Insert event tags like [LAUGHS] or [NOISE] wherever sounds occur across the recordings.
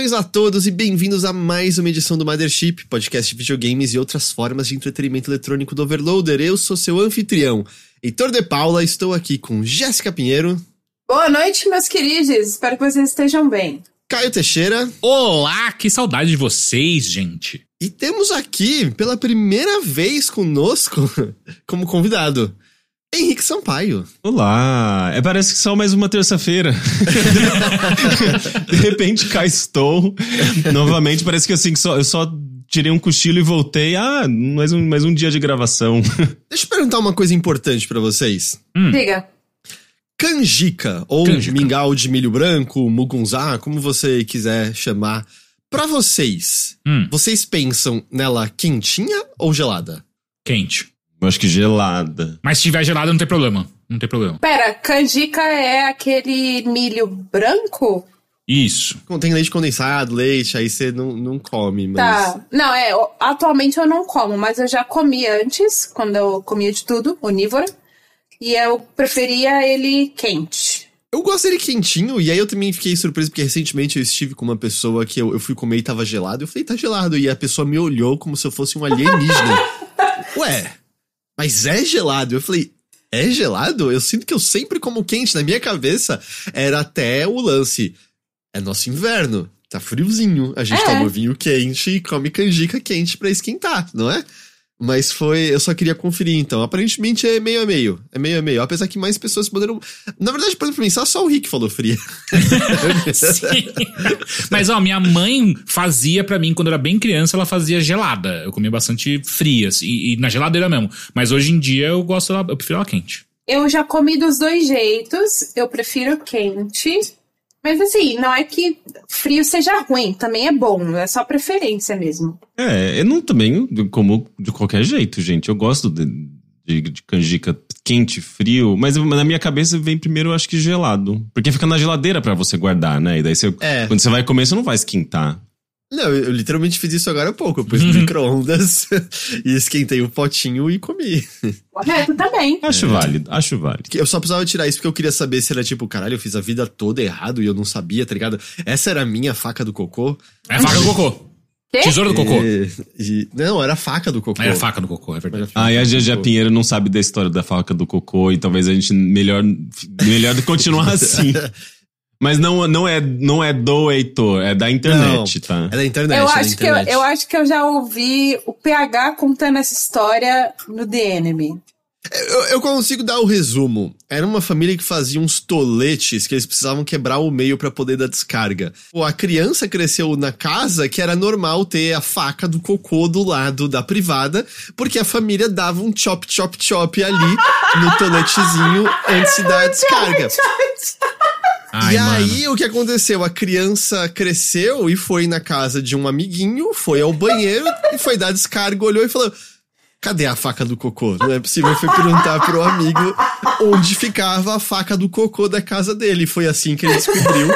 Saudações a todos e bem-vindos a mais uma edição do Mothership, podcast de videogames e outras formas de entretenimento eletrônico do Overloader. Eu sou seu anfitrião, Heitor de Paula, estou aqui com Jéssica Pinheiro. Boa noite, meus queridos. Espero que vocês estejam bem. Caio Teixeira. Olá, que saudade de vocês, gente. E temos aqui, pela primeira vez conosco, [LAUGHS] como convidado, Henrique Sampaio. Olá! É, parece que só mais uma terça-feira. [LAUGHS] de repente cá estou. Novamente, parece que assim, só, eu só tirei um cochilo e voltei. Ah, mais um, mais um dia de gravação. [LAUGHS] Deixa eu perguntar uma coisa importante para vocês. Hum. Diga. Canjica, ou Canjica. mingau de milho branco, mugunzá, como você quiser chamar. Para vocês, hum. vocês pensam nela quentinha ou gelada? Quente. Eu acho que gelada. Mas se tiver gelada, não tem problema. Não tem problema. Pera, canjica é aquele milho branco? Isso. Contém leite condensado, leite, aí você não, não come, mas. Tá. Não, é. Atualmente eu não como, mas eu já comi antes, quando eu comia de tudo, onívora. E eu preferia ele quente. Eu gosto dele quentinho, e aí eu também fiquei surpreso, porque recentemente eu estive com uma pessoa que eu, eu fui comer e tava gelado. Eu falei, tá gelado. E a pessoa me olhou como se eu fosse um alienígena. [LAUGHS] Ué, mas é gelado. Eu falei, é gelado? Eu sinto que eu sempre como quente. Na minha cabeça, era até o lance. É nosso inverno. Tá friozinho. A gente é. toma vinho quente e come canjica quente para esquentar, não é? Mas foi. Eu só queria conferir, então. Aparentemente é meio a meio. É meio a meio. Apesar que mais pessoas poderam. Na verdade, pra pensar, só o Rick falou fria. [LAUGHS] Sim. Mas, ó, minha mãe fazia para mim, quando eu era bem criança, ela fazia gelada. Eu comia bastante fria, assim, e, e na geladeira mesmo. Mas hoje em dia eu gosto, eu prefiro ela quente. Eu já comi dos dois jeitos. Eu prefiro quente. Mas assim, não é que frio seja ruim, também é bom, é só preferência mesmo. É, eu não também como de qualquer jeito, gente. Eu gosto de, de, de canjica quente, frio, mas na minha cabeça vem primeiro, eu acho que gelado. Porque fica na geladeira para você guardar, né? E daí você, é. quando você vai comer, você não vai esquentar. Não, eu, literalmente fiz isso agora há pouco. Eu pus no [LAUGHS] micro-ondas [LAUGHS] e esquentei o potinho e comi. Correto também. Acho é. válido, acho válido. Eu só precisava tirar isso porque eu queria saber se era tipo, caralho, eu fiz a vida toda errado e eu não sabia, tá ligado? Essa era a minha faca do cocô. É a faca do cocô. Quê? Tesoura do cocô. E, e, não, era a faca do cocô. Era a faca do cocô, é verdade. Ah, e a GG Pinheiro não sabe da história da faca do cocô e talvez a gente melhor, melhor continuar [LAUGHS] assim. Mas não, não, é, não é do Heitor, é da internet, não, tá? É da internet. Eu, é acho internet. Que eu, eu acho que eu já ouvi o PH contando essa história no The Enemy. Eu, eu, consigo dar o resumo. Era uma família que fazia uns toletes que eles precisavam quebrar o meio para poder dar descarga. Pô, a criança cresceu na casa que era normal ter a faca do cocô do lado da privada, porque a família dava um chop chop chop ali no [LAUGHS] toletezinho antes de dar a descarga. Ai, e aí, mano. o que aconteceu? A criança cresceu e foi na casa de um amiguinho, foi ao banheiro e foi dar descarga, olhou e falou: Cadê a faca do cocô? Não é possível. Foi perguntar pro amigo onde ficava a faca do cocô da casa dele. Foi assim que ele descobriu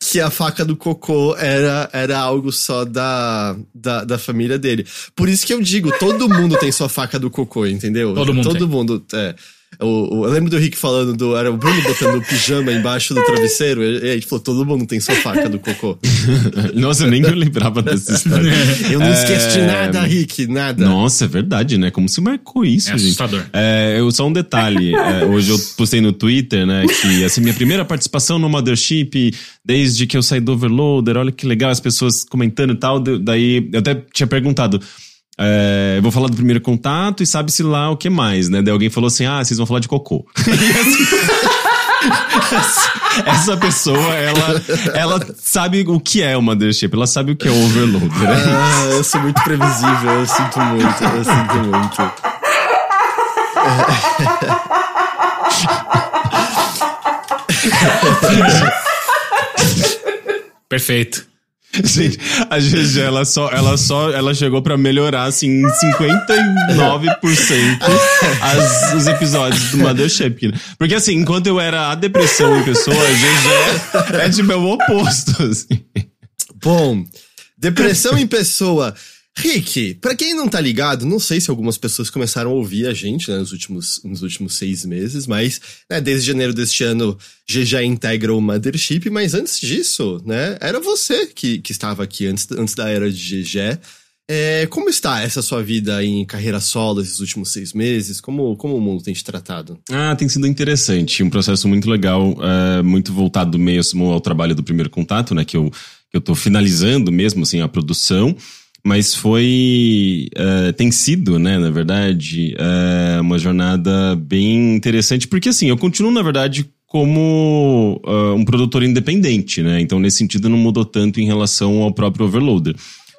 que a faca do cocô era, era algo só da, da, da, família dele. Por isso que eu digo, todo mundo tem sua faca do cocô, entendeu? Todo mundo. Todo tem. mundo. É. O, o, eu lembro do Rick falando do. Era o Bruno botando o pijama embaixo do travesseiro. E aí falou: todo mundo tem sua faca do cocô. [LAUGHS] Nossa, eu nem lembrava dessa história. [LAUGHS] eu não é... esqueço de nada, Rick, nada. Nossa, é verdade, né? Como se marcou isso, é gente. Assustador. É, eu, só um detalhe. [LAUGHS] é, hoje eu postei no Twitter, né? Que assim, minha primeira participação no Mothership, desde que eu saí do Overloader, olha que legal, as pessoas comentando e tal. Daí eu até tinha perguntado. É, vou falar do primeiro contato e sabe-se lá o que mais, né? Daí alguém falou assim: ah, vocês vão falar de cocô. [LAUGHS] [LAUGHS] essa pessoa, ela, ela sabe o que é o Mothership, ela sabe o que é o Overload. Né? Ah, eu sou muito previsível, eu sinto muito, eu sinto muito. Perfeito. [LAUGHS] Gente, a GG, ela só, ela só, ela chegou pra melhorar, assim, em 59% as, os episódios do Mothership. Porque, assim, enquanto eu era a depressão em pessoa, a GG é de meu oposto, assim. Bom, depressão em pessoa, Rick, pra quem não tá ligado, não sei se algumas pessoas começaram a ouvir a gente né, nos, últimos, nos últimos seis meses, mas né, desde janeiro deste ano GG integra o Mothership, mas antes disso, né, era você que, que estava aqui antes, antes da era de GG. É, como está essa sua vida em carreira solo esses últimos seis meses? Como, como o mundo tem te tratado? Ah, tem sido interessante. Um processo muito legal, é, muito voltado mesmo ao trabalho do primeiro contato, né? Que eu, que eu tô finalizando mesmo, assim, a produção. Mas foi. Uh, tem sido, né, na verdade, uh, uma jornada bem interessante, porque assim, eu continuo, na verdade, como uh, um produtor independente, né? Então, nesse sentido, não mudou tanto em relação ao próprio Overloader.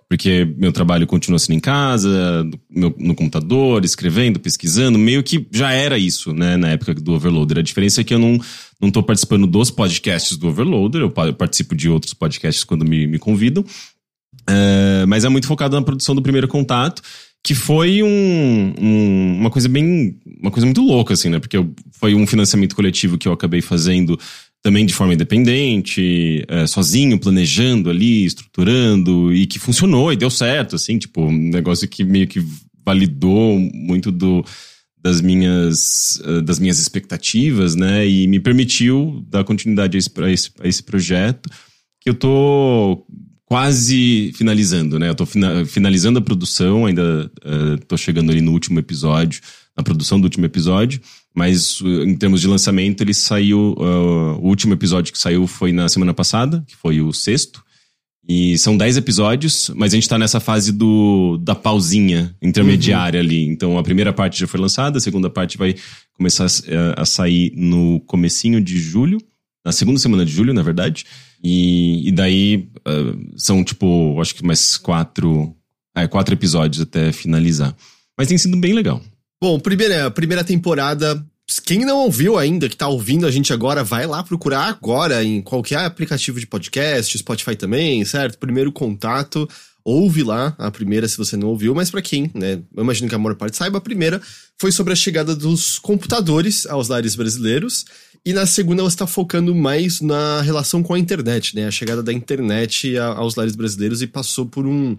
Porque meu trabalho continua sendo em casa, no, no, computador, escrevendo, pesquisando, meio que já era isso, né, na época do Overloader. A diferença é que eu não, não tô participando dos podcasts do Overloader, eu participo de outros podcasts quando me, me convidam, é, mas é muito focado na produção do primeiro contato, que foi um, um, uma coisa bem. uma coisa muito louca, assim, né? Porque eu, foi um financiamento coletivo que eu acabei fazendo também de forma independente, é, sozinho, planejando ali, estruturando, e que funcionou e deu certo, assim, tipo, um negócio que meio que validou muito do, das minhas, eh, das minhas expectativas, né? E me permitiu dar continuidade a esse, a esse, a esse projeto, que eu tô quase finalizando, né? Eu tô finalizando a produção, ainda uh, tô chegando ali no último episódio, na produção do último episódio, mas uh, em termos de lançamento, ele saiu. Uh, o último episódio que saiu foi na semana passada, que foi o sexto. E são dez episódios, mas a gente tá nessa fase do, da pausinha intermediária uhum. ali. Então a primeira parte já foi lançada, a segunda parte vai começar a, a sair no comecinho de julho, na segunda semana de julho, na verdade. E, e daí uh, são, tipo, acho que mais quatro, é, quatro episódios até finalizar. Mas tem sido bem legal. Bom, primeira, primeira temporada. Quem não ouviu ainda, que tá ouvindo a gente agora, vai lá procurar agora em qualquer aplicativo de podcast, Spotify também, certo? Primeiro contato ouve lá a primeira se você não ouviu, mas para quem, né, eu imagino que a maior parte saiba, a primeira foi sobre a chegada dos computadores aos lares brasileiros e na segunda você está focando mais na relação com a internet, né? A chegada da internet aos lares brasileiros e passou por um,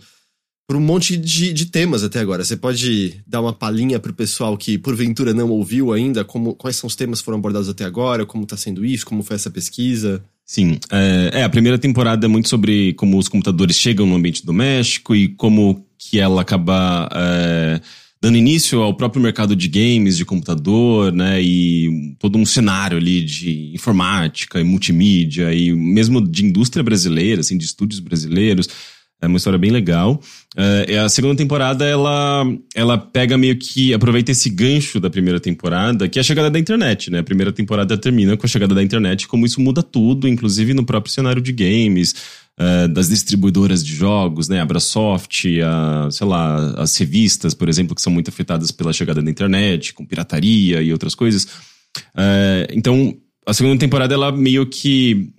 por um monte de, de temas até agora. Você pode dar uma palhinha pro pessoal que porventura não ouviu ainda, como quais são os temas que foram abordados até agora, como está sendo isso, como foi essa pesquisa? Sim, é, é, a primeira temporada é muito sobre como os computadores chegam no ambiente doméstico e como que ela acaba é, dando início ao próprio mercado de games, de computador, né? E todo um cenário ali de informática e multimídia e mesmo de indústria brasileira, assim, de estúdios brasileiros. É uma história bem legal. É, a segunda temporada, ela, ela pega meio que, aproveita esse gancho da primeira temporada, que é a chegada da internet, né? A primeira temporada termina com a chegada da internet, como isso muda tudo, inclusive no próprio cenário de games, uh, das distribuidoras de jogos, né? A Abrasoft, a, sei lá, as revistas, por exemplo, que são muito afetadas pela chegada da internet, com pirataria e outras coisas. Então, a segunda temporada, ela meio que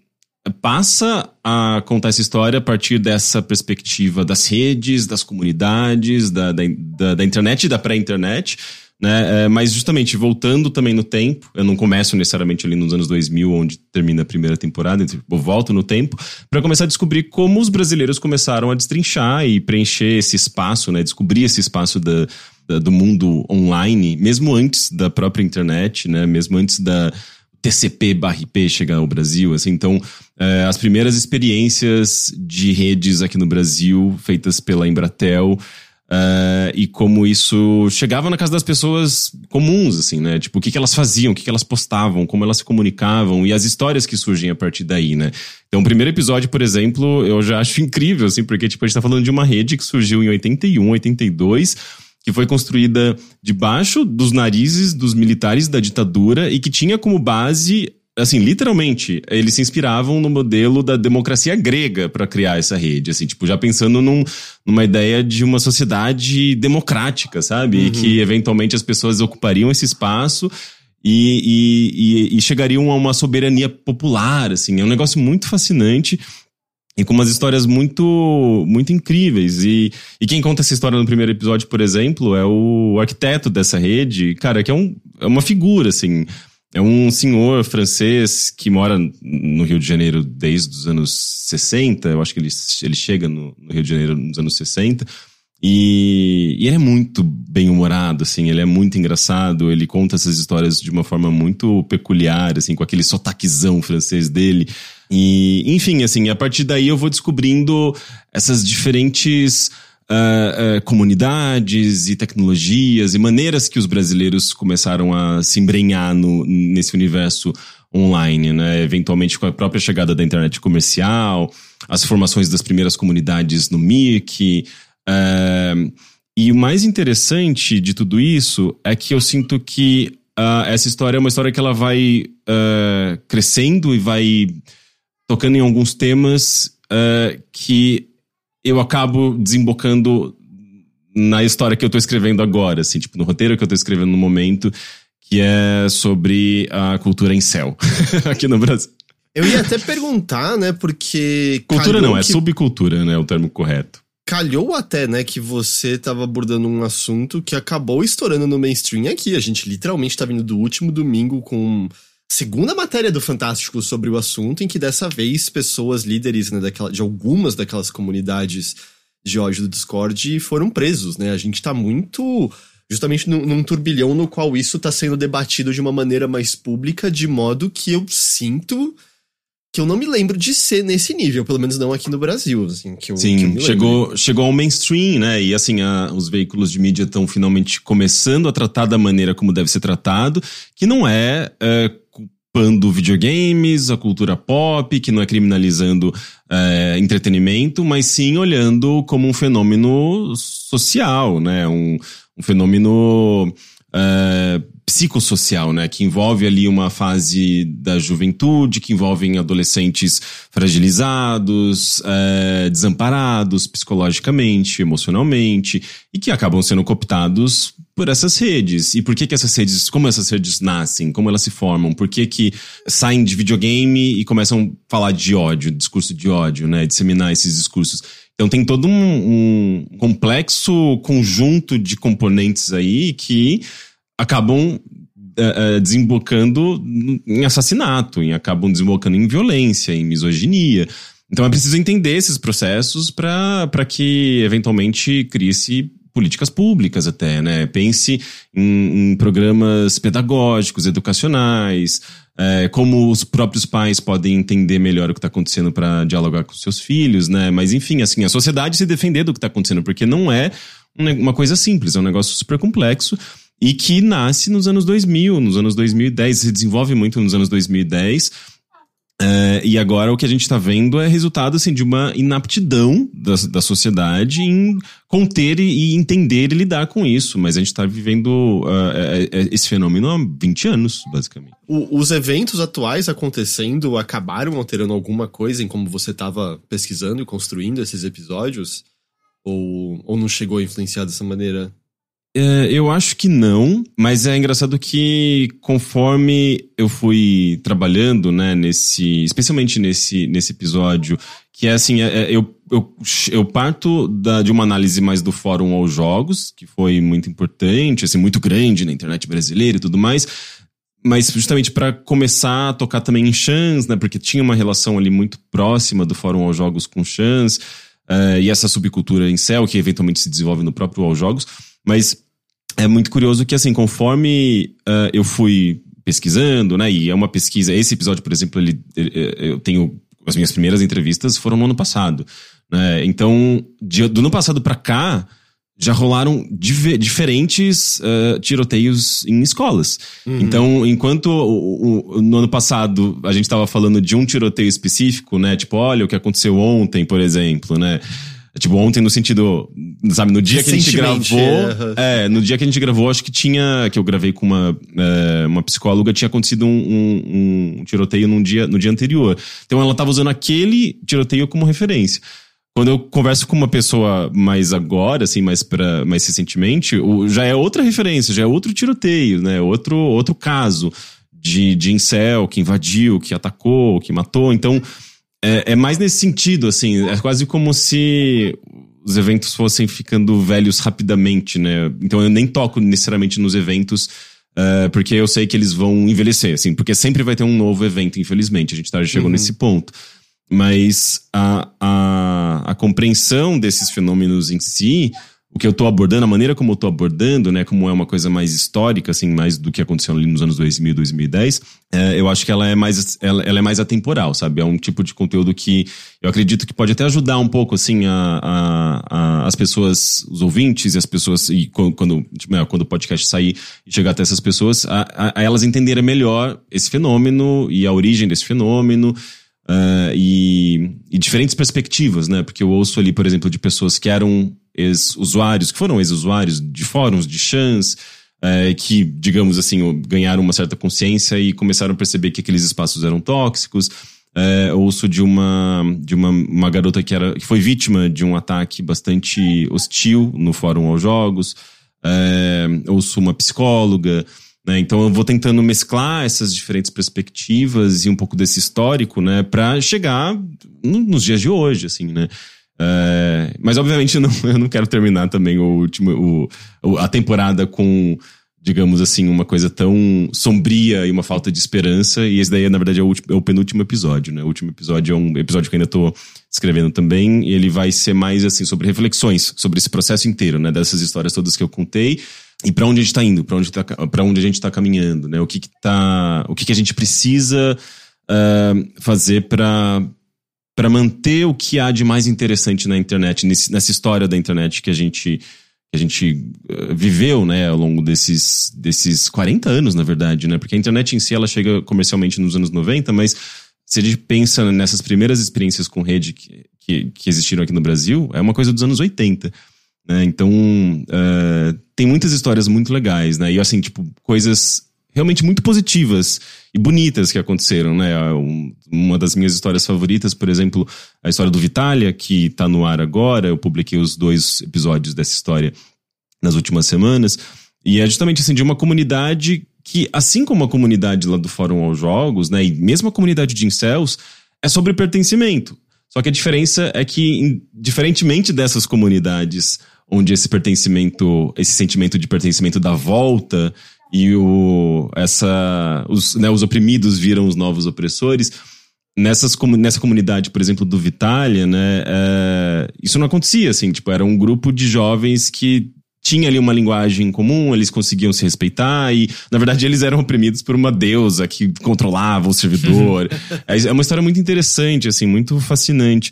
passa a contar essa história a partir dessa perspectiva das redes, das comunidades, da, da, da, da internet e da pré-internet, né? É, mas justamente voltando também no tempo, eu não começo necessariamente ali nos anos 2000, onde termina a primeira temporada, eu volto no tempo para começar a descobrir como os brasileiros começaram a destrinchar e preencher esse espaço, né? Descobrir esse espaço da, da, do mundo online, mesmo antes da própria internet, né? Mesmo antes da TCP/IP chegar ao Brasil, assim, então é, as primeiras experiências de redes aqui no Brasil feitas pela Embratel Uh, e como isso chegava na casa das pessoas comuns, assim, né? Tipo, o que, que elas faziam, o que, que elas postavam, como elas se comunicavam e as histórias que surgem a partir daí, né? Então, o primeiro episódio, por exemplo, eu já acho incrível, assim, porque, tipo, a gente tá falando de uma rede que surgiu em 81, 82, que foi construída debaixo dos narizes dos militares da ditadura e que tinha como base assim, literalmente, eles se inspiravam no modelo da democracia grega para criar essa rede, assim, tipo, já pensando num, numa ideia de uma sociedade democrática, sabe? Uhum. E que eventualmente as pessoas ocupariam esse espaço e, e, e, e, chegariam a uma soberania popular, assim, é um negócio muito fascinante e com umas histórias muito muito incríveis. E, e quem conta essa história no primeiro episódio, por exemplo, é o arquiteto dessa rede, cara, que é, um, é uma figura, assim, é um senhor francês que mora no Rio de Janeiro desde os anos 60. Eu acho que ele, ele chega no, no Rio de Janeiro nos anos 60. E, e ele é muito bem humorado, assim, ele é muito engraçado, ele conta essas histórias de uma forma muito peculiar, assim, com aquele sotaquezão francês dele. E, enfim, assim, a partir daí eu vou descobrindo essas diferentes uh, uh, comunidades e tecnologias e maneiras que os brasileiros começaram a se embrenhar no, nesse universo online, né? Eventualmente com a própria chegada da internet comercial, as formações das primeiras comunidades no MIC. Uh, e o mais interessante de tudo isso é que eu sinto que essa história é uma história que ela vai crescendo e vai tocando em alguns temas que eu acabo desembocando na história que eu tô escrevendo agora, assim, tipo, no roteiro que eu tô escrevendo no momento, que é sobre a cultura em céu [LAUGHS] aqui no Brasil. Eu ia até perguntar, né, porque. Cultura não, é que... subcultura, né, é o termo correto. Calhou até, né, que você tava abordando um assunto que acabou estourando no mainstream aqui. A gente literalmente tá vindo do último domingo com segunda matéria do Fantástico sobre o assunto, em que dessa vez pessoas líderes né, daquela, de algumas daquelas comunidades de ódio do Discord foram presos, né? A gente tá muito justamente num, num turbilhão no qual isso tá sendo debatido de uma maneira mais pública, de modo que eu sinto que eu não me lembro de ser nesse nível, pelo menos não aqui no Brasil, assim, que eu, Sim, que chegou, chegou ao mainstream, né, e assim, a, os veículos de mídia estão finalmente começando a tratar da maneira como deve ser tratado, que não é, é culpando videogames, a cultura pop, que não é criminalizando é, entretenimento, mas sim olhando como um fenômeno social, né? Um, um fenômeno é, psicossocial, né? Que envolve ali uma fase da juventude, que envolve adolescentes fragilizados, é, desamparados psicologicamente, emocionalmente, e que acabam sendo cooptados por essas redes. E por que que essas redes, como essas redes nascem, como elas se formam, por que que saem de videogame e começam a falar de ódio, discurso de ódio, né? Disseminar esses discursos. Então tem todo um, um complexo conjunto de componentes aí que acabam é, é, desembocando em assassinato, em, acabam desembocando em violência, em misoginia. Então é preciso entender esses processos para que eventualmente crie-se políticas públicas até, né? Pense em, em programas pedagógicos, educacionais, é, como os próprios pais podem entender melhor o que está acontecendo para dialogar com seus filhos, né? Mas enfim, assim, a sociedade se defender do que está acontecendo, porque não é uma coisa simples, é um negócio super complexo e que nasce nos anos 2000, nos anos 2010, se desenvolve muito nos anos 2010. É, e agora o que a gente está vendo é resultado assim, de uma inaptidão da, da sociedade em conter e, entender e lidar com isso. Mas a gente está vivendo uh, esse fenômeno há 20 anos, basicamente. O, os eventos atuais acontecendo acabaram alterando alguma coisa em como você estava pesquisando e construindo esses episódios? Ou, ou não chegou a influenciar dessa maneira? É, eu acho que não, mas é engraçado que conforme eu fui trabalhando, né, nesse, especialmente nesse, nesse episódio, que é assim, é, é, eu, eu, eu parto da, de uma análise mais do fórum aos jogos, que foi muito importante, assim, muito grande na internet brasileira e tudo mais, mas justamente para começar a tocar também em chans, né, porque tinha uma relação ali muito próxima do fórum aos jogos com chans, uh, e essa subcultura em céu, que eventualmente se desenvolve no próprio aos jogos, mas é muito curioso que, assim, conforme uh, eu fui pesquisando, né? E é uma pesquisa. Esse episódio, por exemplo, ele, ele eu tenho. As minhas primeiras entrevistas foram no ano passado. Né? Então, de, do ano passado para cá, já rolaram div diferentes uh, tiroteios em escolas. Uhum. Então, enquanto o, o, no ano passado a gente estava falando de um tiroteio específico, né? Tipo, olha o que aconteceu ontem, por exemplo, né? Tipo, ontem no sentido, sabe, no dia que a gente gravou. É, no dia que a gente gravou, acho que tinha. Que eu gravei com uma, é, uma psicóloga, tinha acontecido um, um, um, tiroteio num dia, no dia anterior. Então ela tava usando aquele tiroteio como referência. Quando eu converso com uma pessoa mais agora, assim, mais, pra, mais recentemente, o, já é outra referência, já é outro tiroteio, né? Outro, outro caso de, de incel que invadiu, que atacou, que matou. Então é, é mais nesse sentido, assim, é quase como se os eventos fossem ficando velhos rapidamente, né? Então eu nem toco necessariamente nos eventos, uh, porque eu sei que eles vão envelhecer, assim, porque sempre vai ter um novo evento, infelizmente. A gente tá, chegou uhum. nesse ponto. Mas a, a, a compreensão desses fenômenos em si o que eu tô abordando, a maneira como eu tô abordando, né, como é uma coisa mais histórica, assim, mais do que aconteceu ali nos anos 2000, 2010, é, eu acho que ela é mais, ela, ela, é mais atemporal, sabe? É um tipo de conteúdo que eu acredito que pode até ajudar um pouco, assim, a, a, a as pessoas, os ouvintes e as pessoas, e quando, tipo, é, quando o podcast sair e chegar até essas pessoas, a, a elas entenderem melhor esse fenômeno e a origem desse fenômeno, Uh, e, e, diferentes perspectivas, né? Porque eu ouço ali, por exemplo, de pessoas que eram ex-usuários, que foram ex-usuários de fóruns, de chans, uh, que, digamos assim, ganharam uma certa consciência e começaram a perceber que aqueles espaços eram tóxicos. Uh, ouço de uma de uma, uma garota que, era, que foi vítima de um ataque bastante hostil no fórum aos jogos. ouço uma psicóloga. Né? Então eu vou tentando mesclar essas diferentes perspectivas e um pouco desse histórico, né, para chegar no, nos dias de hoje, assim, né? É, mas obviamente [LAUGHS] eu não, eu não quero terminar também o último, o, a temporada com, digamos assim, uma coisa tão sombria e uma falta de esperança. E esse daí, na verdade, é o, último, é o penúltimo episódio, né? O último episódio é um episódio que eu ainda tô escrevendo também. Ele vai ser mais, assim, sobre reflexões, sobre esse processo inteiro, né? Dessas histórias todas que eu contei e para onde a gente está indo, para onde, tá, onde a gente está caminhando, né? O que, que tá, o que, que a gente precisa uh, fazer para para manter o que há de mais interessante na internet, nesse, nessa história da internet que a gente que a gente uh, viveu, né, ao longo desses desses 40 anos, na verdade, né? Porque a internet em si ela chega comercialmente nos anos 90, mas se a gente pensa nessas primeiras experiências com rede que, que, que existiram aqui no Brasil, é uma coisa dos anos 80. Né? Então, uh, tem muitas histórias muito legais, né? E assim, tipo, coisas realmente muito positivas e bonitas que aconteceram, né? Uma das minhas histórias favoritas, por exemplo, a história do Vitalia, que tá no ar agora. Eu publiquei os dois episódios dessa história nas últimas semanas. E é justamente assim, de uma comunidade que, assim como a comunidade lá do Fórum aos Jogos, né? E mesmo a comunidade de incels, é sobre pertencimento. Só que a diferença é que, diferentemente dessas comunidades onde esse pertencimento, esse sentimento de pertencimento dá volta e o, essa, os, né, os oprimidos viram os novos opressores. Nessas, nessa comunidade, por exemplo, do Vitalia, né, é, isso não acontecia, assim, tipo, era um grupo de jovens que tinha ali uma linguagem comum, eles conseguiam se respeitar e, na verdade, eles eram oprimidos por uma deusa que controlava o servidor. [LAUGHS] é, é uma história muito interessante, assim, muito fascinante.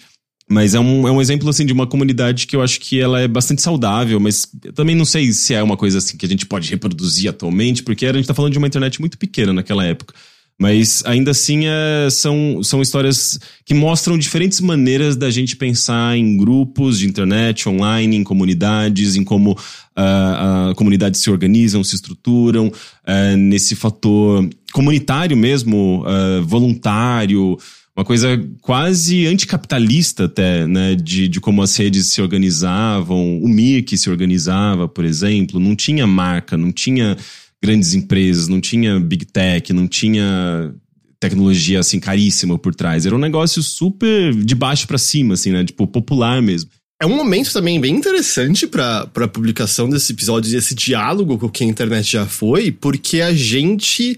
Mas é um, é um exemplo, assim, de uma comunidade que eu acho que ela é bastante saudável, mas eu também não sei se é uma coisa, assim, que a gente pode reproduzir atualmente, porque a gente tá falando de uma internet muito pequena naquela época. Mas ainda assim é, são, são histórias que mostram diferentes maneiras da gente pensar em grupos de internet, online, em comunidades, em como uh, uh, comunidades se organizam, se estruturam, uh, nesse fator comunitário mesmo, voluntário, uma coisa quase anticapitalista até, né, de, de como as redes se organizavam, o Mirk se organizava, por exemplo, não tinha marca, não tinha grandes empresas, não tinha big tech, não tinha tecnologia assim caríssima por trás, era um negócio super de baixo para cima, assim, né, tipo popular mesmo. É um momento também bem interessante para a publicação desse episódio, desse diálogo com o que a internet já foi, porque a gente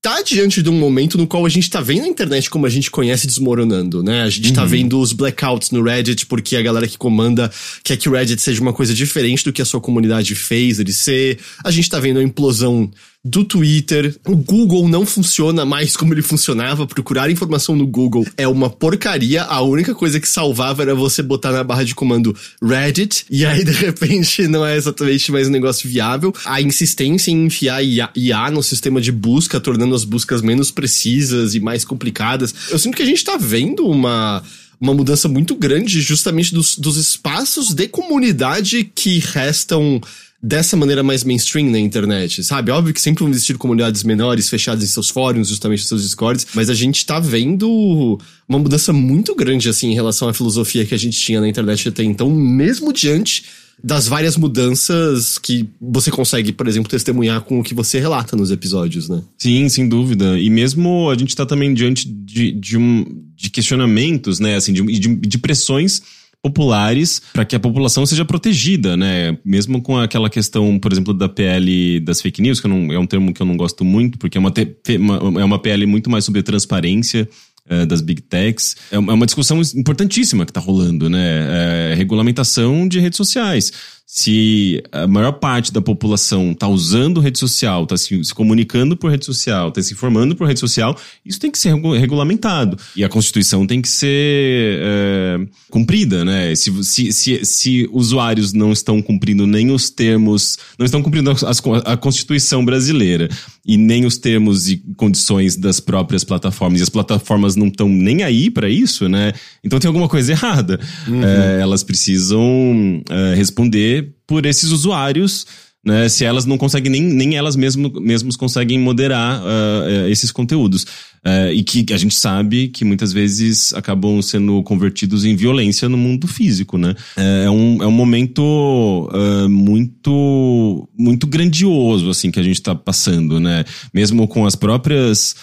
tá diante de um momento no qual a gente tá vendo a internet como a gente conhece desmoronando, né? A gente tá uhum. tá vendo os blackouts no Reddit porque a galera que comanda quer que o Reddit seja uma coisa diferente do que a sua comunidade fez ele ser. A gente tá vendo a implosão do Twitter. O Google não funciona mais como ele funcionava. Procurar informação no Google é uma porcaria. A única coisa que salvava era você botar na barra de comando Reddit. E aí, de repente, não é exatamente mais um negócio viável. A insistência em enfiar IA, IA no sistema de busca, tornando as buscas menos precisas e mais complicadas. Eu sinto que a gente tá vendo uma uma mudança muito grande justamente dos, dos espaços de comunidade que restam dessa maneira mais mainstream na internet, sabe? Óbvio que sempre vão existir comunidades menores, fechadas em seus fóruns, justamente nos seus discords, mas a gente tá vendo uma mudança muito grande, assim, em relação à filosofia que a gente tinha na internet até então, mesmo diante das várias mudanças que você consegue, por exemplo, testemunhar com o que você relata nos episódios, né? Sim, sem dúvida. E mesmo a gente tá também diante de, de, um, de questionamentos, né, assim, de, de, de pressões populares para que a população seja protegida, né? Mesmo com aquela questão, por exemplo, da PL das fake news, que não, é um termo que eu não gosto muito, porque é uma, uma, é uma PL muito mais sobre transparência é, das big techs. É uma é discussão importantíssima que está rolando, né? É, regulamentação de redes sociais. Se a maior parte da população está usando rede social, está se, se, comunicando por rede social, está se informando por rede social, isso tem que ser regulamentado. E a Constituição tem que ser é, cumprida, né? Se, se, se, se, usuários não estão cumprindo nem os termos, não estão cumprindo as, a Constituição brasileira e nem os termos e condições das próprias plataformas, e as plataformas não estão nem aí para isso, né? Então tem alguma coisa errada. Uhum. É, elas precisam é, responder por esses usuários, né? Se elas não conseguem, nem, nem elas mesmo, mesmos conseguem moderar uh, esses conteúdos. Uh, e que a gente sabe que muitas vezes acabam sendo convertidos em violência no mundo físico, né? É, é um, é um momento uh, muito, muito grandioso, assim, que a gente está passando, né? Mesmo com as próprias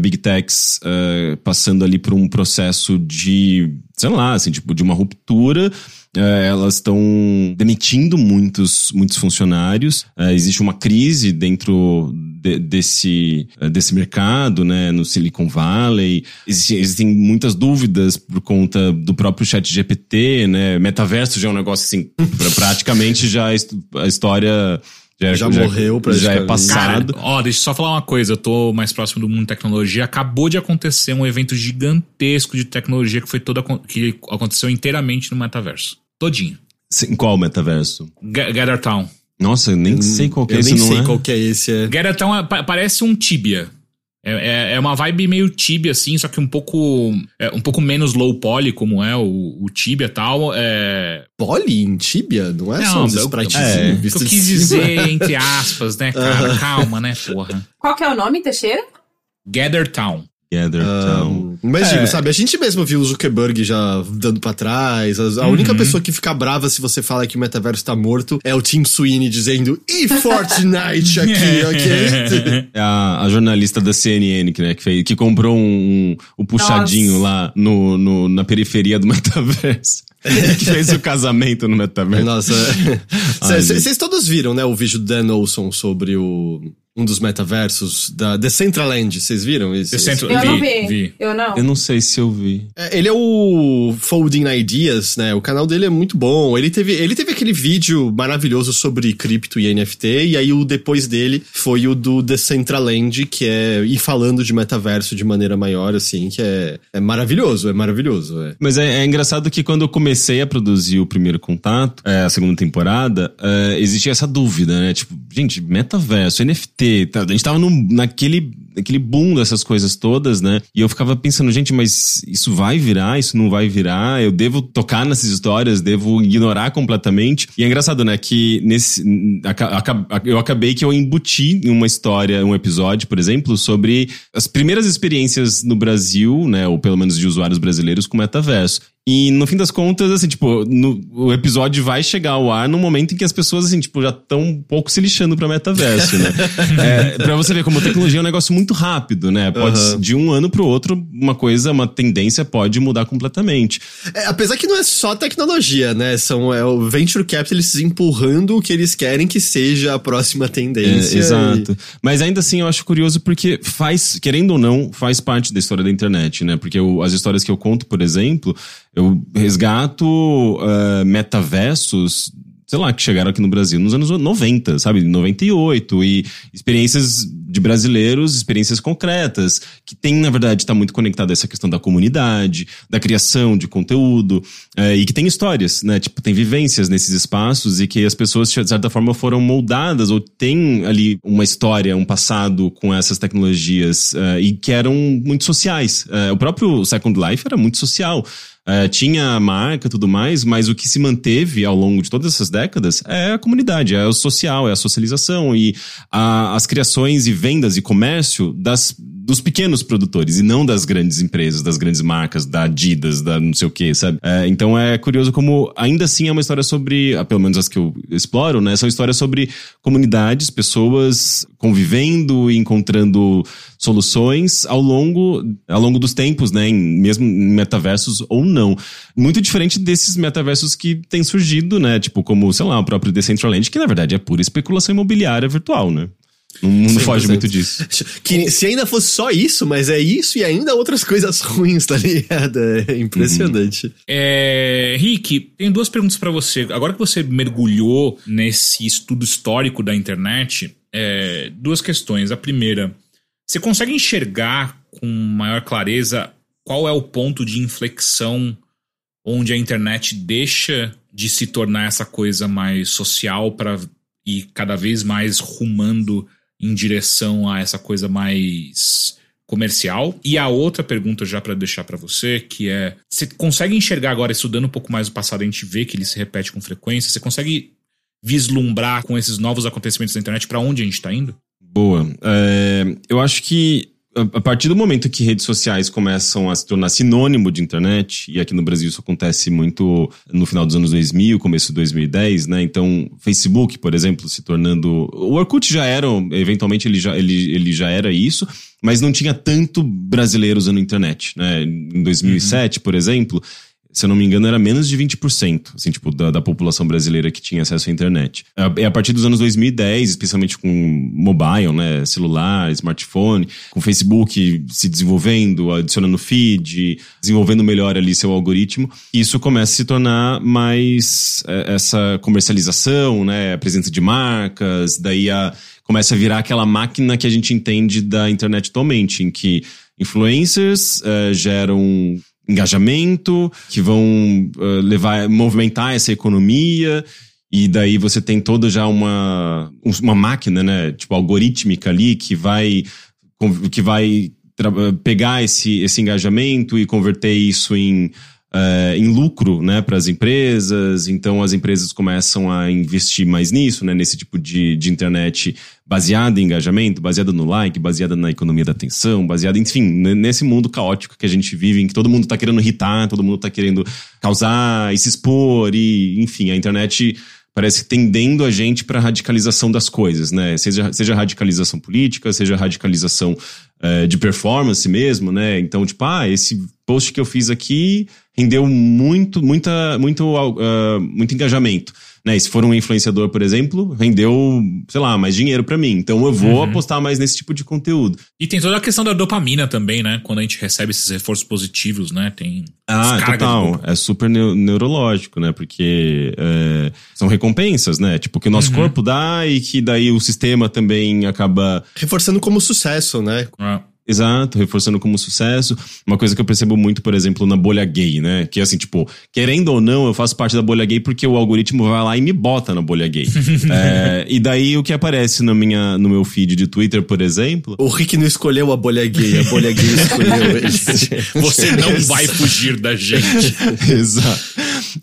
Big Techs passando ali por um processo de, sei lá, assim, tipo, de uma ruptura. Uh, elas estão demitindo muitos, muitos funcionários. existe uma crise dentro de, desse, desse mercado, né, no Silicon Valley. Existem, existem muitas dúvidas por conta do próprio chat GPT, né? Metaverso já é um negócio assim, praticamente já a história já, já, já morreu pra Já é passado. Cara, ó, deixa eu só falar uma coisa. Eu tô mais próximo do mundo de tecnologia. Acabou de acontecer um evento gigantesco de tecnologia que foi toda que aconteceu inteiramente no metaverso. Todinho. Em qual metaverso? G Gather Town. Nossa, eu nem hum, sei qual que é esse, Eu nem sei é. qual que é esse. É. Gather Town é, parece um Tibia. É, é, é, uma vibe meio Tibia, assim, só que um pouco é, um pouco menos low poly, como é o, o Tibia e tal. É... Poly em Tibia? Não é não, só uns spritezinhos é, vistos Eu quis dizer, entre aspas, né, cara? [LAUGHS] Calma, né, porra. Qual que é o nome, Teixeira? Gather Town. Gather Town. mas digo, é. sabe, a gente mesmo viu o Zuckerberg já dando pra trás. A, a uhum. única pessoa que fica brava se você fala que o metaverso tá morto é o Tim Sweeney dizendo e Fortnite [LAUGHS] aqui, ok? [LAUGHS] É a, a, jornalista da CNN que, né, que, fez, que comprou um, um, um puxadinho Nossa. lá no, no, na periferia do [LAUGHS] metaverso. que fez o casamento no metaverso. Nossa. Vocês todos viram, né, o vídeo do Dan Olson sobre o um dos metaversos da Decentraland. Vocês viram isso? Decentral... Eu vi, não vi. vi. Eu não. Eu não sei se eu vi. É, ele é o Folding Ideas, né? O canal dele é muito bom. Ele teve, ele teve aquele vídeo maravilhoso sobre cripto e NFT, e aí o depois dele foi o do Decentraland, que é ir falando de metaverso de maneira maior, assim, que é, é maravilhoso, é maravilhoso. É. Mas é, é engraçado que quando eu comecei a produzir o primeiro contato, é, a segunda temporada, é, existia essa dúvida, né? Tipo, gente, metaverso, NFT, Tá, a gente tava num, naquele, naquele boom dessas coisas todas, né? E eu ficava pensando, gente, mas isso vai virar? Isso não vai virar? Eu devo tocar nessas histórias? Devo ignorar completamente? E é engraçado, né? Que nesse. Eu acabei que eu embuti em uma história, um episódio, por exemplo, sobre as primeiras experiências no Brasil, né? Ou pelo menos de usuários brasileiros com metaverso. E no fim das contas, assim, tipo, no, o episódio vai chegar ao ar no momento em que as pessoas, assim, tipo, já estão um pouco se lixando pra metaverso, né? [LAUGHS] é, pra você ver como a tecnologia é um negócio muito rápido, né? Pode, uhum. de um ano pro outro, uma coisa, uma tendência pode mudar completamente. É, apesar que não é só tecnologia, né? São é, o venture capitalists empurrando o que eles querem que seja a próxima tendência. É, exato. E... Mas ainda assim, eu acho curioso porque faz, querendo ou não, faz parte da história da internet, né? Porque eu, as histórias que eu conto, por exemplo, eu resgato uh, metaversos, sei lá, que chegaram aqui no Brasil nos anos 90, sabe? 98. E experiências de brasileiros, experiências concretas, que tem, na verdade, está muito conectado a essa questão da comunidade, da criação de conteúdo, uh, e que tem histórias, né? Tipo, tem vivências nesses espaços e que as pessoas, de certa forma, foram moldadas ou têm ali uma história, um passado com essas tecnologias uh, e que eram muito sociais. o próprio Second Life era muito social. É, tinha marca e tudo mais, mas o que se manteve ao longo de todas essas décadas é a comunidade, é o social, é a socialização e a, as criações e vendas e comércio das dos pequenos produtores e não das grandes empresas, das grandes marcas, da Adidas, da não sei o que, sabe? É, então é curioso como ainda assim é uma história sobre, ah, pelo menos as que eu exploro, né? São histórias sobre comunidades, pessoas convivendo e encontrando soluções ao longo, ao longo dos tempos, né? Em, mesmo em metaversos ou não. Muito diferente desses metaversos que têm surgido, né? Tipo, como, sei lá, o próprio Decentraland, que na verdade é pura especulação imobiliária virtual, né? Não, não 100%. foge muito disso. Que se ainda fosse só isso, mas é isso e ainda outras coisas [LAUGHS] ruins, tá ligado? É impressionante. É, Rick, tenho duas perguntas pra você. Agora que você mergulhou nesse estudo histórico da internet, é, duas questões. A primeira, você consegue enxergar com maior clareza qual é o ponto de inflexão onde a internet deixa de se tornar essa coisa mais social para ir cada vez mais rumando em direção a essa coisa mais comercial. E a outra pergunta já para deixar para você, que é, você consegue enxergar agora estudando um pouco mais o passado, a gente vê que ele se repete com frequência, você consegue vislumbrar com esses novos acontecimentos da internet para onde a gente tá indo? Boa. É, eu acho que a partir do momento que redes sociais começam a se tornar sinônimo de internet, e aqui no Brasil isso acontece muito no final dos anos 2000, começo de 2010, né? Então, Facebook, por exemplo, se tornando. O Orkut já era, eventualmente ele já, ele, ele já era isso, mas não tinha tanto brasileiro usando internet, né? Em 2007, por exemplo. Se eu não me engano, era menos de 20%, assim, tipo, da, da população brasileira que tinha acesso à internet. É a partir dos anos 2010, especialmente com mobile, né, celular, smartphone, com Facebook se desenvolvendo, adicionando feed, desenvolvendo melhor ali seu algoritmo, isso começa a se tornar mais é, essa comercialização, né, a presença de marcas, daí a, começa a virar aquela máquina que a gente entende da internet atualmente, em que influencers eh, geram engajamento, que vão uh, levar, movimentar essa economia. E daí você tem toda já uma, uma máquina, né? Tipo, algorítmica ali que vai, que vai pegar esse, esse engajamento e converter isso em, uh, em lucro né, para as empresas. Então as empresas começam a investir mais nisso, né, nesse tipo de, de internet baseada em engajamento, baseada no like, baseada na economia da atenção, baseada, enfim, nesse mundo caótico que a gente vive, em que todo mundo está querendo irritar, todo mundo está querendo causar e se expor, e enfim, a internet parece tendendo a gente para radicalização das coisas, né? Seja, seja radicalização política, seja radicalização uh, de performance mesmo, né? Então, tipo, ah, esse post que eu fiz aqui rendeu muito, muita, muito, uh, muito engajamento. Né? E se for um influenciador, por exemplo, rendeu, sei lá, mais dinheiro para mim. Então eu vou uhum. apostar mais nesse tipo de conteúdo. E tem toda a questão da dopamina também, né? Quando a gente recebe esses reforços positivos, né? Tem. Ah, total. É super neurológico, né? Porque é, são recompensas, né? Tipo, que o nosso uhum. corpo dá e que daí o sistema também acaba. Reforçando como sucesso, né? Ah. Exato, reforçando como sucesso. Uma coisa que eu percebo muito, por exemplo, na bolha gay, né? Que assim, tipo, querendo ou não, eu faço parte da bolha gay porque o algoritmo vai lá e me bota na bolha gay. [LAUGHS] é, e daí o que aparece no, minha, no meu feed de Twitter, por exemplo. O Rick não escolheu a bolha gay, a bolha gay escolheu [LAUGHS] ele. Você não vai fugir da gente. [LAUGHS] Exato.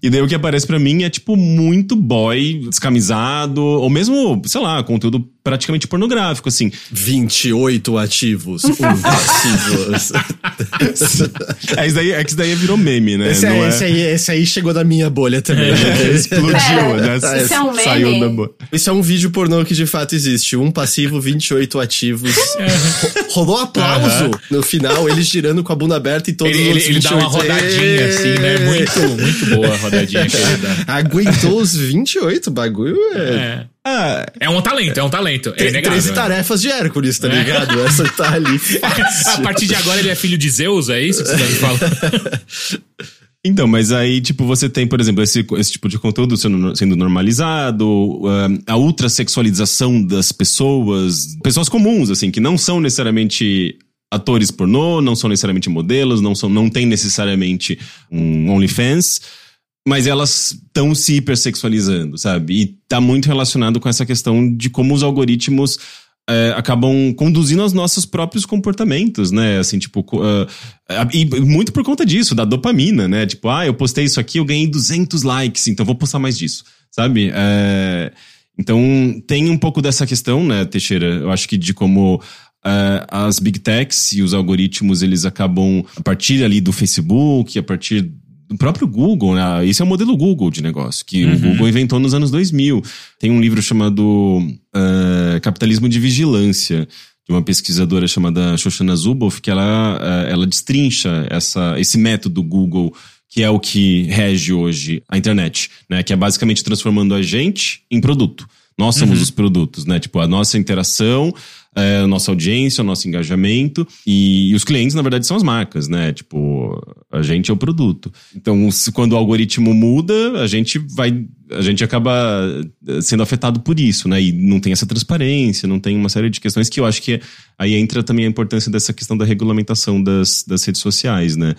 E daí o que aparece para mim é, tipo, muito boy, descamisado, ou mesmo, sei lá, conteúdo praticamente pornográfico, assim. 28 ativos, um [LAUGHS] passivos. [LAUGHS] é, isso daí, é que isso daí virou meme, né? Esse, é, é... esse, aí, esse aí chegou da minha bolha também. É, explodiu, é, [LAUGHS] né? Isso é um meme. Saiu da bolha. Isso é um vídeo pornô que de fato existe. Um passivo, 28 ativos. Rolou aplauso no final, eles girando com a bunda aberta e todos ele, os ele, ele dá uma rodadinha assim, né? Muito, muito boa a rodadinha que ele dá. Aguentou os 28, bagulho é... é. Ah, é um talento, é um talento. É inegável. 13 tarefas de Hércules, tá ligado? É. Essa tá ali [LAUGHS] fácil. A partir de agora ele é filho de Zeus, é isso que você tá me falando? [LAUGHS] Então, mas aí, tipo, você tem, por exemplo, esse, esse tipo de conteúdo sendo, sendo normalizado, uh, a ultrasexualização das pessoas, pessoas comuns, assim, que não são necessariamente atores pornô, não são necessariamente modelos, não, são, não tem necessariamente um OnlyFans, mas elas estão se hipersexualizando, sabe? E tá muito relacionado com essa questão de como os algoritmos é, acabam conduzindo aos nossos próprios comportamentos, né? Assim, tipo, uh, e muito por conta disso, da dopamina, né? Tipo, ah, eu postei isso aqui, eu ganhei 200 likes, então vou postar mais disso, sabe? É, então, tem um pouco dessa questão, né, Teixeira? Eu acho que de como Uh, as big techs e os algoritmos eles acabam a partir ali do Facebook, a partir do próprio Google, né? Esse é o modelo Google de negócio, que uhum. o Google inventou nos anos 2000. Tem um livro chamado uh, Capitalismo de Vigilância, de uma pesquisadora chamada Shoshana Zuboff, que ela, uh, ela destrincha essa, esse método Google que é o que rege hoje a internet, né? Que é basicamente transformando a gente em produto. Nós somos os produtos, né? Tipo, a nossa interação, a nossa audiência, o nosso engajamento. E, e os clientes, na verdade, são as marcas, né? Tipo, a gente é o produto. Então, se- quando o algoritmo muda, a gente vai. A gente acaba eh, sendo afetado por isso, né? E não tem essa transparência, não tem uma série de questões que eu acho que aí entra também a importância dessa questão da regulamentação das, das redes sociais, né?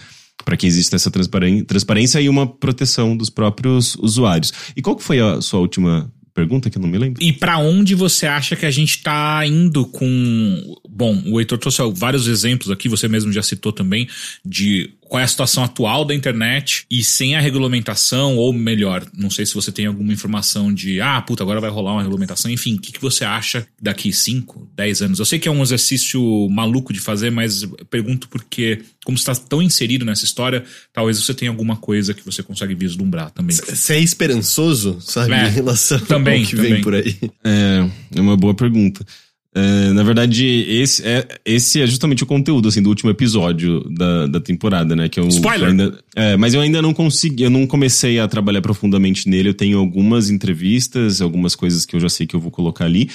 Para que exista essa transparência e uma proteção dos próprios usuários. E qual que foi a sua última pergunta que eu não me lembro? E pra onde você acha que a gente tá indo com. Bom, o Heitor trouxe vários exemplos aqui, você mesmo já citou também, de qual é a situação atual da internet e sem a regulamentação, ou melhor, não sei se você tem alguma informação de, ah, puta, agora vai rolar uma regulamentação, enfim, o que, que você acha daqui 5, 10 anos? Eu sei que é um exercício maluco de fazer, mas eu pergunto porque, como você está tão inserido nessa história, talvez você tenha alguma coisa que você consegue vislumbrar também. Você é esperançoso, sabe? É, em relação também, ao que também. vem por aí. É, é uma boa pergunta. É, na verdade, esse é, esse é justamente o conteúdo assim, do último episódio da, da temporada, né? Que eu, Spoiler! ainda, é, mas eu ainda não consegui, eu não comecei a trabalhar profundamente nele. Eu tenho algumas entrevistas, algumas coisas que eu já sei que eu vou colocar ali.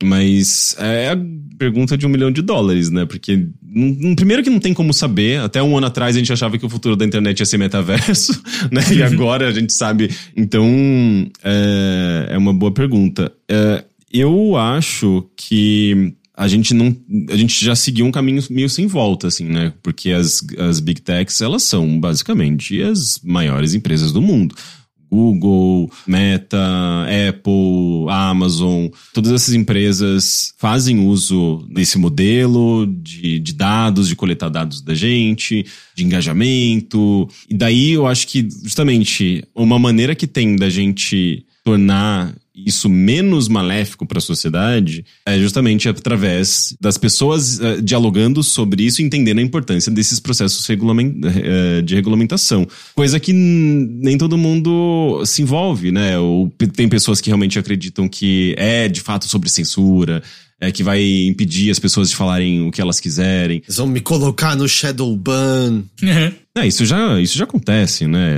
Mas é a pergunta de um milhão de dólares, né? Porque, num- primeiro que não tem como saber. Até um ano atrás a gente achava que o futuro da internet ia ser metaverso, [LAUGHS] né? E [LAUGHS] agora a gente sabe. Então, é, é uma boa pergunta. É, eu acho que a gente não. A gente já seguiu um caminho meio sem volta, assim, né? Porque as, as big techs, elas são basicamente as maiores empresas do mundo. Google, Meta, Apple, Amazon, todas essas empresas fazem uso desse modelo de, de dados, de coletar dados da gente, de engajamento. E daí eu acho que, justamente, uma maneira que tem da gente tornar isso menos maléfico para a sociedade é justamente através das pessoas eh, dialogando sobre isso e entendendo a importância desses processos eh, de regulamentação. Coisa que nem todo mundo se envolve, né? Ou tem pessoas que realmente acreditam que é de fato sobre censura, é que vai impedir as pessoas de falarem o que elas quiserem. Eles vão me colocar no Shadow Ban. É, isso já, isso já acontece, né?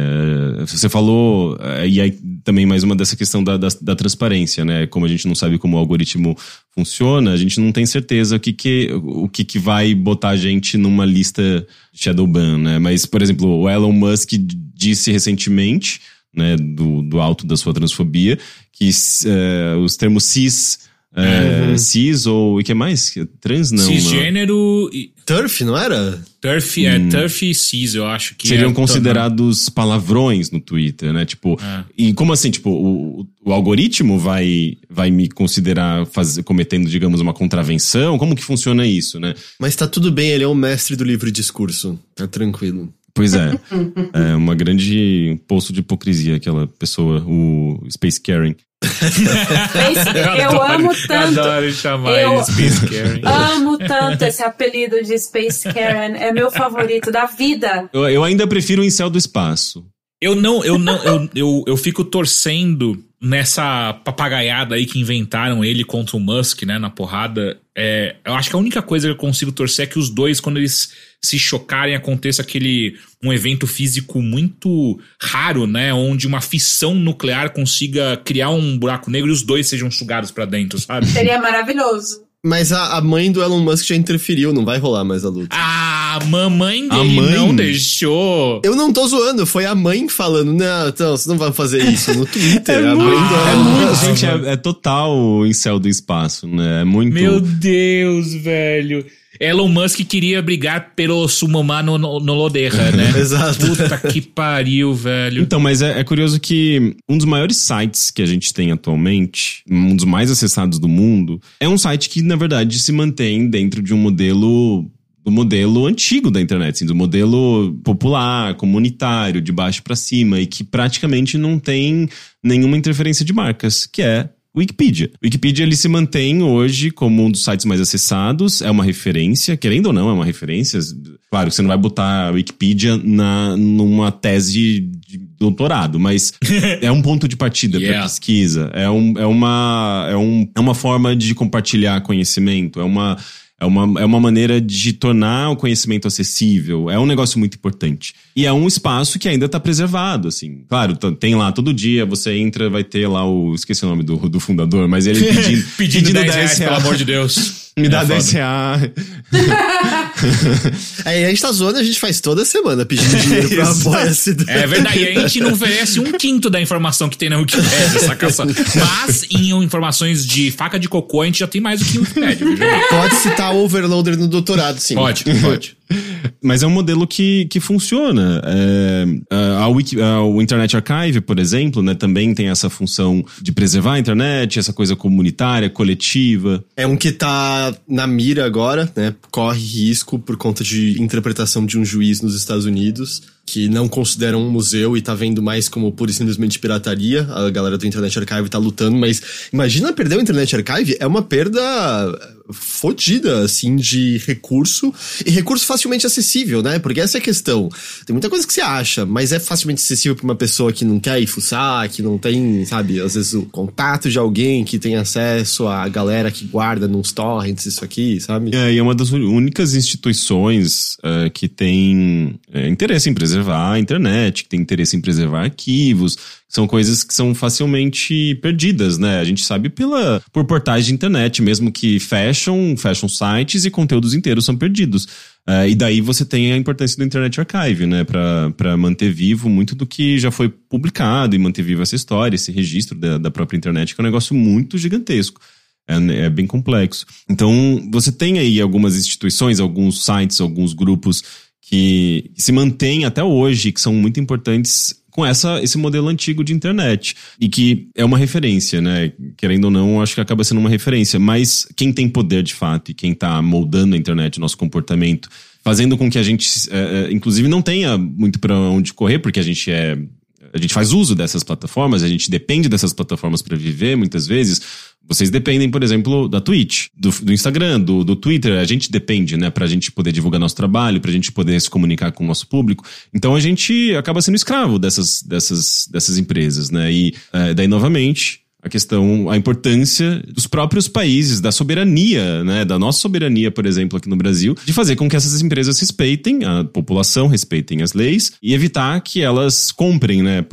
Você falou, é, e aí também mais uma dessa questão da, da, da transparência, né? Como a gente não sabe como o algoritmo funciona, a gente não tem certeza o que, que, o que, que vai botar a gente numa lista Shadowban, né? Mas, por exemplo, o Elon Musk disse recentemente, né, do, do alto da sua transfobia, que é, os termos cis, é, cis ou o que mais? Trans não. não. Cisgênero e. Turf, não era? Turf, é Turf e Cis, eu acho que. seriam é, considerados palavrões no Twitter, né? Tipo, É. e como assim, tipo, o, o algoritmo vai, vai me considerar fazer, cometendo, digamos, uma contravenção? Como que funciona isso, né? Mas tá tudo bem, ele é o mestre do livre discurso. Tá tranquilo. Pois é, [LAUGHS] é uma grande poço de hipocrisia aquela pessoa, o Space Karen. Space- [LAUGHS] eu amo tanto. Adoro chamar Eu- ele Space [LAUGHS] Karen. Amo tanto esse apelido de Space Karen. É meu favorito da vida. Eu, eu ainda prefiro o incel do espaço. Eu não, eu não, eu, eu, eu fico torcendo nessa papagaiada aí que inventaram ele contra o Musk, né, na porrada. É, eu acho que a única coisa que eu consigo torcer é que os dois, quando eles se chocarem, aconteça aquele um evento físico muito raro, né, onde uma fissão nuclear consiga criar um buraco negro e os dois sejam sugados pra dentro, sabe? Seria maravilhoso. Mas a, a mãe do Elon Musk já interferiu, não vai rolar mais a luta. A mamãe A dele mãe? não deixou. Eu não tô zoando, foi a mãe falando, não, então, vocês não vão fazer isso no [LAUGHS] Twitter. a mãe do É Elon muito, Musk. gente, é, é total o incel do espaço, né? É muito. Meu Deus, velho. Elon Musk queria brigar pelo Sumomá no, no, no Loderra, né? [LAUGHS] Exato. Puta que pariu, velho. Então, mas é, é curioso que um dos maiores sites que a gente tem atualmente, um dos mais acessados do mundo, é um site que, na verdade, se mantém dentro de um modelo do modelo antigo da internet, assim, do modelo popular, comunitário, de baixo para cima, e que praticamente não tem nenhuma interferência de marcas, que é Wikipedia. Wikipedia ele se mantém hoje como um dos sites mais acessados, é uma referência, querendo ou não, é uma referência. Claro que você não vai botar a Wikipedia na, numa tese de doutorado, mas [LAUGHS] é um ponto de partida para Yeah. pesquisa, é, um, é, uma, é, um, é uma forma de compartilhar conhecimento, é uma, É uma, é uma maneira de tornar o conhecimento acessível. É um negócio muito importante. E é um espaço que ainda está preservado, assim. Claro, tem lá todo dia, você entra, vai ter lá o. Esqueci o nome do, do fundador, mas ele [LAUGHS] pedindo, pedindo, pedindo 10, 10 reais, pelo amor de Deus. [LAUGHS] Me dá é 10 reais. [LAUGHS] Aí a gente tá zoando, a gente faz toda semana pedindo dinheiro pra [LAUGHS] apoia É verdade, e a gente não oferece um quinto da informação que tem na Wikipedia, [LAUGHS] sacação. Mas em informações de faca de cocô, a gente já tem mais do que Wikipedia. Pode citar o Overloader no doutorado, sim. Pode, pode. Mas é um modelo que, que funciona. É, a, Wiki, a, o Internet Archive, por exemplo, né, também tem essa função de preservar a internet, essa coisa comunitária, coletiva. É um que tá na mira agora, né? Corre risco por conta de interpretação de um juiz nos Estados Unidos que não consideram um museu e tá vendo mais como pura e simplesmente pirataria. A galera do Internet Archive tá lutando, mas imagina perder o Internet Archive, é uma perda fodida, assim, de recurso e recurso facilmente acessível, né? Porque essa é a questão. Tem muita coisa que você acha, mas é facilmente acessível para uma pessoa que não quer ir fuçar, que não tem, sabe, às vezes o contato de alguém que tem acesso à galera que guarda nos torrents, isso aqui, sabe? É, e é uma das únicas instituições uh, que tem uh, interesse em preservar a internet, que tem interesse em preservar arquivos, são coisas que são facilmente perdidas, né? A gente sabe pela por portais de internet, mesmo que fecham, fecham sites e conteúdos inteiros são perdidos. Uh, e daí você tem a importância do Internet Archive, né? Para manter vivo muito do que já foi publicado e manter viva essa história, esse registro da, da própria internet, que é um negócio muito gigantesco. É, é, bem complexo. Então, você tem aí algumas instituições, alguns sites, alguns grupos que se mantêm até hoje, que são muito importantes com essa, esse modelo antigo de internet. E que é uma referência, né? Querendo ou não, acho que acaba sendo uma referência. Mas quem tem poder de fato e quem está moldando a internet, o nosso comportamento, fazendo com que a gente, é, é inclusive, não tenha muito para onde correr, porque a gente é. A gente faz uso dessas plataformas, a gente depende dessas plataformas para viver muitas vezes vocês dependem, por exemplo, da Twitch, do, do Instagram, do, do, Twitter. A gente depende, né? Pra gente poder divulgar nosso trabalho, pra gente poder se comunicar com o nosso público. Então a gente acaba sendo escravo dessas, dessas, dessas empresas, né? E é, daí, novamente, a questão, a importância dos próprios países, da soberania, né, da nossa soberania, por exemplo, aqui no Brasil, de fazer com que essas empresas respeitem a população, respeitem as leis e evitar que elas comprem, né,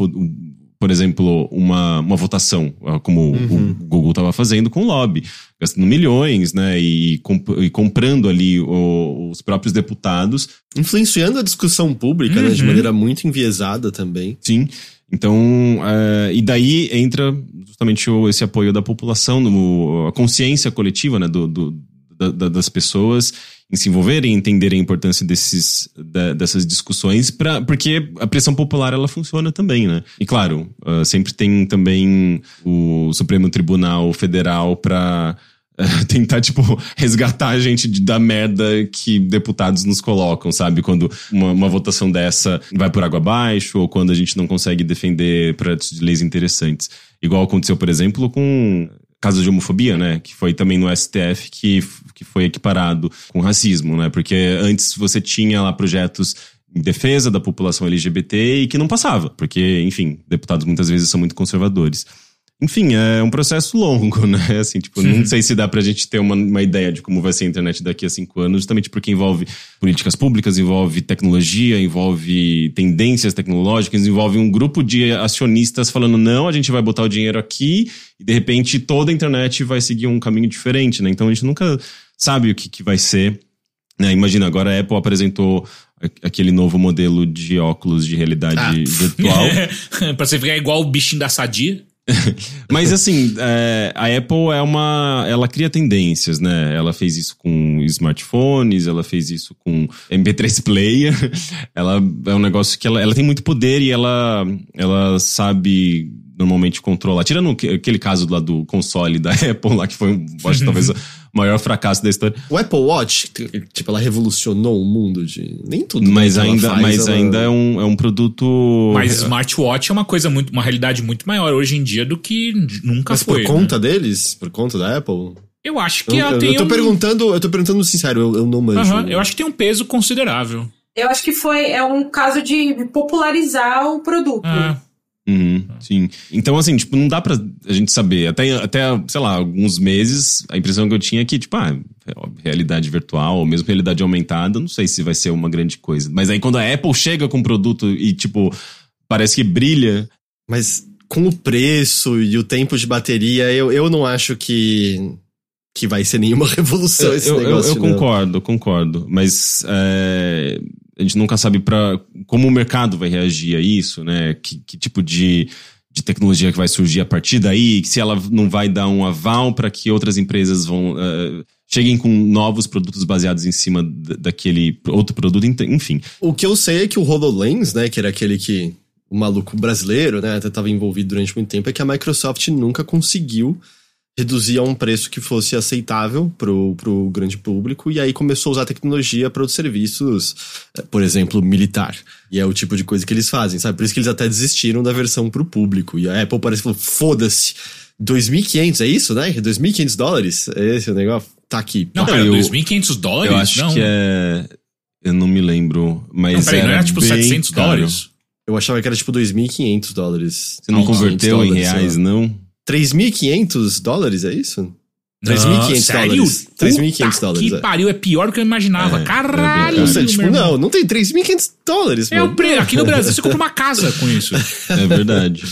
por exemplo, uma, uma votação, ah, como uhum. o Google estava fazendo com o lobby, gastando milhões, né, e, comp e comprando ali o, os próprios deputados. Influenciando a discussão pública, uhum. né, de uhum. maneira muito enviesada também. Sim. Então, uh, e daí entra justamente o, esse apoio da população, no, a consciência coletiva, né, do, do da, das pessoas em se envolverem, entenderem a importância desses, da, dessas discussões, pra, porque a pressão popular ela funciona também, né? E claro, uh, sempre tem também o Supremo Tribunal Federal para uh, [LAUGHS] tentar, tipo, [LAUGHS] resgatar a gente da merda que deputados nos colocam, sabe? Quando uma, uma votação dessa vai por água abaixo, ou quando a gente não consegue defender projetos de leis interessantes. Igual aconteceu, por exemplo, com casos de homofobia, né? Que foi também no STF que, que foi equiparado com racismo, né? Porque antes você tinha lá projetos em defesa da população LGBT e que não passava, porque, enfim, deputados muitas vezes são muito conservadores. Enfim, é um processo longo, [LAUGHS] né? Assim, tipo, não sei se dá pra gente ter uma, uma ideia de como vai ser a internet daqui a cinco anos, justamente porque envolve políticas públicas, envolve tecnologia, envolve tendências tecnológicas, envolve um grupo de acionistas falando, não, a gente vai botar o dinheiro aqui, e de repente toda a internet vai seguir um caminho diferente, né? Então a gente nunca sabe o que, que vai ser. Né? Imagina, agora a Apple apresentou aquele novo modelo de óculos de realidade ah. virtual. [LAUGHS] pra você ficar igual o bichinho da sadia. [LAUGHS] Mas assim, é, a Apple é uma. Ela cria tendências, né? Ela fez isso com smartphones, ela fez isso com MP3 [LAUGHS] player. Ela é um negócio que ela, ela tem muito poder e ela, ela sabe normalmente controlar. Tirando aquele caso lá do console da [LAUGHS] Apple lá, que foi, acho, talvez maior fracasso da história. O Apple Watch, tipo, ela revolucionou o mundo de. Nem tudo. Mas ainda, faz, mas ela... ainda é, um, é um produto. Mas smartwatch é uma coisa muito, uma realidade muito maior hoje em dia do que nunca mas foi. Por conta né? deles? Por conta da Apple? Eu acho que eu, ela eu, tem. Eu tô um... perguntando, eu tô perguntando sincero, eu, eu não manjo. Uhum, eu acho que tem um peso considerável. Eu acho que foi é um caso de popularizar o produto. Ah. Uhum, sim. Então, assim, tipo, não dá pra a gente saber. Até, até, sei lá, alguns meses, a impressão que eu tinha é que, tipo, ah, realidade virtual, ou mesmo realidade aumentada, não sei se vai ser uma grande coisa. Mas aí quando a Apple chega com um produto e, tipo, parece que brilha. Mas com o preço e o tempo de bateria, eu, eu não acho que, que vai ser nenhuma [LAUGHS] revolução esse eu, negócio. Eu, eu concordo, concordo. Mas é, a gente nunca sabe para como o mercado vai reagir a isso, né? Que, que tipo de, de tecnologia que vai surgir a partir daí, se ela não vai dar um aval para que outras empresas vão. Uh, cheguem com novos produtos baseados em cima daquele outro produto, enfim. O que eu sei é que o HoloLens, né, que era aquele que o maluco brasileiro, né, até estava envolvido durante muito tempo, é que a Microsoft nunca conseguiu reduzir a um preço que fosse aceitável pro, pro grande público, e aí começou a usar tecnologia para os serviços, eh, por exemplo, militar. E é o tipo de coisa que eles fazem, sabe? Por isso que eles até desistiram da versão pro público. E a Apple parece que falou, foda-se, 2.500, é isso, né? 2.500 dólares? É esse o negócio? Tá aqui. Não, pera, 2.500 dólares? Eu acho não. que é... Eu não me lembro, mas não, peraí, era não era tipo bem 700 caro. dólares? Eu achava que era tipo 2.500 dólares. Você não 1.500 converteu em dólares, reais, sei lá. não? 3.500 dólares, é isso? Não, 3.500 sério? dólares. 3.500 Puta dólares. Que é. pariu, é pior do que eu imaginava. É, Caralho, Nossa, tipo, irmão. não, não tem 3.500 dólares, É o pre... Aqui no Brasil você compra uma casa com isso. É verdade.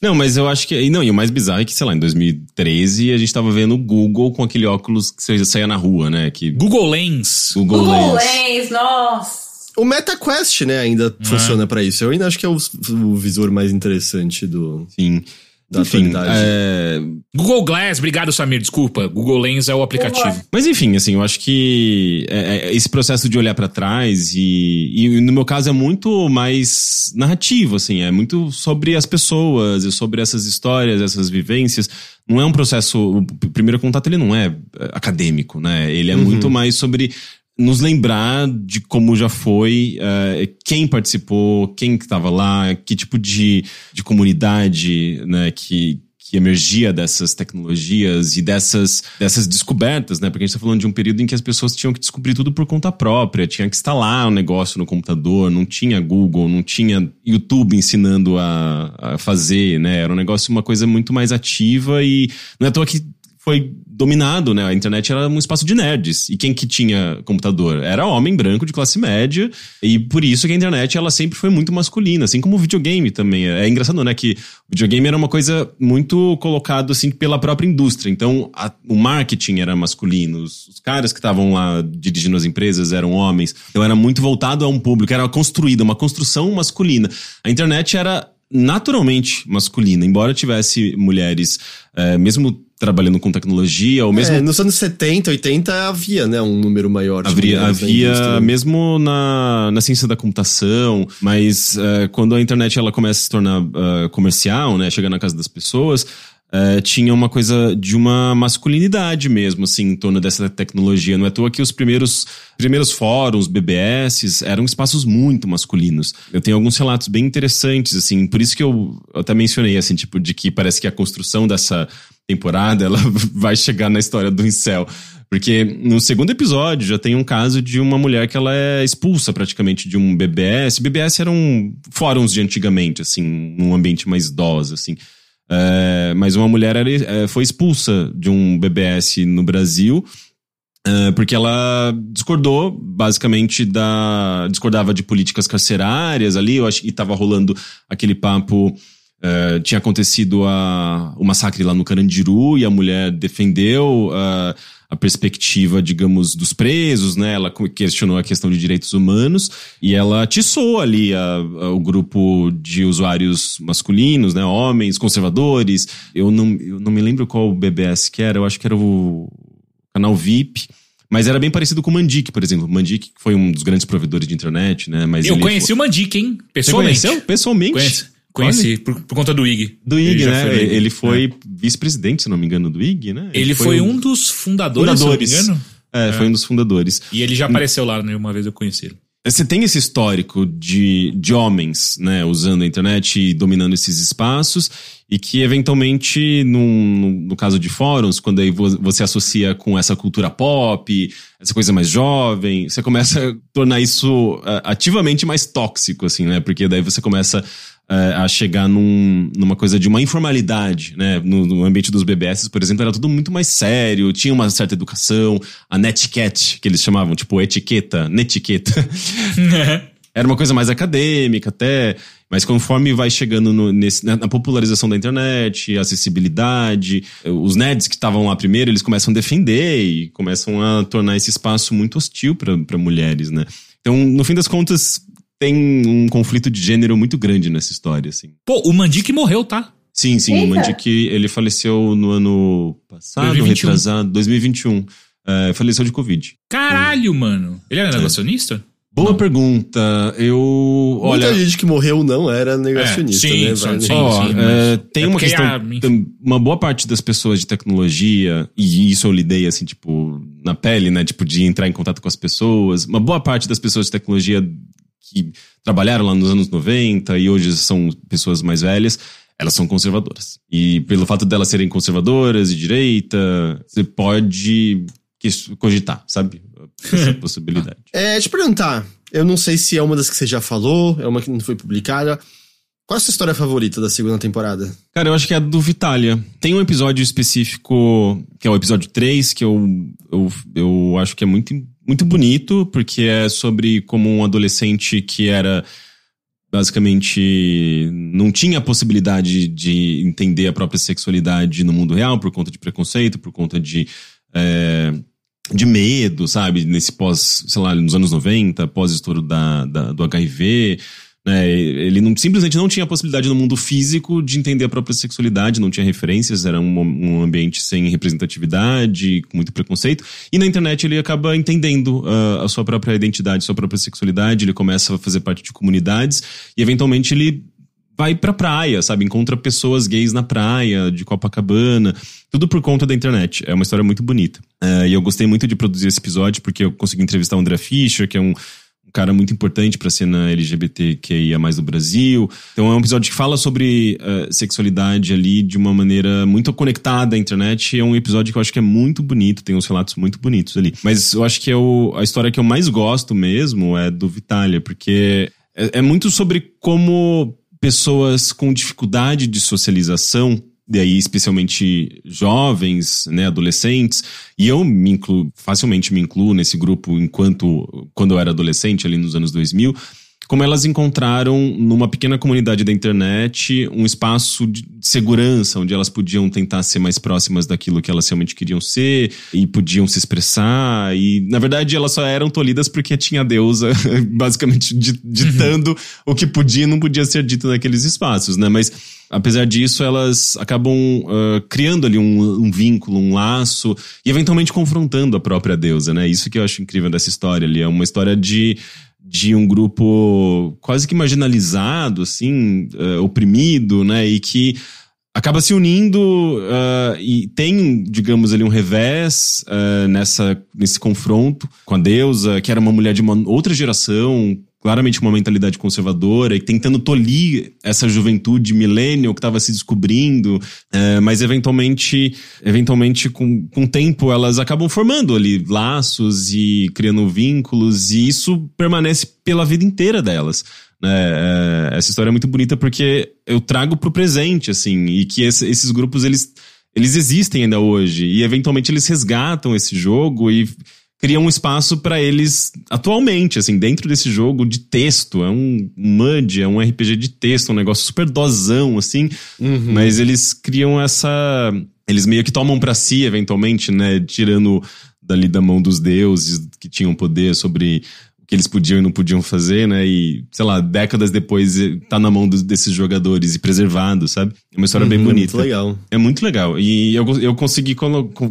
Não, mas eu acho que. e Não, e o mais bizarro é que, sei lá, em 2013 a gente tava vendo o Google com aquele óculos que você saía na rua, né? Que Google Lens. Google, Google Lens. Lens, nossa. O MetaQuest, né, ainda funciona pra isso. Eu ainda acho que é o, o visor mais interessante do, Enfim. Da Enfim, atualidade. é, Google Glass, obrigado, Samir, desculpa. Google Lens é o aplicativo. Mas enfim, assim, eu acho que é, é, esse processo de olhar pra trás e, e no meu caso é muito mais narrativo, assim, é muito sobre as pessoas e sobre essas histórias, essas vivências. Não é um processo, o primeiro contato ele não é é, acadêmico, né? Ele é muito mais sobre nos lembrar de como já foi, eh, quem participou, quem estava lá, que tipo de, de comunidade, né, que, que emergia dessas tecnologias e dessas, dessas descobertas, né? Porque a gente está falando de um período em que as pessoas tinham que descobrir tudo por conta própria, tinha que instalar um negócio no computador, não tinha Google, não tinha YouTube ensinando a, a fazer, né? Era um negócio, uma coisa muito mais ativa e não é à toa que foi dominado, né? A internet era um espaço de nerds. E quem que tinha computador? Era homem branco de classe média. E por isso que a internet ela sempre foi muito masculina, assim como o videogame também. É engraçado, né? Que o videogame era uma coisa muito colocado assim pela própria indústria. Então, a- o marketing era masculino, os, os caras que estavam lá dirigindo as empresas eram homens. Então era muito voltado a um público, era construída, uma construção masculina. A internet era naturalmente masculina, embora tivesse mulheres, eh, mesmo trabalhando com tecnologia, ou mesmo É, nos anos 70, 80 havia, né, um número maior de Havia, mulheres na havia indústria. mesmo na, na ciência da computação, mas eh, quando a internet ela começa a se tornar eh, comercial, né, chegar na casa das pessoas, eh, tinha uma coisa de uma masculinidade mesmo, assim, em torno dessa tecnologia. Não é à toa que os primeiros, primeiros fóruns, BBS, eram espaços muito masculinos. Eu tenho alguns relatos bem interessantes, assim, por isso que eu, eu até mencionei, assim, tipo, de que parece que a construção dessa temporada, ela [LAUGHS] vai chegar na história do incel. Porque no segundo episódio já tem um caso de uma mulher que ela é expulsa praticamente de um BBS. BBS eram fóruns de antigamente, assim, num ambiente mais idoso, assim. É, mas uma mulher era, é, foi expulsa de um BBS no Brasil é, porque ela discordou basicamente da discordava de políticas carcerárias ali eu acho que estava rolando aquele papo é, tinha acontecido a, o massacre lá no Carandiru e a mulher defendeu ah, a perspectiva, digamos, dos presos, né? Ela questionou a questão de direitos humanos e ela atiçou ali a- a- o grupo de usuários masculinos, né? Homens, conservadores. Eu não, eu não me lembro qual BBS que era, eu acho que era o canal VIP. Mas era bem parecido com o Mandic, por exemplo. O Mandic foi um dos grandes provedores de internet, né? Mas Eu conheci foi... o Mandic, hein? Você Pessoalmente. conheceu? Pessoalmente? Conheci, conheci por, por conta do IG. Do Ele IG, já né? foi IG. Ele foi vice-presidente, se não me engano, do IG, né? Ele foi um dos fundadores, fundadores. se não me engano. É, foi um dos fundadores. E ele já apareceu lá, né? Uma vez eu conheci ele. Você tem esse histórico de, de homens, né, usando a internet e dominando esses espaços, e que eventualmente, num- no, no caso de fóruns, quando aí vo- você associa com essa cultura pop, essa coisa mais jovem, você começa a tornar isso ah, ativamente mais tóxico, assim, né? Porque daí você começa é, a chegar num, numa coisa de uma informalidade, né? No, no, ambiente dos BBS, por exemplo, era tudo muito mais sério, tinha uma certa educação, a netiquette, que eles chamavam, tipo, etiqueta, netiqueta. [LAUGHS] era uma coisa mais acadêmica até, mas conforme vai chegando no, nesse, na popularização da internet, acessibilidade, os nerds que estavam lá primeiro, eles começam a defender e começam a tornar esse espaço muito hostil para mulheres, né? Então, no fim das contas, tem um conflito de gênero muito grande nessa história, assim. Pô, o Mandic morreu, tá? Sim, sim, Eita. o Mandic, ele faleceu no ano passado, 2021. retrasado, 2021. É, faleceu de Covid. Caralho, mano. Ele era é. negacionista? Boa não. pergunta. Eu. Olha. Muita gente que morreu não era negacionista, é, sim, né? Sim, sim, oh, sim, é, tem é uma questão. A... Uma boa parte das pessoas de tecnologia, e isso eu lidei assim, tipo, na pele, né? Tipo, de entrar em contato com as pessoas. Uma boa parte das pessoas de tecnologia que trabalharam lá nos anos 90 e hoje são pessoas mais velhas, elas são conservadoras. E pelo fato delas serem conservadoras e direita, você pode cogitar, sabe? Essa [LAUGHS] possibilidade. É, te perguntar, eu não sei se é uma das que você já falou, é uma que não foi publicada. Qual é a sua história favorita da segunda temporada? Cara, eu acho que é a do Vitalia. Tem um episódio específico, que é o episódio 3, que eu, eu, eu acho que é muito muito bonito, porque é sobre como um adolescente que era basicamente não tinha a possibilidade de entender a própria sexualidade no mundo real por conta de preconceito, por conta de. É, de medo, sabe? Nesse pós, sei lá, nos anos 90, pós-estouro da, da, do HIV. Né? Ele não, simplesmente não tinha possibilidade no mundo físico de entender a própria sexualidade, não tinha referências, era um, um ambiente sem representatividade, com muito preconceito. E na internet ele acaba entendendo uh, a sua própria identidade, sua própria sexualidade, ele começa a fazer parte de comunidades e eventualmente ele vai pra praia, sabe? Encontra pessoas gays na praia, de Copacabana, tudo por conta da internet. É uma história muito bonita. Uh, e eu gostei muito de produzir esse episódio porque eu consegui entrevistar o André Fischer, que é um cara muito importante para a cena LGBTQIA mais do Brasil. Então é um episódio que fala sobre uh, sexualidade ali de uma maneira muito conectada à internet. É um episódio que eu acho que é muito bonito, tem uns relatos muito bonitos ali. Mas eu acho que é o, a história que eu mais gosto mesmo é do Vitalia, porque é, é muito sobre como pessoas com dificuldade de socialização e aí especialmente jovens, né, adolescentes, e eu me incluo, facilmente me incluo nesse grupo enquanto, quando eu era adolescente, ali nos anos 2000, como elas encontraram numa pequena comunidade da internet um espaço de segurança, onde elas podiam tentar ser mais próximas daquilo que elas realmente queriam ser e podiam se expressar. E, na verdade, elas só eram tolhidas porque tinha a deusa, [LAUGHS] basicamente, ditando uhum. o que podia e não podia ser dito naqueles espaços, né? Mas apesar disso, elas acabam uh, criando ali um, um, vínculo, um laço, e eventualmente confrontando a própria deusa, né? Isso que eu acho incrível dessa história ali. É uma história de de um grupo quase que marginalizado, assim, uh, oprimido, né? E que acaba se unindo uh, e tem, digamos ali, um revés uh, nessa, nesse confronto com a deusa, que era uma mulher de uma outra geração, claramente uma mentalidade conservadora e tentando tolir essa juventude millennial que estava se descobrindo, é, mas eventualmente, eventualmente com, com o tempo elas acabam formando ali laços e criando vínculos e isso permanece pela vida inteira delas. Né? É, essa história é muito bonita porque eu trago pro presente, assim, e que esse, esses grupos eles, eles existem ainda hoje e eventualmente eles resgatam esse jogo e cria um espaço para eles atualmente, assim, dentro desse jogo de texto. É um MUD, é um RPG de texto, um negócio super dosão, assim. Uhum. Mas eles criam essa. Eles meio que tomam para si, eventualmente, né? Tirando dali da mão dos deuses que tinham poder sobre que eles podiam e não podiam fazer, né? E, sei lá, décadas depois eh, tá na mão dos, desses jogadores e preservado, sabe? É uma história uhum, bem bonita. Muito legal. É muito legal. E eu, eu consegui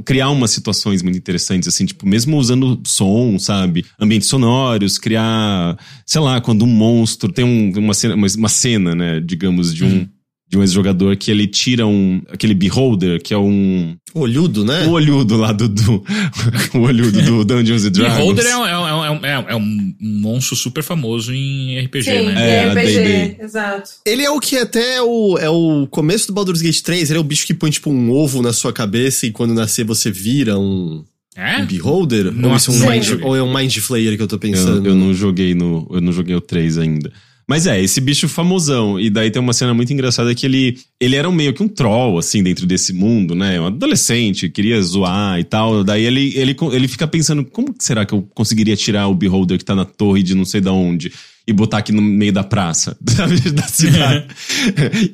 criar umas situações muito interessantes, assim, tipo, mesmo usando som, sabe? Ambientes sonoros, criar, sei lá, quando um monstro tem um, uma, cena, uma, uma cena, né? Digamos, de um. Uhum de um ex-jogador que ele tira um. aquele beholder, que é um. Olhudo, né? O olhudo lá do. do [LAUGHS] o olhudo do Dungeons and Dragons. Beholder é, é, é, é, um monstro super famoso em RPG, Sim, né? É, RPG, exato. Ele é o que até o, é o começo do Baldur's Gate 3, ele é o bicho que põe tipo um ovo na sua cabeça e quando nascer você vira um. É? Um beholder? ou, isso é um mind, ou é um Mind Flayer que eu tô pensando? Eu, eu, não joguei no. Eu não joguei o 3 ainda. Mas é, esse bicho famosão. E daí tem uma cena muito engraçada que ele, ele era um meio que um troll, assim, dentro desse mundo, né? Um adolescente, queria zoar e tal. Daí ele, ele, ele fica pensando, como será que eu conseguiria tirar o Beholder que tá na torre de não sei da onde? E botar aqui no meio da praça, [LAUGHS] sabe? [LAUGHS] Da cidade.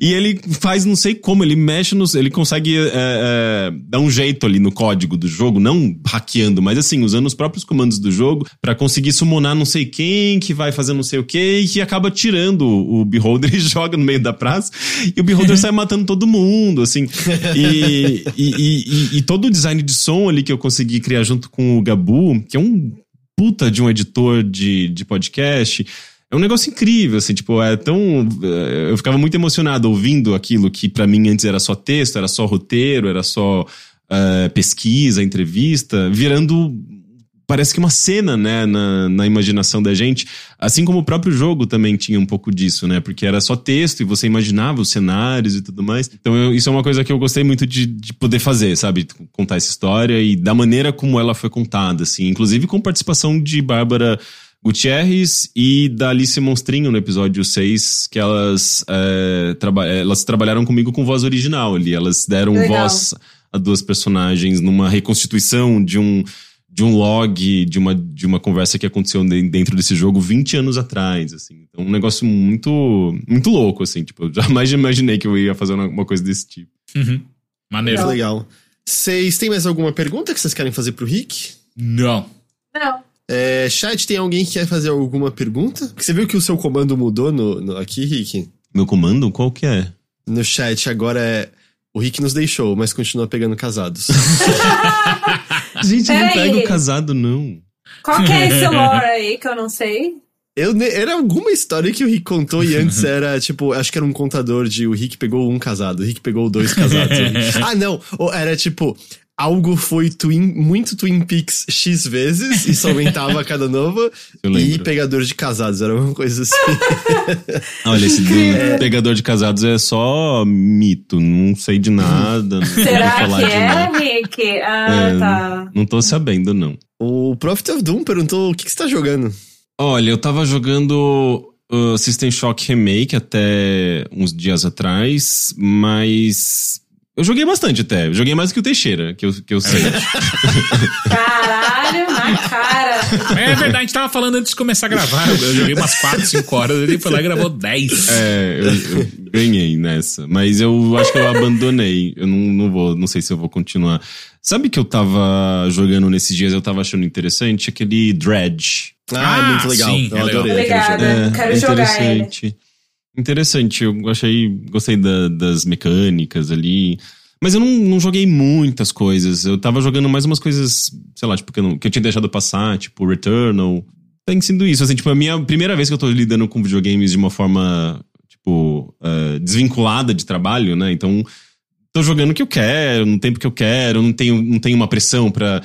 e ele faz, não sei como, ele mexe nos. Ele consegue é, é, dar um jeito ali no código do jogo, não hackeando, mas assim, usando os próprios comandos do jogo para conseguir summonar não sei quem, que vai fazer não sei o que, e que acaba tirando o, Beholder [LAUGHS] e joga no meio da praça. E o Beholder sai matando todo mundo, assim. E, e, e, e todo o design de som ali que eu consegui criar junto com o Gabu, que é um puta de um editor de, de podcast é um negócio incrível, assim, tipo, é tão. É, eu ficava muito emocionado ouvindo aquilo que para mim antes era só texto, era só roteiro, era só uh, pesquisa, entrevista, virando. Parece que uma cena, né, na, na imaginação da gente. Assim como o próprio jogo também tinha um pouco disso, né? Porque era só texto e você imaginava os cenários e tudo mais. Então, eu, isso é uma coisa que eu gostei muito de, de poder fazer, sabe? Contar essa história e da maneira como ela foi contada, assim. Inclusive com participação de Bárbara. Gutierrez e da Alice Monstrinho no episódio 6, que elas, é, traba elas trabalharam comigo com voz original ali. Elas deram Legal. voz a duas personagens numa reconstituição de um, de um log, de uma, de uma conversa que aconteceu dentro desse jogo 20 anos atrás, assim. Então, um negócio muito, muito louco, assim. Tipo, eu jamais imaginei que eu ia fazer uma, uma coisa desse tipo. Uhum. Maneiro. Legal. Vocês têm mais alguma pergunta que vocês querem fazer pro Rick? Não. Não. É, chat, tem alguém que quer fazer alguma pergunta? Você viu que o seu comando mudou no, no, aqui, Rick? Meu comando? Qual que é? No chat agora é. O Rick nos deixou, mas continua pegando casados. [LAUGHS] Gente, eu não pego casado, não. Qual que é [LAUGHS] esse lore aí que eu não sei? Eu, era alguma história que o Rick contou e antes [LAUGHS] era, tipo, acho que era um contador de o Rick pegou um casado, o Rick pegou dois casados. ah, não, era tipo, algo foi twin, muito Twin Peaks X vezes e só aumentava a cada nova. e pegador de casados, era uma coisa assim. [LAUGHS] Olha, esse é. pegador de casados é só mito, não sei de nada. Será que é, Rick? Ah, é, tá. Não tô sabendo, não. O Prophet of Doom perguntou o que, que você tá jogando. Olha, eu tava jogando uh, System Shock Remake até uns dias atrás, mas eu joguei bastante até. Eu joguei mais que o Teixeira, que eu, que eu sei. [LAUGHS] Caralho, na cara. É verdade, a gente tava falando antes de começar a gravar. Eu, joguei umas 4, 5 horas, ele foi lá e gravou 10. É, eu, eu, ganhei nessa. Mas eu acho que eu abandonei. Eu não, não vou, não sei se eu vou continuar. Sabe que eu tava jogando nesses dias, eu tava achando interessante? Aquele Dredge. Ah, é ah muito legal. Sim, eu é adorei. Obrigada. É, Quero é jogar ele. Interessante, eu achei, gostei da, das mecânicas ali. Mas eu não, não joguei muitas coisas. Eu tava jogando mais umas coisas, sei lá, tipo, que eu, não, que eu tinha deixado passar, tipo Returnal. Tem sido isso, assim, tipo, a minha primeira vez que eu tô lidando com videogames de uma forma, tipo, uh, desvinculada de trabalho, né? Então, tô jogando o que eu quero, no tempo que eu quero, não tenho, não tenho uma pressão pra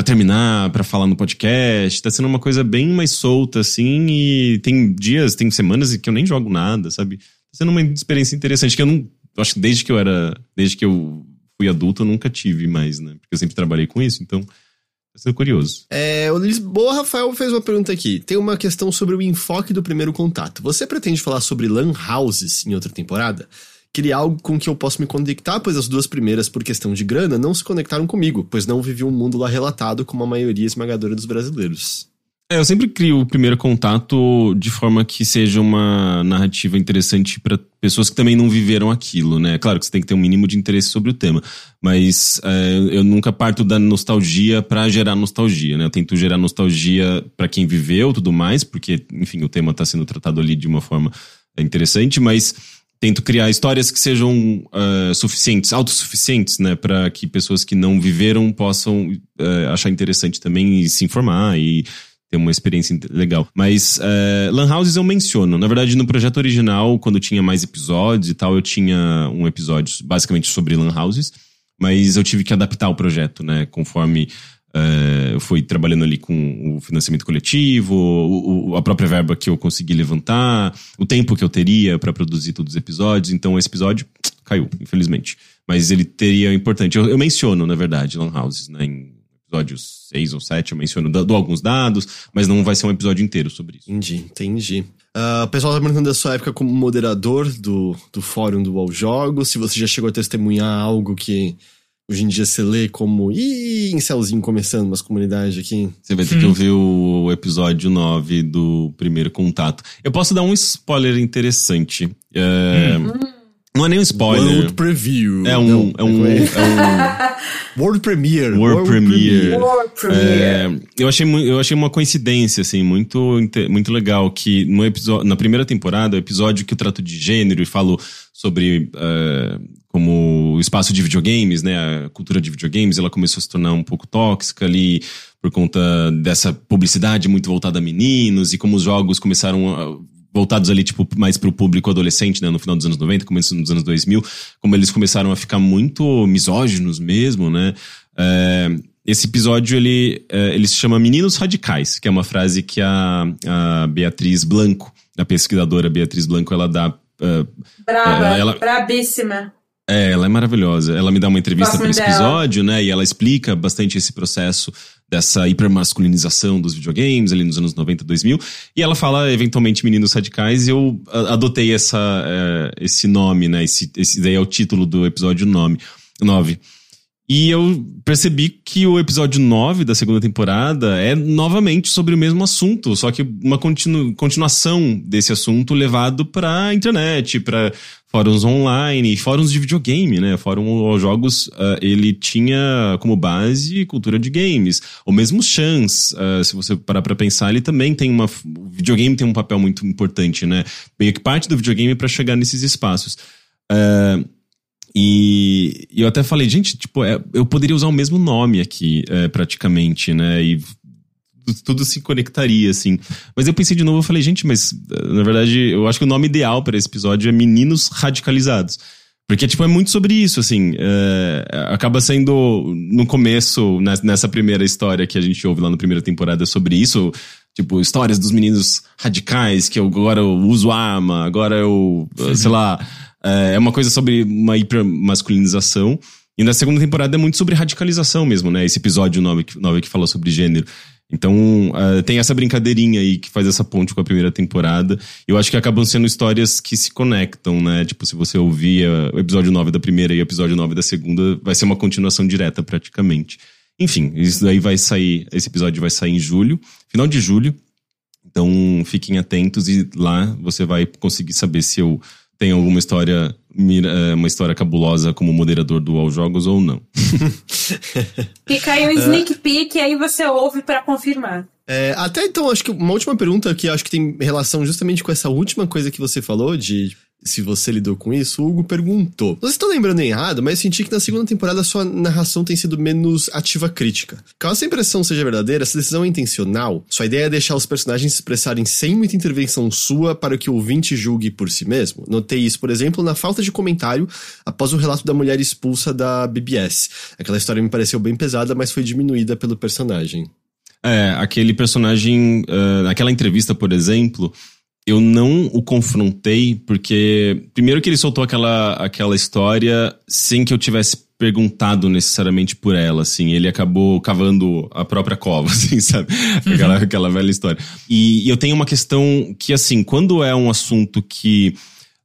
para terminar, para falar no podcast. Tá sendo uma coisa bem mais solta, assim, e tem dias, tem semanas que eu nem jogo nada, sabe? Tá sendo uma experiência interessante que eu não. Acho que desde que eu era. Desde que eu fui adulto, eu nunca tive mais, né? Porque eu sempre trabalhei com isso, então. Tá sendo curioso. É, o Lisboa Rafael fez uma pergunta aqui. Tem uma questão sobre o enfoque do primeiro contato. Você pretende falar sobre lan houses em outra temporada? Queria algo com que eu possa me conectar, pois as duas primeiras, por questão de grana, não se conectaram comigo, pois não vivi um mundo lá relatado como a maioria esmagadora dos brasileiros. É, eu sempre crio o primeiro contato de forma que seja uma narrativa interessante para pessoas que também não viveram aquilo, né? Claro que você tem que ter um mínimo de interesse sobre o tema, mas é, eu nunca parto da nostalgia para gerar nostalgia, né? Eu tento gerar nostalgia para quem viveu, tudo mais, porque, enfim, o tema está sendo tratado ali de uma forma interessante, mas tento criar histórias que sejam uh, suficientes, autossuficientes, né, para que pessoas que não viveram possam uh, achar interessante também e se informar e ter uma experiência legal. Mas uh, Lan Houses eu menciono. Na verdade, no projeto original, quando tinha mais episódios e tal, eu tinha um episódio basicamente sobre Lan Houses, mas eu tive que adaptar o projeto, né, conforme Uh, eu fui trabalhando ali com o financiamento coletivo, o, o, a própria verba que eu consegui levantar, o tempo que eu teria para produzir todos os episódios. Então, esse episódio caiu, infelizmente. Mas ele teria importante. Eu, eu menciono, na verdade, Lan Houses, né, em episódio 6 ou 7, eu menciono, dou alguns dados, mas não vai ser um episódio inteiro sobre isso. Entendi, entendi. Uh, o pessoal tá perguntando da sua época como moderador do, do fórum do UOL Jogos, se você já chegou a testemunhar algo que hoje em dia você lê como ih, incelzinho começando umas comunidades aqui. Você vai ter hum. que ouvir o episódio 9 do primeiro contato. Eu posso dar um spoiler interessante. É, hum. Não é nem um spoiler. World Preview. É um. Não, é um, é um... [LAUGHS] World Premiere. World, World Premiere. World Premiere. É, eu, achei, eu achei uma coincidência, assim, muito, muito legal que no episódio, na primeira temporada, o episódio que eu trato de gênero e falo sobre uh, como o espaço de videogames, né, a cultura de videogames, ela começou a se tornar um pouco tóxica ali por conta dessa publicidade muito voltada a meninos e como os jogos começaram a voltados ali, tipo, mais pro público adolescente, né, no final dos anos 90, começo dos anos 2000, como eles começaram a ficar muito misóginos mesmo, né, é, esse episódio, ele, é, ele se chama Meninos Radicais, que é uma frase que a, a Beatriz Blanco, a pesquisadora Beatriz Blanco, ela dá... Uh, Brava, ela, brabíssima. É, ela é maravilhosa. Ela me dá uma entrevista para esse episódio, né? E ela explica bastante esse processo dessa hipermasculinização dos videogames ali nos anos 90, 2000. E ela fala, eventualmente, Meninos Radicais, e eu adotei essa, é, esse nome, né? Esse, esse daí é o título do episódio 9. 9. E eu percebi que o episódio 9 da segunda temporada é novamente sobre o mesmo assunto, só que uma continu continuação desse assunto levado pra internet, pra fóruns online, fóruns de videogame, né? Fórum Jogos, uh, ele tinha como base cultura de games. O mesmo Chance, uh, se você parar pra pensar, ele também tem uma... O videogame tem um papel muito importante, né? Meio que parte do videogame para chegar nesses espaços. Uh, e, e, eu até falei, gente, tipo, é, eu poderia usar o mesmo nome aqui, é, praticamente, né? E tudo se conectaria, assim. Mas eu pensei de novo, eu falei, gente, mas na verdade, eu acho que o nome ideal para esse episódio é Meninos Radicalizados. Porque, tipo, é muito sobre isso, assim. É, acaba sendo, no começo, nessa primeira história que a gente ouve lá na primeira temporada sobre isso, tipo, histórias dos meninos radicais, que eu, agora eu uso arma, agora eu, sei lá é, uma coisa sobre uma hipermasculinização. E na segunda temporada é muito sobre radicalização mesmo, né? Esse episódio 9, 9 que fala sobre gênero. Então, uh, tem essa brincadeirinha aí que faz essa ponte com a primeira temporada. Eu acho que acabam sendo histórias que se conectam, né? Tipo, se você ouvir uh, o episódio 9 da primeira e o episódio 9 da segunda, vai ser uma continuação direta praticamente. Enfim, isso daí vai sair, esse episódio vai sair em julho, final de julho. Então, fiquem atentos e lá você vai conseguir saber se eu tem alguma história, é, uma história cabulosa como moderador do All Jogos ou não. [LAUGHS] Fica aí um sneak peek e aí você ouve para confirmar. É, até então, acho que uma última pergunta que acho que tem relação justamente com essa última coisa que você falou de se você lidou com isso, o Hugo perguntou. Vocês estão lembrando errado, mas senti que na segunda temporada sua narração tem sido menos ativa crítica. Caso essa impressão seja verdadeira, essa decisão é intencional. Sua ideia é deixar os personagens se expressarem sem muita intervenção sua para que o ouvinte julgue por si mesmo. Notei isso, por exemplo, na falta de comentário após o relato da mulher expulsa da BBS. Aquela história me pareceu bem pesada, mas foi diminuída pelo personagem. É, aquele personagem, uh, naquela entrevista, por exemplo, eu não o confrontei porque primeiro que ele soltou aquela, aquela história sem que eu tivesse perguntado necessariamente por ela, assim, ele acabou cavando a própria cova, [LAUGHS] assim, sabe? Aquela, aquela velha história. E, e eu tenho uma questão que, assim, quando é um assunto que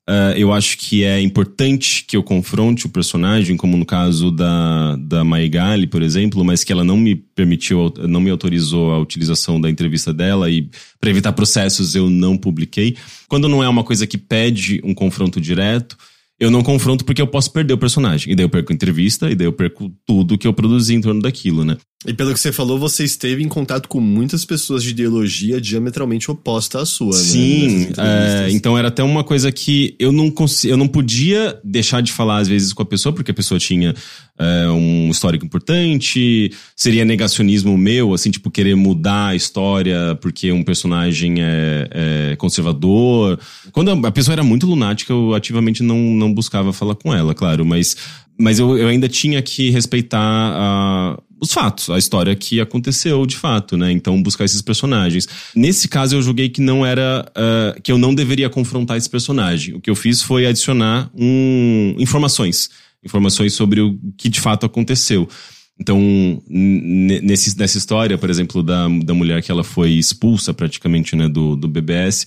Uh, eu acho que é importante que eu confronte o personagem, como no caso da, da Maigali, por exemplo, mas que ela não me permitiu, não me autorizou a utilização da entrevista dela e para evitar processos eu não publiquei. Quando não é uma coisa que pede um confronto direto, eu não confronto porque eu posso perder o personagem. E daí eu perco a entrevista, e daí eu perco tudo que eu produzi em torno daquilo, né? E pelo que você falou, você esteve em contato com muitas pessoas de ideologia diametralmente oposta à sua, Sim, né? Sim, é, então era até uma coisa que eu não, eu não podia deixar de falar às vezes com a pessoa, porque a pessoa tinha é, um histórico importante, seria negacionismo meu, assim, tipo, querer mudar a história porque um personagem é, é conservador. Quando a pessoa era muito lunática, eu ativamente não, não buscava falar com ela, claro, mas mas eu, eu ainda tinha que respeitar a, os fatos, a história que aconteceu de fato, né? Então buscar esses personagens. Nesse caso eu julguei que não era uh, que eu não deveria confrontar esse personagem. O que eu fiz foi adicionar um, informações, informações sobre o que de fato aconteceu. Então, nesse, nessa história, por exemplo, da, da mulher que ela foi expulsa praticamente né, do, do BBS,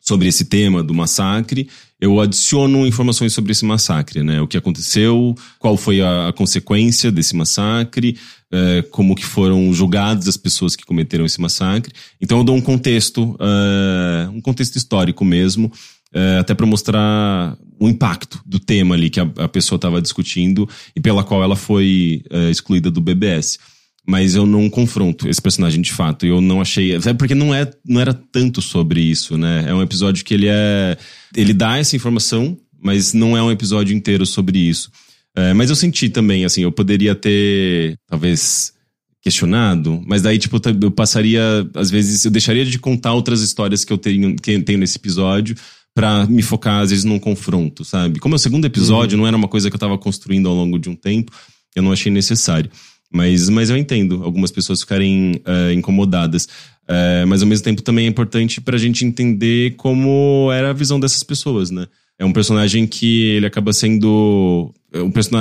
sobre esse tema do massacre, eu adiciono informações sobre esse massacre, né? O que aconteceu, qual foi a, a consequência desse massacre, é, como que foram julgadas as pessoas que cometeram esse massacre. Então eu dou um contexto, é, um contexto histórico mesmo, é, até para mostrar o impacto do tema ali que a, a pessoa estava discutindo e pela qual ela foi excluída do BBS mas eu não confronto esse personagem de fato. Eu não achei. É porque não, é, não era tanto sobre isso, né? É um episódio que ele é. Ele dá essa informação, mas não é um episódio inteiro sobre isso. É, mas eu senti também, assim, eu poderia ter, talvez, questionado, mas daí, tipo, eu passaria, às vezes, eu deixaria de contar outras histórias que eu tenho, que tenho nesse episódio para me focar, às vezes, num confronto, sabe? Como é o segundo episódio, uhum. não era uma coisa que eu tava construindo ao longo de um tempo, eu não achei necessário. Mas, mas eu entendo algumas pessoas ficarem uh, incomodadas. Uh, mas ao mesmo tempo também é importante pra gente entender como era a visão dessas pessoas, né? É um personagem que ele acaba sendo. O, person...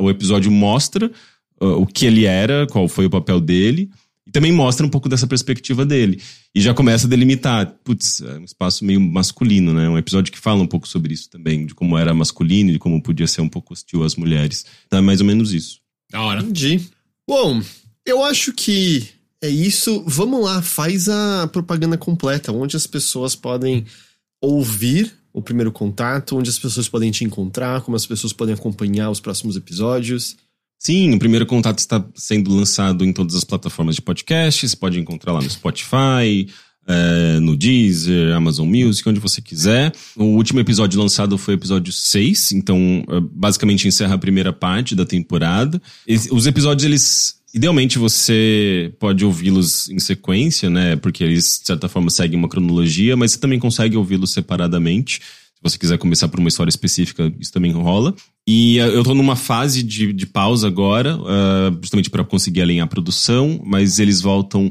o episódio mostra o que ele era, qual foi o papel dele, e também mostra um pouco dessa perspectiva dele. E já começa a delimitar. Putz, é um espaço meio masculino, né? Um episódio que fala um pouco sobre isso também, de como era masculino, de como podia ser um pouco hostil às mulheres. Então é mais ou menos isso. Da hora. Entendi. Bom, eu acho que é isso. Vamos lá, faz a propaganda completa, onde as pessoas podem ouvir o primeiro contato, onde as pessoas podem te encontrar, como as pessoas podem acompanhar os próximos episódios. Sim, o primeiro contato está sendo lançado em todas as plataformas de podcast. Você pode encontrar lá no Spotify, é, no Deezer, Amazon Music, onde você quiser. O último episódio lançado foi o episódio 6, então é, basicamente encerra a primeira parte da temporada. Os episódios, eles. Idealmente você pode ouvi-los em sequência, né? Porque eles, de certa forma, seguem uma cronologia, mas você também consegue ouvi-los separadamente. Se você quiser começar por uma história específica, isso também rola. E é, eu tô numa fase de, de pausa agora, uh, justamente para conseguir alinhar a produção, mas eles voltam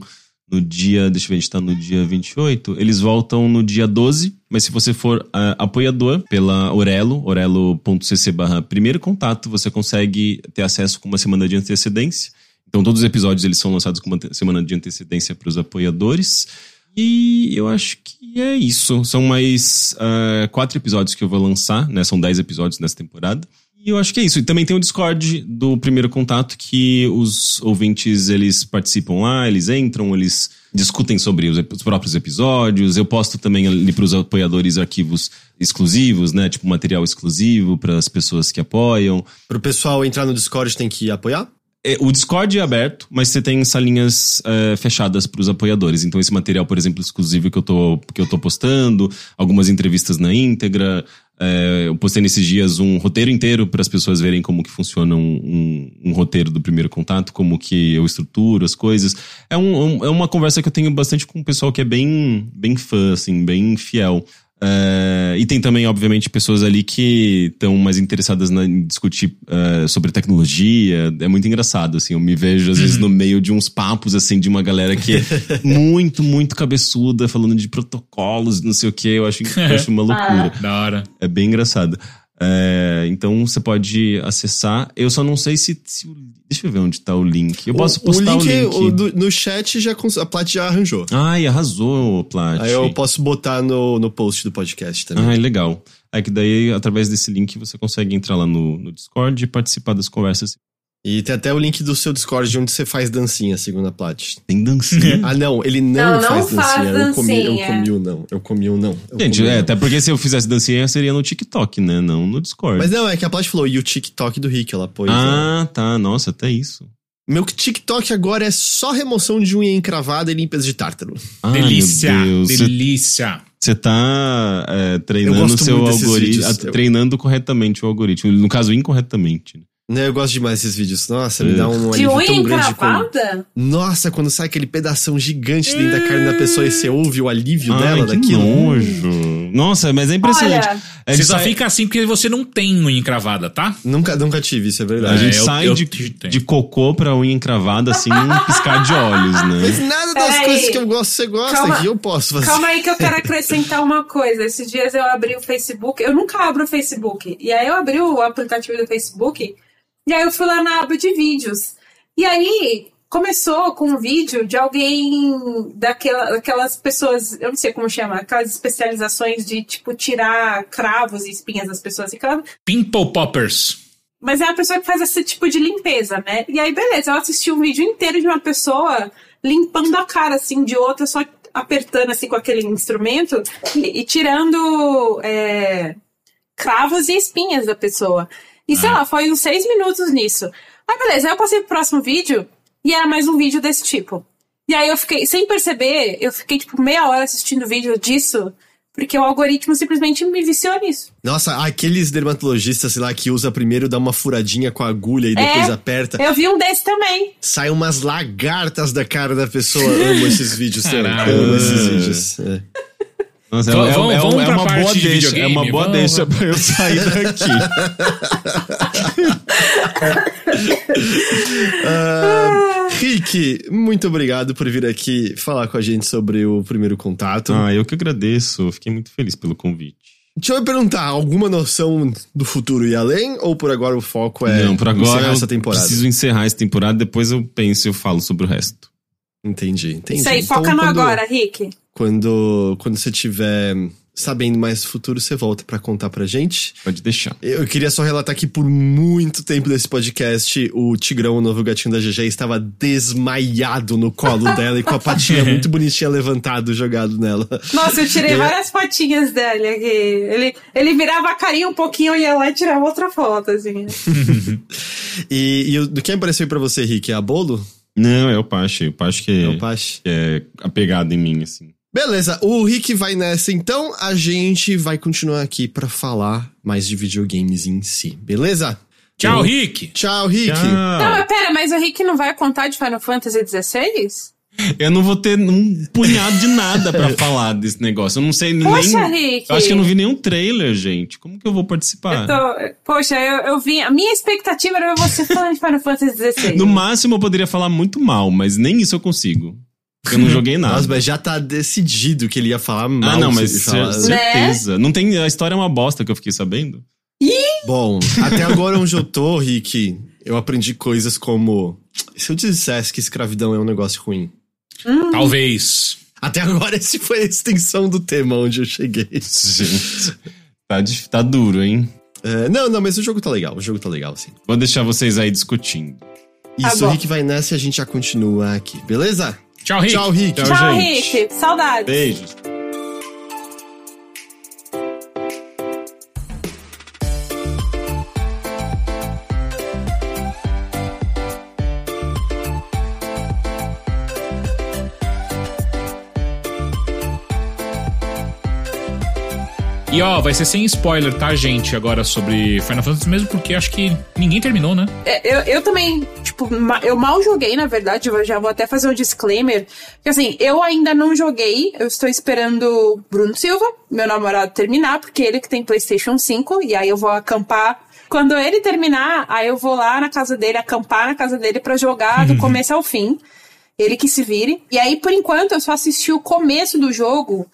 no dia, deixa eu ver, a gente tá no dia 28, eles voltam no dia 12, mas se você for uh, apoiador pela Orelo, orelo.cc barra primeiro contato, você consegue ter acesso com uma semana de antecedência. Então todos os episódios eles são lançados com uma semana de antecedência para os apoiadores. E eu acho que é isso. São mais uh, quatro episódios que eu vou lançar, né? São dez episódios nessa temporada. E eu acho que é isso. E também tem o Discord do primeiro contato que os ouvintes eles participam lá, eles entram, eles discutem sobre os, os próprios episódios. Eu posto também ali para os apoiadores arquivos exclusivos, né? Tipo material exclusivo para as pessoas que apoiam. Para o pessoal entrar no Discord tem que apoiar? É, o Discord é aberto, mas você tem salinhas é, fechadas para os apoiadores. Então, esse material, por exemplo, exclusivo que eu tô, que eu tô postando, algumas entrevistas na íntegra, é, eu postei nesses dias um roteiro inteiro para as pessoas verem como que funciona um, um, um, roteiro do primeiro contato, como que eu estruturo as coisas. É, um, é uma conversa que eu tenho bastante com o pessoal que é bem, bem fã, assim, bem fiel. Uh, e tem também, obviamente, pessoas ali que estão mais interessadas na, em discutir uh, sobre tecnologia. É muito engraçado, assim. Eu me vejo, às uhum. vezes, no meio de uns papos, assim, de uma galera que é [LAUGHS] muito, muito cabeçuda, falando de protocolos, não sei o que. Eu acho, eu [LAUGHS] acho uma loucura. Ah. Da hora. É bem engraçado. É, então você pode acessar. Eu só não sei se, se, Deixa eu ver onde tá o link. Eu posso postar o link. O link, o do, no chat já, a Plat já arranjou. Ai, arrasou, Plat. Aí eu posso botar no, no post do podcast também. Ai, legal. É que daí, através desse link, você consegue entrar lá no, no Discord e participar das conversas e tem até o link do seu Discord onde você faz dancinha, segundo a Plat. Tem dancinha? [LAUGHS] ah, não, ele não, não, não faz, faz dancinha. dancinha. Eu comi, eu comi o não. Eu comi o não. Eu Gente, é, não. até porque se eu fizesse dancinha seria no TikTok, né? Não no Discord. Mas não, é que a Plat falou, e o TikTok do Rick, ela pôs. Ah, né? tá. Nossa, até isso. Meu TikTok agora é só remoção de unha encravada e limpeza de tártaro. Ah, delícia, delícia. Você tá é, treinando o seu algoritmo, treinando corretamente o algoritmo, no caso incorretamente. Né? Eu gosto demais desses vídeos. Nossa, me dá um de alívio tão grande. Quando... Nossa, quando sai aquele pedação gigante dentro da carne da pessoa e você ouve o alívio Ai, dela que daquilo. Nojo. Nossa, mas é impressionante. Olha, é você só sai... fica assim porque você não tem unha encravada, tá? Nunca, nunca tive, isso é verdade. A gente é, sai eu, eu de, de cocô pra unha encravada assim, um piscar de olhos, né? Mas nada das coisas que eu gosto você gosta, calma, que eu posso fazer. Calma aí que eu quero acrescentar uma coisa. Esses dias eu abri o Facebook, eu nunca abro o Facebook. E aí eu abri o aplicativo do Facebook e aí eu fui lá na aba de vídeos. E aí começou com um vídeo de alguém daquela, daquelas pessoas, eu não sei como chama, aquelas especializações de tipo tirar cravos e espinhas das pessoas. Aquela... Pimple Poppers. Mas é uma pessoa que faz esse tipo de limpeza, né? E aí, beleza, eu assisti um vídeo inteiro de uma pessoa limpando a cara, assim, de outra, só apertando, assim, com aquele instrumento e, e tirando é, cravos e espinhas da pessoa. E, sei Ah. lá, foi uns seis minutos nisso. Aí, beleza, aí eu passei pro próximo vídeo e era mais um vídeo desse tipo. E aí eu fiquei, sem perceber, eu fiquei, tipo, meia hora assistindo o vídeo disso, porque o algoritmo simplesmente me viciou nisso. Nossa, aqueles dermatologistas, sei lá, que usa primeiro, dá uma furadinha com a agulha e depois É. aperta. Eu vi um desse também. Sai umas lagartas da cara da pessoa. Amo esses vídeos também. Caralho. Amo esses vídeos. É. Nossa, Vamos- é, vamos- é, vamos é uma parte boa de deixa. É uma boa vamos- deixa pra eu sair daqui. [LAUGHS] Ah, Rick, muito obrigado por vir aqui falar com a gente sobre o primeiro contato. ah, eu que agradeço. Fiquei muito feliz pelo convite. Deixa eu perguntar, alguma noção do futuro e além? Ou por agora o foco é Não, por agora encerrar essa temporada? preciso encerrar essa temporada, depois eu penso e eu falo sobre o resto. Entendi, entendi. Isso aí, Então, foca no quando- agora, Rick. Quando, quando você tiver sabendo mais do futuro, você volta pra contar pra gente. Pode deixar. Eu queria só relatar que por muito tempo desse podcast, o Tigrão, o novo gatinho da GG, estava desmaiado no colo [LAUGHS] dela e com a patinha muito bonitinha levantado, jogado nela. Nossa, eu tirei É. várias fotinhas dele aqui. Ele, ele virava a carinha um pouquinho e ia lá e tirava outra foto, assim. [LAUGHS] E, e do que apareceu pra você, Rick? É a bolo? Não, é o Pache. O Pache que, É o Pache? que é apegado em mim, assim. Beleza, o Rick vai nessa, então a gente vai continuar aqui pra falar mais de videogames em si, beleza? Tchau, Rick. Tchau, Rick. Não, mas pera, mas o Rick não vai contar de Final Fantasy XVI? Eu não vou ter um punhado de nada pra [LAUGHS] falar desse negócio. Eu não sei Poxa, nem. Rick. Eu acho que eu não vi nenhum trailer, gente. Como que eu vou participar? Eu tô- poxa, eu, eu vi. A minha expectativa era ver você falando de Final Fantasy XVI. No máximo eu poderia falar muito mal, mas nem isso eu consigo. Porque eu não joguei [LAUGHS] nada. Nossa, mas já tá decidido que ele ia falar mal. ah, não, mas cer- falar- certeza. Não tem. A história é uma bosta que eu fiquei sabendo. Bom, até agora onde eu tô, Rick, eu aprendi coisas como. Se eu dissesse que escravidão é um negócio ruim. Talvez. Até agora, [LAUGHS] esse foi a extensão do tema onde eu cheguei. Gente. Tá, dif- tá duro, hein? É, não, não, mas o jogo tá legal. O jogo tá legal, sim. Vou deixar vocês aí discutindo. Tá Isso, o bom. Rick vai nessa e a gente já continua aqui, beleza? Tchau, Rick. Tchau, Rick. Tchau, Tchau, gente. Rick. Saudades. Beijos. E ó, vai ser sem spoiler, tá, gente? Agora sobre Final Fantasy, mesmo porque acho que ninguém terminou, né? É, Eu, eu também, tipo, eu mal joguei, na verdade, eu já vou até fazer um disclaimer. Porque assim, eu ainda não joguei, eu estou esperando o Bruno Silva, meu namorado, terminar, porque ele que tem PlayStation 5, e aí eu vou acampar. Quando ele terminar, aí eu vou lá na casa dele, acampar na casa dele pra jogar do começo ao fim. Ele que se vire. E aí, por enquanto, eu só assisti o começo do jogo.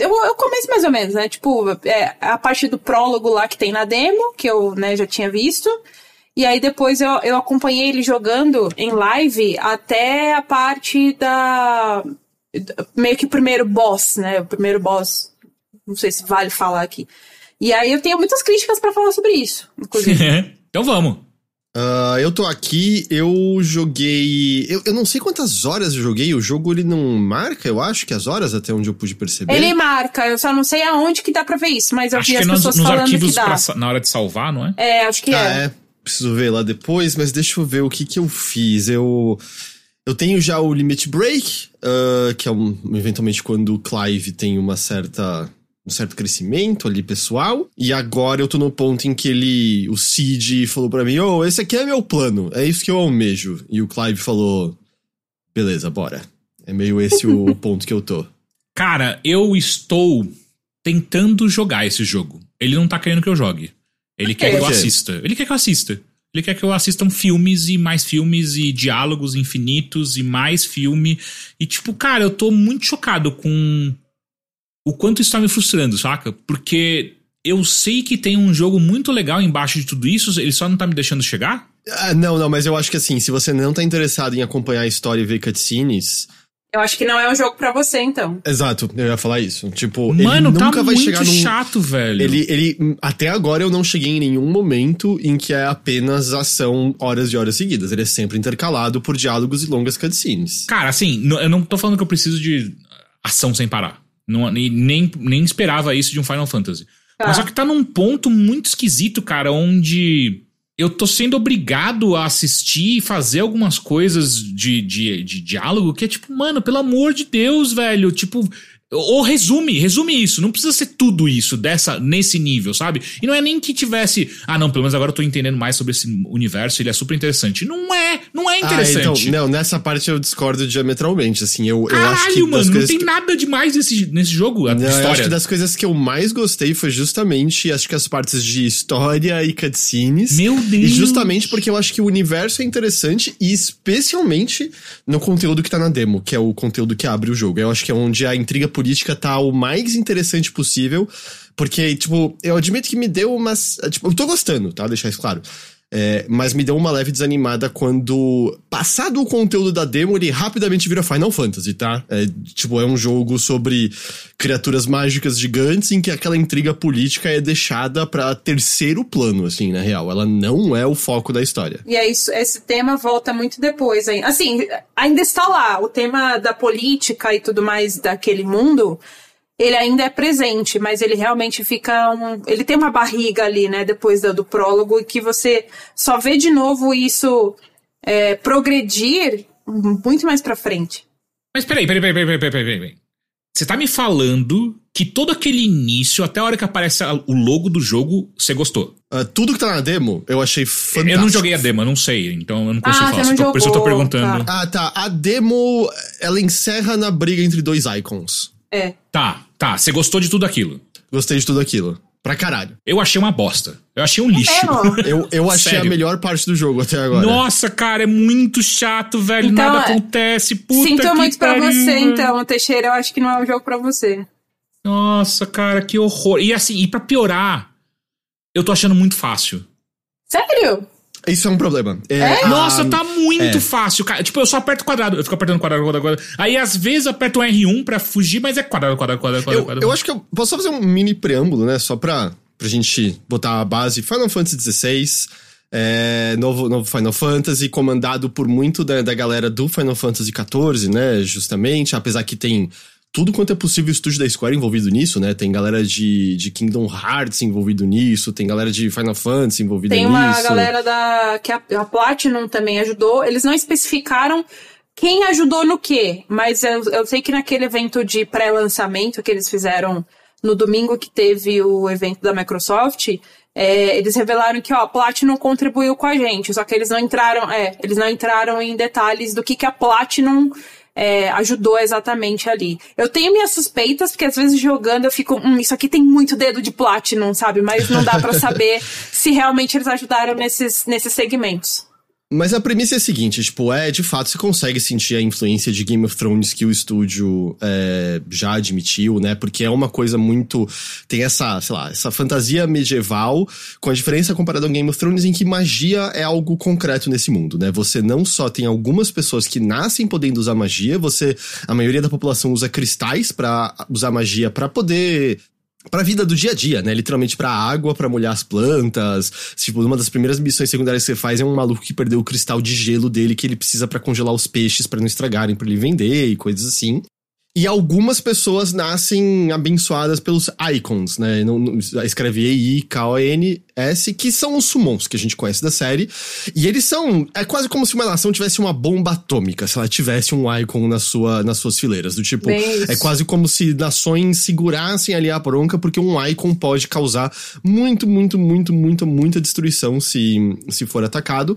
Eu, eu começo mais ou menos, né? Tipo, é, a parte do prólogo lá que tem na demo, que eu né, já tinha visto. E aí depois eu, eu acompanhei ele jogando em live até a parte da. meio que o primeiro boss, né? O primeiro boss. Não sei se vale falar aqui. E aí eu tenho muitas críticas pra falar sobre isso, inclusive. [LAUGHS] então vamos. Ah, eu tô aqui, eu joguei. Eu, eu não sei quantas horas eu joguei, o jogo ele não marca, eu acho que as horas, até onde eu pude perceber. ele marca, eu só não sei aonde que dá pra ver isso, mas eu Acho vi que é as nos, pessoas nos falando arquivos que dá. pra na hora de salvar, não é? É, acho que Ah, é. é. Preciso ver lá depois, mas deixa eu ver o que que eu fiz. Eu. Eu tenho já o Limit Break, ah, que é um, eventualmente quando o Clive tem uma certa. Um certo crescimento ali pessoal. E agora eu tô no ponto em que ele. O Cid falou pra mim: Ô, esse aqui é meu plano. É isso que eu almejo. E o Clive falou: Beleza, bora. É meio esse o [LAUGHS] ponto que eu tô. Cara, eu estou tentando jogar esse jogo. Ele não tá querendo que eu jogue. Ele quer que eu assista. Ele quer que eu assista. Ele quer que eu assista filmes e mais filmes e diálogos infinitos e mais filme. E tipo, cara, eu tô muito chocado com o quanto isso tá me frustrando, saca? Porque eu sei que tem um jogo muito legal embaixo de tudo isso, ele só não tá me deixando chegar. Ah, não, não, mas eu acho que assim, se você não tá interessado em acompanhar a história e ver cutscenes. Eu acho que não é um jogo para você, então. Exato, eu ia falar isso. Tipo, Mano, ele tá nunca vai muito chegar num. chato, velho. Ele, ele. Até agora eu não cheguei em nenhum momento em que é apenas ação horas e horas seguidas. Ele é sempre intercalado por diálogos e longas cutscenes. Cara, assim, eu não tô falando que eu preciso de ação sem parar. Não, nem, nem esperava isso de um Final Fantasy. Tá. Mas só que tá num ponto muito esquisito, cara, onde eu tô sendo obrigado a assistir e fazer algumas coisas de, de, de diálogo que é tipo, mano, pelo amor de Deus, velho. Tipo. Ou resume, resume isso. Não precisa ser tudo isso dessa nesse nível, sabe? E não é nem que tivesse. Ah, não, pelo menos agora eu tô entendendo mais sobre esse universo, ele é super interessante. Não é, não é interessante. Ah, então, não, nessa parte eu discordo diametralmente, assim, eu, eu acho Caralho, que mano, não tem que- nada demais nesse, nesse jogo, a Não, eu acho história. que das coisas que eu mais gostei foi justamente, acho que as partes de história e cutscenes. Meu E Deus. justamente porque eu acho que o universo é interessante e especialmente no conteúdo que tá na demo, que é o conteúdo que abre o jogo. Eu acho que é onde a intriga política tá o mais interessante possível, porque, tipo, eu admito que me deu umas... Tipo, eu tô gostando, tá? Deixar isso claro. É, mas me deu uma leve desanimada quando, passado o conteúdo da demo, ele rapidamente vira Final Fantasy, tá? É, tipo, é um jogo sobre criaturas mágicas gigantes em que aquela intriga política é deixada pra terceiro plano, assim, na real. Ela não é o foco da história. E aí, isso- esse tema volta muito depois. Hein? Assim, ainda está lá. O tema da política e tudo mais daquele mundo, ele ainda é presente, mas ele realmente fica um. Ele tem uma barriga ali, né, depois do, do prólogo, e que você só vê de novo isso é, progredir muito mais pra frente. Mas peraí, peraí, peraí, peraí, peraí, peraí, peraí. Você tá me falando que todo aquele início, até a hora que aparece o logo do jogo, você gostou. Ah, tudo que tá na demo, eu achei fantástico. Eu não joguei a demo, eu não sei, então eu não consigo Ah, falar. você não tô- por isso eu tô perguntando. tá. Ah, tá. A demo, ela encerra na briga entre dois icons. É. Tá, tá, você gostou de tudo aquilo. Gostei de tudo aquilo. Pra caralho. Eu achei uma bosta. Eu achei um lixo. mesmo? Eu, eu achei Sério. a melhor parte do jogo até agora. Nossa, cara, é muito chato, velho. Então, Nada é- acontece. Puta Sinto que muito pra pariu, você, velho. então, Teixeira. Eu acho que não é um jogo pra você. Nossa, cara, que horror. E assim, e pra piorar, eu tô achando muito fácil. Sério? Isso é um problema. É, Nossa, a- tá muito é. fácil, cara. Tipo, eu só aperto quadrado. Eu fico apertando quadrado, quadrado, quadrado. Aí, às vezes, eu aperto um R1 pra fugir, mas é quadrado, quadrado, quadrado, quadrado. Eu, quadrado. eu acho que eu posso só fazer um mini preâmbulo, né? Só pra, pra gente botar a base. Final Fantasy XVI, é, novo, novo Final Fantasy, comandado por muito da, da galera do Final Fantasy XIV, né? Justamente, apesar que tem tudo quanto é possível o estúdio da Square envolvido nisso, né? Tem galera de, de Kingdom Hearts envolvido nisso, tem galera de Final Fantasy envolvida Tem nisso. uma galera da. que a, a Platinum também ajudou. Eles não especificaram quem ajudou no quê, mas eu, eu sei que naquele evento de pré-lançamento que eles fizeram no domingo que teve o evento da Microsoft. é, eles revelaram que ó, a Platinum contribuiu com a gente, só que eles não entraram, é, eles não entraram em detalhes do que, que a Platinum é, ajudou exatamente ali. Eu tenho minhas suspeitas, porque às vezes jogando eu fico, hum, isso aqui tem muito dedo de Platinum, sabe? Mas não dá pra saber [LAUGHS] se realmente eles ajudaram nesses, nesses segmentos. Mas a premissa é a seguinte, tipo, é, de fato, você consegue sentir a influência de Game of Thrones que o estúdio é, já admitiu, né? Porque é uma coisa muito... Tem essa, sei lá, essa fantasia medieval, com a diferença comparada ao Game of Thrones, em que magia é algo concreto nesse mundo, né? Você não só tem algumas pessoas que nascem podendo usar magia, você... A maioria da população usa cristais pra usar magia pra poder pra vida do dia a dia, né? Literalmente pra água, pra molhar as plantas. Tipo, uma das primeiras missões secundárias que você faz é um maluco que perdeu o cristal de gelo dele que ele precisa pra congelar os peixes pra não estragarem, pra ele vender e coisas assim. E algumas pessoas nascem abençoadas pelos icons, né? Não, não, escreve E-I-K-O-N-S, que são os summons que a gente conhece da série. E eles são. É quase como se uma nação tivesse uma bomba atômica, se ela tivesse um icon na sua, nas suas fileiras. Do tipo, Bem é quase como se nações segurassem ali a bronca, porque um icon pode causar muito, muito, muito, muito, muita destruição se, se for atacado.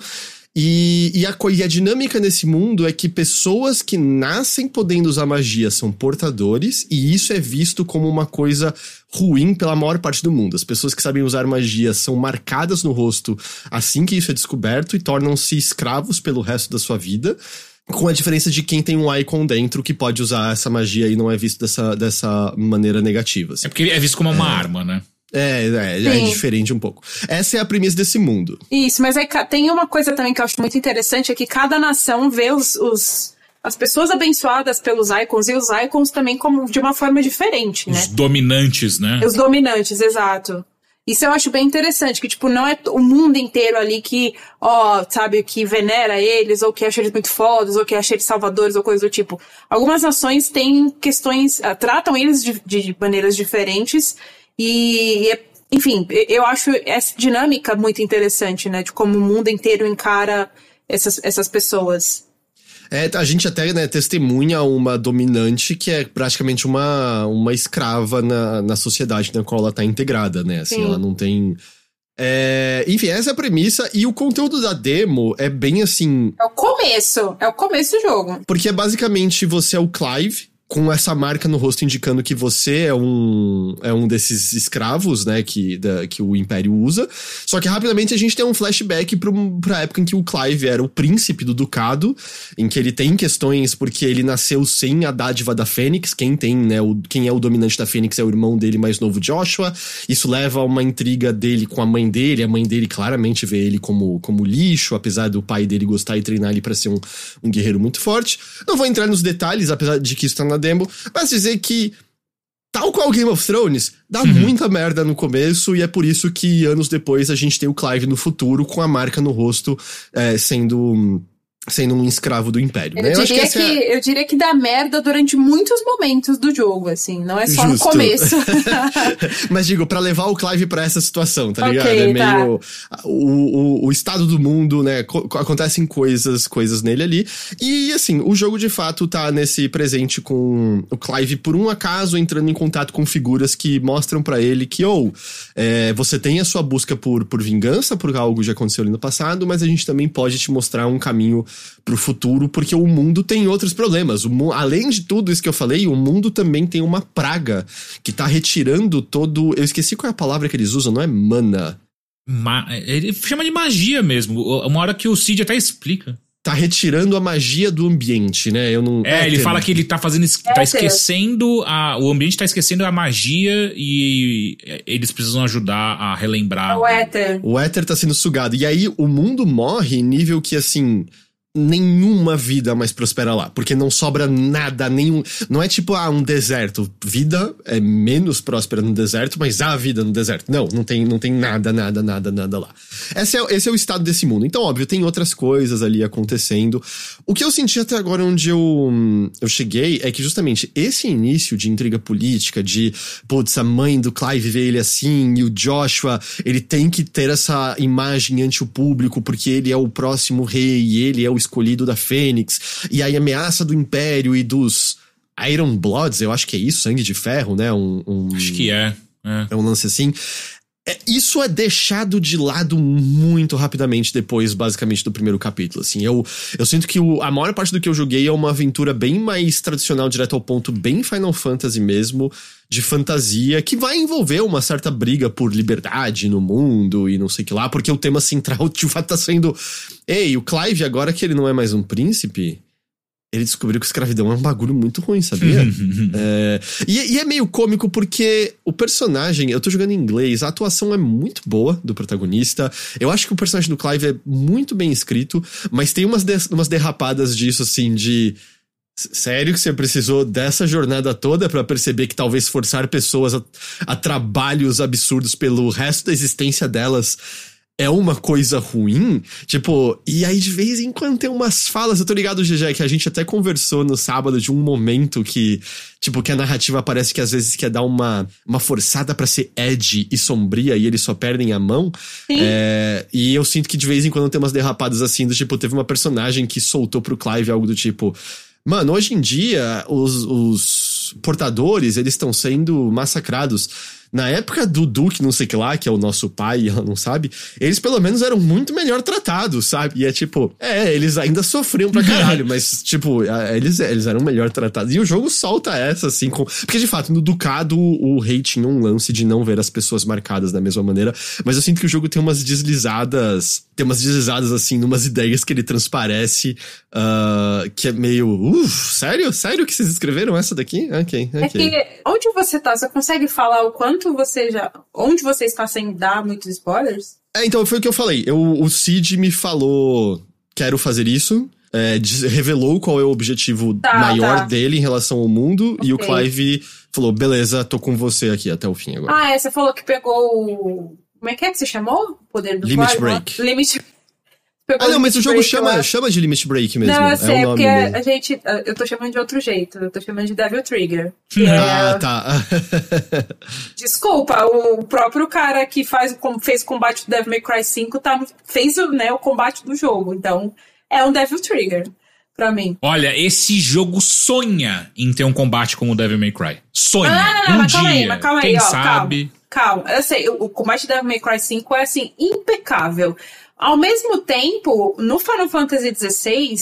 E, e, a, e a dinâmica nesse mundo é que pessoas que nascem podendo usar magia são portadores, e isso é visto como uma coisa ruim pela maior parte do mundo. As pessoas que sabem usar magia são marcadas no rosto assim que isso é descoberto e tornam-se escravos pelo resto da sua vida. Com a diferença de quem tem um icon dentro que pode usar essa magia e não é visto dessa, dessa maneira negativa. assim. É porque é visto como uma arma, né? É, é, é diferente um pouco. Essa é a premissa desse mundo. Isso, mas aí ca- tem uma coisa também que eu acho muito interessante, é que cada nação vê os, os- as pessoas abençoadas pelos icons e os icons também como de uma forma diferente, né? Os dominantes, né? Os dominantes, exato. Isso eu acho bem interessante, que, tipo, não é o mundo inteiro ali que, ó, sabe, que venera eles, ou que acha eles muito fodas, ou que acha eles salvadores, ou coisa do tipo. Algumas nações têm questões, ah, tratam eles de, de maneiras diferentes, e, enfim, eu acho essa dinâmica muito interessante, né, de como o mundo inteiro encara essas, essas pessoas. É, a gente até né, testemunha uma dominante que é praticamente uma, uma escrava na, na sociedade na qual ela tá integrada, né? Assim, Sim. ela não tem. É, enfim, essa é a premissa. E o conteúdo da demo é bem assim. É o começo, é o começo do jogo. Porque é basicamente você é o Clive, com essa marca no rosto indicando que você é um, é um desses escravos, né, que, da, que o Império usa. Só que rapidamente a gente tem um flashback pro, pra época em que o Clive era o príncipe do ducado, em que ele tem questões porque ele nasceu sem a dádiva da Fênix. Quem tem, né, o, quem é o dominante da Fênix é o irmão dele mais novo, Joshua. Isso leva a uma intriga dele com a mãe dele. A mãe dele claramente vê ele como, como lixo, apesar do pai dele gostar e treinar ele pra ser um, um guerreiro muito forte. Não vou entrar nos detalhes, apesar de que isso tá na demo, mas dizer que, tal qual Game of Thrones, dá muita merda no começo e é por isso que anos depois a gente tem o Clive no futuro com a marca no rosto é, sendo. Sendo um escravo do Império. Eu, né? acho diria essa que, é- eu diria que dá merda durante muitos momentos do jogo, assim. Não é só Justo. no começo. [LAUGHS] [LAUGHS] Mas digo, pra levar o Clive pra essa situação, tá Ok, ligado? É tá. meio. O, o, o estado do mundo, né? co- acontecem coisas, coisas nele ali. E assim, o jogo de fato tá nesse presente com o Clive, por um acaso, entrando em contato com figuras que mostram pra ele que, ou é, você tem a sua busca por, por vingança, por algo que já aconteceu ali no passado, mas a gente também pode te mostrar um caminho pro futuro, porque o mundo tem outros problemas. O, mu- além de tudo isso que eu falei, o mundo também tem uma praga que tá retirando todo. Eu esqueci qual é a palavra que eles usam, não é mana. Ma- ele chama de magia mesmo. Uma hora que o Cid até explica. Tá retirando a magia do ambiente, né? Eu não. É, ele Éter. fala que ele tá fazendo. es- É, tá é. esquecendo. A, o ambiente tá esquecendo a magia e eles precisam ajudar a relembrar. o éter. O éter tá sendo sugado. E aí o mundo morre em nível que, assim. Nenhuma vida mais prospera lá. Porque não sobra nada, nenhum. Não é tipo, ah, um deserto. Vida é menos próspera no deserto, mas há vida no deserto. Não, não tem, não tem nada, nada, nada, nada lá. Esse é, esse é o estado desse mundo. Então, óbvio, tem outras coisas ali acontecendo. O que eu senti até agora onde eu, eu cheguei é que justamente esse início de intriga política, de, putz, a mãe do Clive vê ele assim, e o Joshua, ele tem que ter essa imagem ante o público porque ele é o próximo rei e ele é o escolhido da Fênix. E aí a ameaça do Império e dos Iron Bloods, eu acho que é isso, sangue de ferro, né? Um, um- Acho que é. é. é um lance assim. É, isso é deixado de lado muito rapidamente depois, basicamente, do primeiro capítulo. Assim, eu, eu sinto que o- a maior parte do que eu joguei é uma aventura bem mais tradicional, direto ao ponto, bem Final Fantasy mesmo, de fantasia, que vai envolver uma certa briga por liberdade no mundo e não sei que lá, porque o tema central [LAUGHS] de fato tá sendo. Ei, o Clive, agora que ele não é mais um príncipe. Ele descobriu que escravidão é um bagulho muito ruim, sabia? [LAUGHS] É, e, e é meio cômico porque o personagem, eu tô jogando em inglês, a atuação é muito boa do protagonista. Eu acho que o personagem do Clive é muito bem escrito, mas tem umas, des- umas derrapadas disso, assim, de. "S- Sério que você precisou dessa jornada toda pra perceber que talvez forçar pessoas a, a trabalhos absurdos pelo resto da existência delas é uma coisa ruim? Tipo, e aí de vez em quando tem umas falas, eu tô ligado, GG, que a gente até conversou no sábado de um momento que, tipo, que a narrativa parece que às vezes quer dar uma, uma forçada pra ser edgy e sombria e eles só perdem a mão. Sim. É, e eu sinto que de vez em quando tem umas derrapadas assim, do tipo, teve uma personagem que soltou pro Clive algo do tipo. Mano, hoje em dia, os, os portadores, eles estão sendo massacrados. Na época do Duke, não sei o que lá, que é o nosso pai, [LAUGHS] e ela não sabe, eles pelo menos eram muito melhor tratados, sabe? E é tipo, é, eles ainda sofriam pra caralho, [LAUGHS] mas, tipo, eles, eles eram melhor tratados. E o jogo solta essa, assim, com. Porque, de fato, no Ducado, o rei tinha um lance de não ver as pessoas marcadas da mesma maneira, mas eu sinto que o jogo tem umas deslizadas. Tem umas deslizadas, assim, numas ideias que ele transparece, ah, que é meio. Uff, sério? Sério que vocês escreveram essa daqui? Ok, ok. É que onde você tá, você consegue falar o quanto quanto você já. Onde você está sem dar muitos spoilers? É, então foi o que eu falei. Eu, o Cid me falou: quero fazer isso. É, revelou qual é o objetivo Tá, maior tá. dele em relação ao mundo. E o. Clive falou: beleza, tô com você aqui até o fim agora. Ah, é, você falou que pegou o. Como é que é que você chamou? O poder do Limit Clive, Break. Limit. Ah, não, mas o jogo Break, chama, chama de Limit Break mesmo. Não, eu é sei, é nome porque mesmo. a gente. Eu tô chamando de outro jeito. Eu tô chamando de Devil Trigger. Que [LAUGHS] Ah, é, tá. [LAUGHS] Desculpa, o próprio cara que faz, como fez o combate do Devil May Cry 5 tá, fez o, né, o combate do jogo. Então, é um Devil Trigger pra mim. Olha, esse jogo sonha em ter um combate como o Devil May Cry. Sonha. Ah, não, não, não, um mas calma dia. aí, mas calma aí, Quem ó, sabe? Calma, eu sei, o, o combate da Devil May Cry 5 é assim, impecável. Ao mesmo tempo, no Final Fantasy XVI,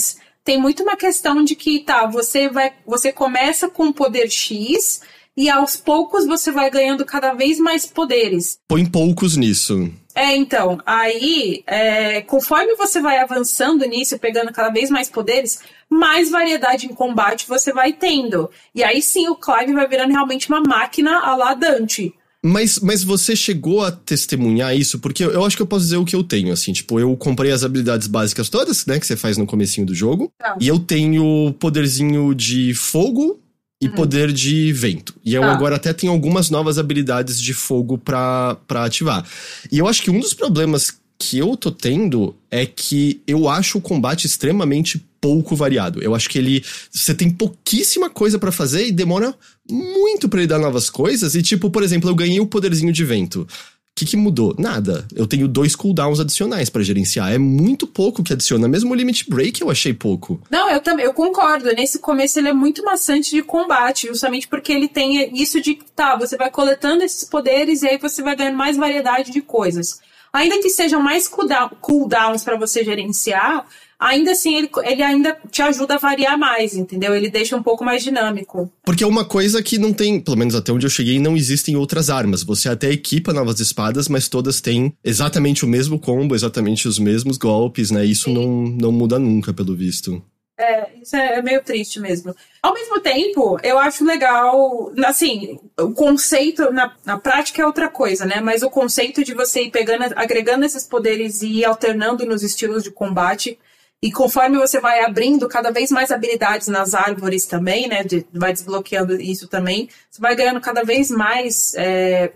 tem muito uma questão de que, tá, você vai. Você começa com um poder X e aos poucos você vai ganhando cada vez mais poderes. Põe poucos nisso. É, então, aí, é, conforme você vai avançando nisso, pegando cada vez mais poderes, mais variedade em combate você vai tendo. E aí sim o Clive vai virando realmente uma máquina a la Dante. Mas, mas você chegou a testemunhar isso? Porque eu, acho que eu posso dizer o que eu tenho, assim. Tipo, eu comprei as habilidades básicas todas, né? Que você faz no comecinho do jogo. Tá. E eu tenho poderzinho de fogo e poder de vento. E eu Tá. agora até tenho algumas novas habilidades de fogo pra, pra ativar. E eu acho que um dos problemas que eu tô tendo é que eu acho o combate extremamente pouco variado. Eu acho que ele. Você tem pouquíssima coisa pra fazer e demora muito pra ele dar novas coisas. E, tipo, por exemplo, eu ganhei o poderzinho de vento. O que, que mudou? Nada. Eu tenho dois cooldowns adicionais pra gerenciar. É muito pouco que adiciona. Mesmo o Limit Break eu achei pouco. Não, eu também, eu concordo. Nesse começo ele é muito maçante de combate, justamente porque ele tem isso de, tá, você vai coletando esses poderes e aí você vai ganhando mais variedade de coisas. Ainda que sejam mais cooldown- cooldowns pra você gerenciar, ainda assim ele, ele ainda te ajuda a variar mais, entendeu? Ele deixa um pouco mais dinâmico. Porque é uma coisa que não tem, pelo menos até onde eu cheguei, não existem outras armas. Você até equipa novas espadas, mas todas têm exatamente o mesmo combo, exatamente os mesmos golpes, né? Isso não, não muda nunca, pelo visto. É, isso é é meio triste mesmo. Ao mesmo tempo, eu acho legal, assim, o conceito, na, na prática é outra coisa, né? Mas o conceito de você ir pegando, agregando esses poderes e ir alternando nos estilos de combate. E conforme você vai abrindo cada vez mais habilidades nas árvores também, né? de- vai desbloqueando isso também, você vai ganhando cada vez mais é,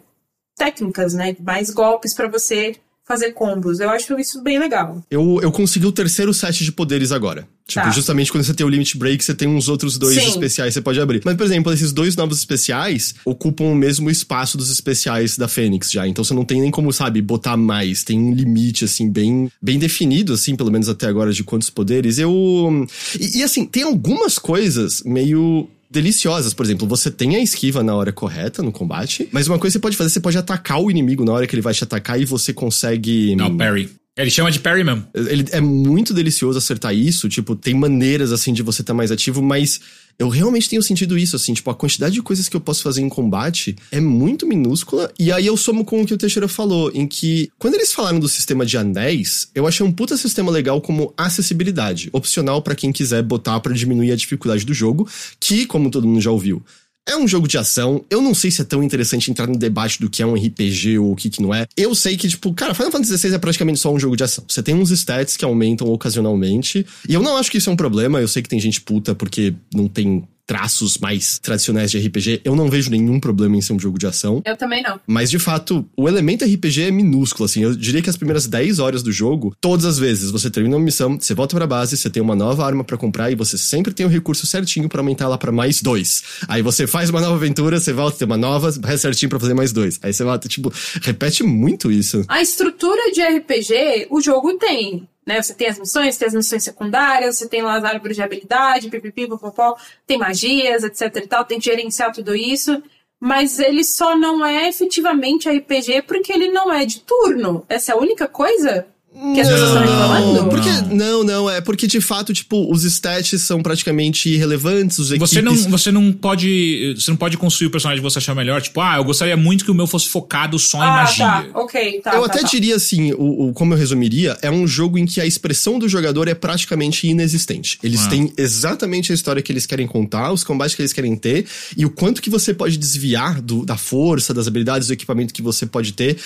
técnicas, né? Mais golpes pra você fazer combos. Eu acho isso bem legal. Eu, eu consegui o terceiro set de poderes agora. Tipo, Tá. justamente quando você tem o Limit Break, você tem uns outros dois Sim. especiais que você pode abrir. Mas, por exemplo, esses dois novos especiais ocupam o mesmo espaço dos especiais da Fênix já. Então você não tem nem como, sabe, botar mais. Tem um limite, assim, bem, bem definido, assim, pelo menos até agora, de quantos poderes. Eu. E, e, assim, tem algumas coisas meio. Deliciosas, por exemplo, você tem a esquiva na hora correta no combate, mas uma coisa que você pode fazer, você pode atacar o inimigo na hora que ele vai te atacar e você consegue. Não, parry. Ele chama de parry mesmo. Ele é muito delicioso acertar isso, tipo, tem maneiras assim de você estar mais ativo, mas eu realmente tenho sentido isso, assim, tipo, a quantidade de coisas que eu posso fazer em combate é muito minúscula. E aí eu somo com o que o Teixeira falou, em que quando eles falaram do sistema de anéis, eu achei um puta sistema legal como acessibilidade, opcional pra quem quiser botar pra diminuir a dificuldade do jogo, que, como todo mundo já ouviu, é um jogo de ação. Eu não sei se é tão interessante entrar no debate do que é um RPG ou o que, que não é. Eu sei que, tipo, cara, Final Fantasy XVI é praticamente só um jogo de ação. Você tem uns stats que aumentam ocasionalmente. E eu não acho que isso é um problema. Eu sei que tem gente puta porque não tem traços mais tradicionais de RPG. Eu não vejo nenhum problema em ser um jogo de ação. Eu também não. Mas, de fato, o elemento RPG é minúsculo, assim. Eu diria que as primeiras 10 horas do jogo, todas as vezes, você termina uma missão, você volta pra base, você tem uma nova arma pra comprar e você sempre tem o recurso certinho pra aumentar ela pra mais dois. Aí você faz uma nova aventura, você volta, tem uma nova, vai certinho pra fazer mais dois. Aí você volta, tipo, repete muito isso. A estrutura de RPG, o jogo tem. Né? Você tem as missões, tem as missões secundárias, você tem lá as árvores de habilidade, pipipi, popopó, tem magias, etc e tal, tem que gerenciar tudo isso. Mas ele só não é efetivamente RPG porque ele não é de turno. Essa é a única coisa? Que as pessoas estão reclamando? Porque, Não. não, não, é porque de fato, tipo, os stats são praticamente irrelevantes, os equipes... Você não, você não pode. Você não pode construir o personagem que você achar melhor. Tipo, ah, eu gostaria muito que o meu fosse focado só em Ah, magia. tá. Ok, tá. eu tá, até tá. diria assim, o, o- como eu resumiria, é um jogo em que a expressão do jogador é praticamente inexistente. Eles Ah. têm exatamente a história que eles querem contar, os combates que eles querem ter, e o quanto que você pode desviar do- da força, das habilidades, do equipamento que você pode ter,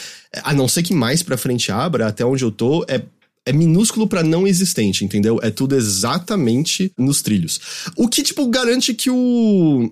a não ser que mais pra frente abra, até onde eu tô, é. É minúsculo pra não existente, entendeu? É tudo exatamente nos trilhos. O que, tipo, garante que o,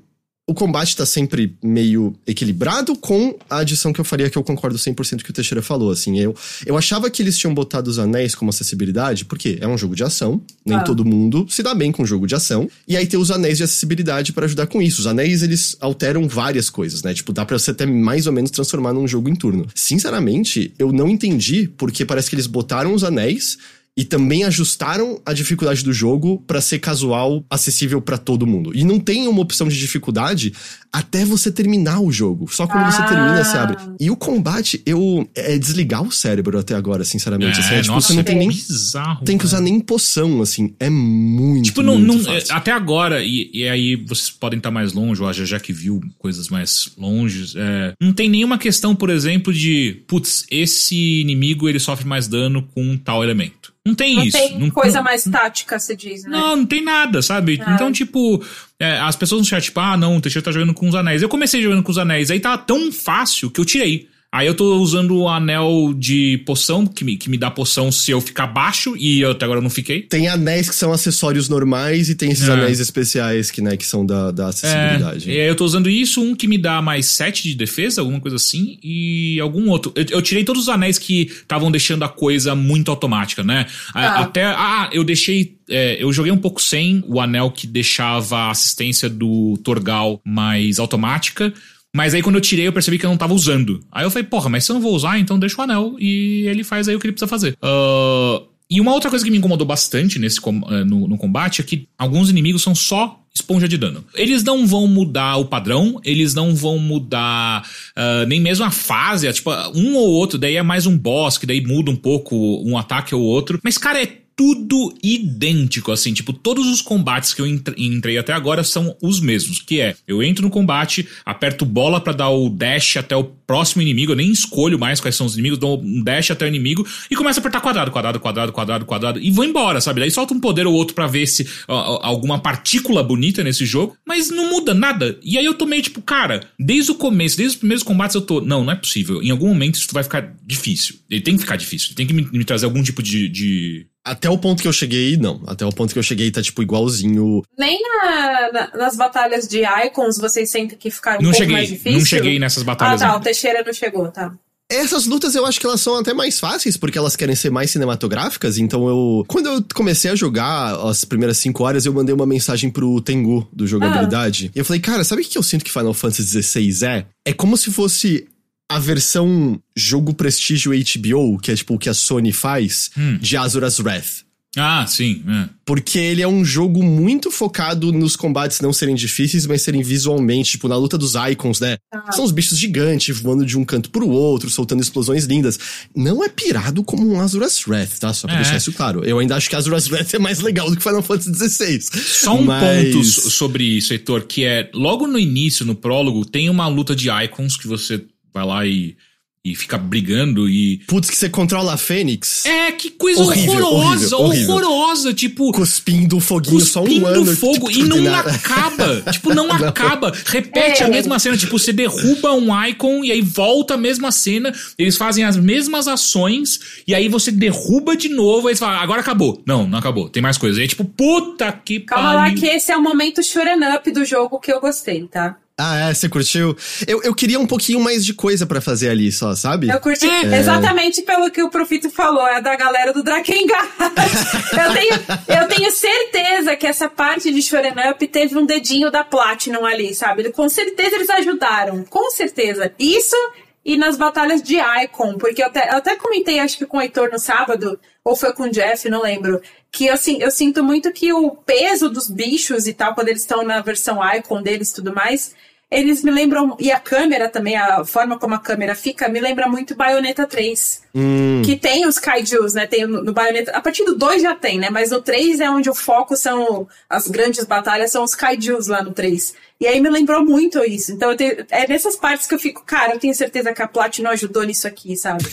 o combate tá sempre meio equilibrado com a adição que eu faria, que eu concordo 100% que o Teixeira falou, assim. Eu, eu achava que eles tinham botado os anéis como acessibilidade, porque é um jogo de ação, nem Ah. todo mundo se dá bem com jogo de ação, e aí tem os anéis de acessibilidade pra ajudar com isso. Os anéis, eles alteram várias coisas, né? Tipo, dá pra você até mais ou menos transformar num jogo em turno. Sinceramente, eu não entendi, porque parece que eles botaram os anéis e também ajustaram a dificuldade do jogo pra ser casual, acessível pra todo mundo. E não tem uma opção de dificuldade até você terminar o jogo. Só quando você Ah. termina se abre. E o combate, eu é desligar o cérebro até agora, sinceramente. assim, é, tipo, nossa, você não tem é nem bizarro. tem que usar nem poção, assim. É muito, Tipo, não, muito não- fácil. até agora, e, e aí vocês podem estar mais longe, ou a já que viu coisas mais longe, é, não tem nenhuma questão, por exemplo, de, putz, esse inimigo ele sofre mais dano com tal elemento. Não tem Não isso. tem não, coisa não- mais tática, se diz, né? Não, não tem nada, sabe? Ah. Então, tipo, é, as pessoas no chat, tipo, ah, não, o Teixeira tá jogando com os anéis. Eu comecei jogando com os anéis, aí tava tão fácil que eu tirei. Aí eu tô usando o anel de poção, que me, que me dá poção se eu ficar baixo, e eu até agora não fiquei. Tem anéis que são acessórios normais e tem esses É. anéis especiais que, né, que são da, da acessibilidade. É, e aí eu tô usando isso, um que me dá mais 7 de defesa, alguma coisa assim, e algum outro. Eu, eu tirei todos os anéis que estavam deixando a coisa muito automática, né? Ah. Até. Ah, eu deixei. é, eu joguei um pouco sem o anel que deixava a assistência do Torgal mais automática. Mas aí quando eu tirei, eu percebi que eu não tava usando. Aí eu falei, porra, mas se eu não vou usar, então deixa o anel e ele faz aí o que ele precisa fazer. Ah, e uma outra coisa que me incomodou bastante nesse eh, no, no combate é que alguns inimigos são só esponja de dano. Eles não vão mudar o padrão, eles não vão mudar ah, nem mesmo a fase, é, tipo, um ou outro, daí é mais um boss, que daí muda um pouco um ataque ou outro. Mas, cara, é tudo idêntico, assim, tipo, todos os combates que eu entre- entrei até agora são os mesmos, que é, eu entro no combate, aperto bola pra dar o dash até o próximo inimigo, eu nem escolho mais quais são os inimigos, dou um dash até o inimigo e começo a apertar quadrado, quadrado, quadrado, quadrado, quadrado e vou embora, sabe? Daí solta um poder ou outro pra ver se ó, alguma partícula bonita nesse jogo, mas não muda nada. E aí eu tô meio tipo, cara, desde o começo, desde os primeiros combates eu tô, não, não é possível. Em algum momento isso vai ficar difícil. Ele tem que ficar difícil, ele tem que me, me trazer algum tipo de- de Até o ponto que eu cheguei, não. Até o ponto que eu cheguei tá, tipo, igualzinho. Nem na- na- nas batalhas de Icons vocês sentem que ficaram um Não pouco mais cheguei, difícil? não cheguei nessas Ah, batalhas. tá, o ainda. Teixeira não chegou, tá. Essas lutas eu acho que elas são até mais fáceis, porque elas querem ser mais cinematográficas, então eu... Quando eu comecei a jogar as primeiras cinco horas, eu mandei uma mensagem pro Tengu, do Jogabilidade. E eu falei, cara, sabe o que eu sinto que Final Fantasy XVI é? É como se fosse a versão jogo prestígio HBO, que é tipo o que a Sony faz, Hum. de Azura's Wrath. Ah, sim. é. Porque ele é um jogo muito focado nos combates não serem difíceis, mas serem visualmente, tipo, na luta dos icons, né? Ah. São os bichos gigantes voando de um canto pro outro, soltando explosões lindas. Não é pirado como um Azura's Wrath, tá? Só pra É. deixar isso claro. Eu ainda acho que Azura's Wrath é mais legal do que Final Fantasy XVI. Só um Mas- ponto so- sobre isso, Heitor, que é logo no início, no prólogo, tem uma luta de icons que você vai lá e, e fica brigando e. Putz, que você controla a Fênix, É, que coisa Horrível, horrorosa, horrível, horrorosa, tipo. cuspindo foguinho só um Cuspindo ano. fogo tipo, e não acaba. tipo, não, [LAUGHS] Não. acaba. Repete É. a mesma cena. Tipo, você derruba um icon e aí volta a mesma cena. Eles fazem as mesmas ações e aí você derruba de novo. Aí você fala, agora acabou. Não, não acabou. Tem mais coisa. E aí, tipo, puta que Calma lá pariu. que esse é o momento shoren up do jogo que eu gostei, tá? Ah, é? Você curtiu? Eu, eu queria um pouquinho mais de coisa pra fazer ali só, sabe? Eu curti É. exatamente pelo que o Profito falou, é da galera do Drakengard. [LAUGHS] eu, tenho, eu tenho certeza que essa parte de Shoren Up teve um dedinho da Platinum ali, sabe? Com certeza eles ajudaram, com certeza. Isso e nas batalhas de Icon, porque eu até, eu até comentei, acho que com o Heitor no sábado, ou foi com o Jeff, não lembro, que assim, eu sinto muito que o peso dos bichos e tal, quando eles estão na versão Icon deles e tudo mais, eles me lembram. E a câmera também, a forma como a câmera fica, me lembra muito Bayonetta 3. Hum. Que tem os kaijus, né? Tem no, no Bayonetta. A partir do 2 já tem, né? Mas no 3 é onde o foco são. As grandes batalhas são os kaijus lá no 3. E aí me lembrou muito isso. Então tenho, é nessas partes que eu fico, cara, eu tenho certeza que a Platinum ajudou nisso aqui, sabe?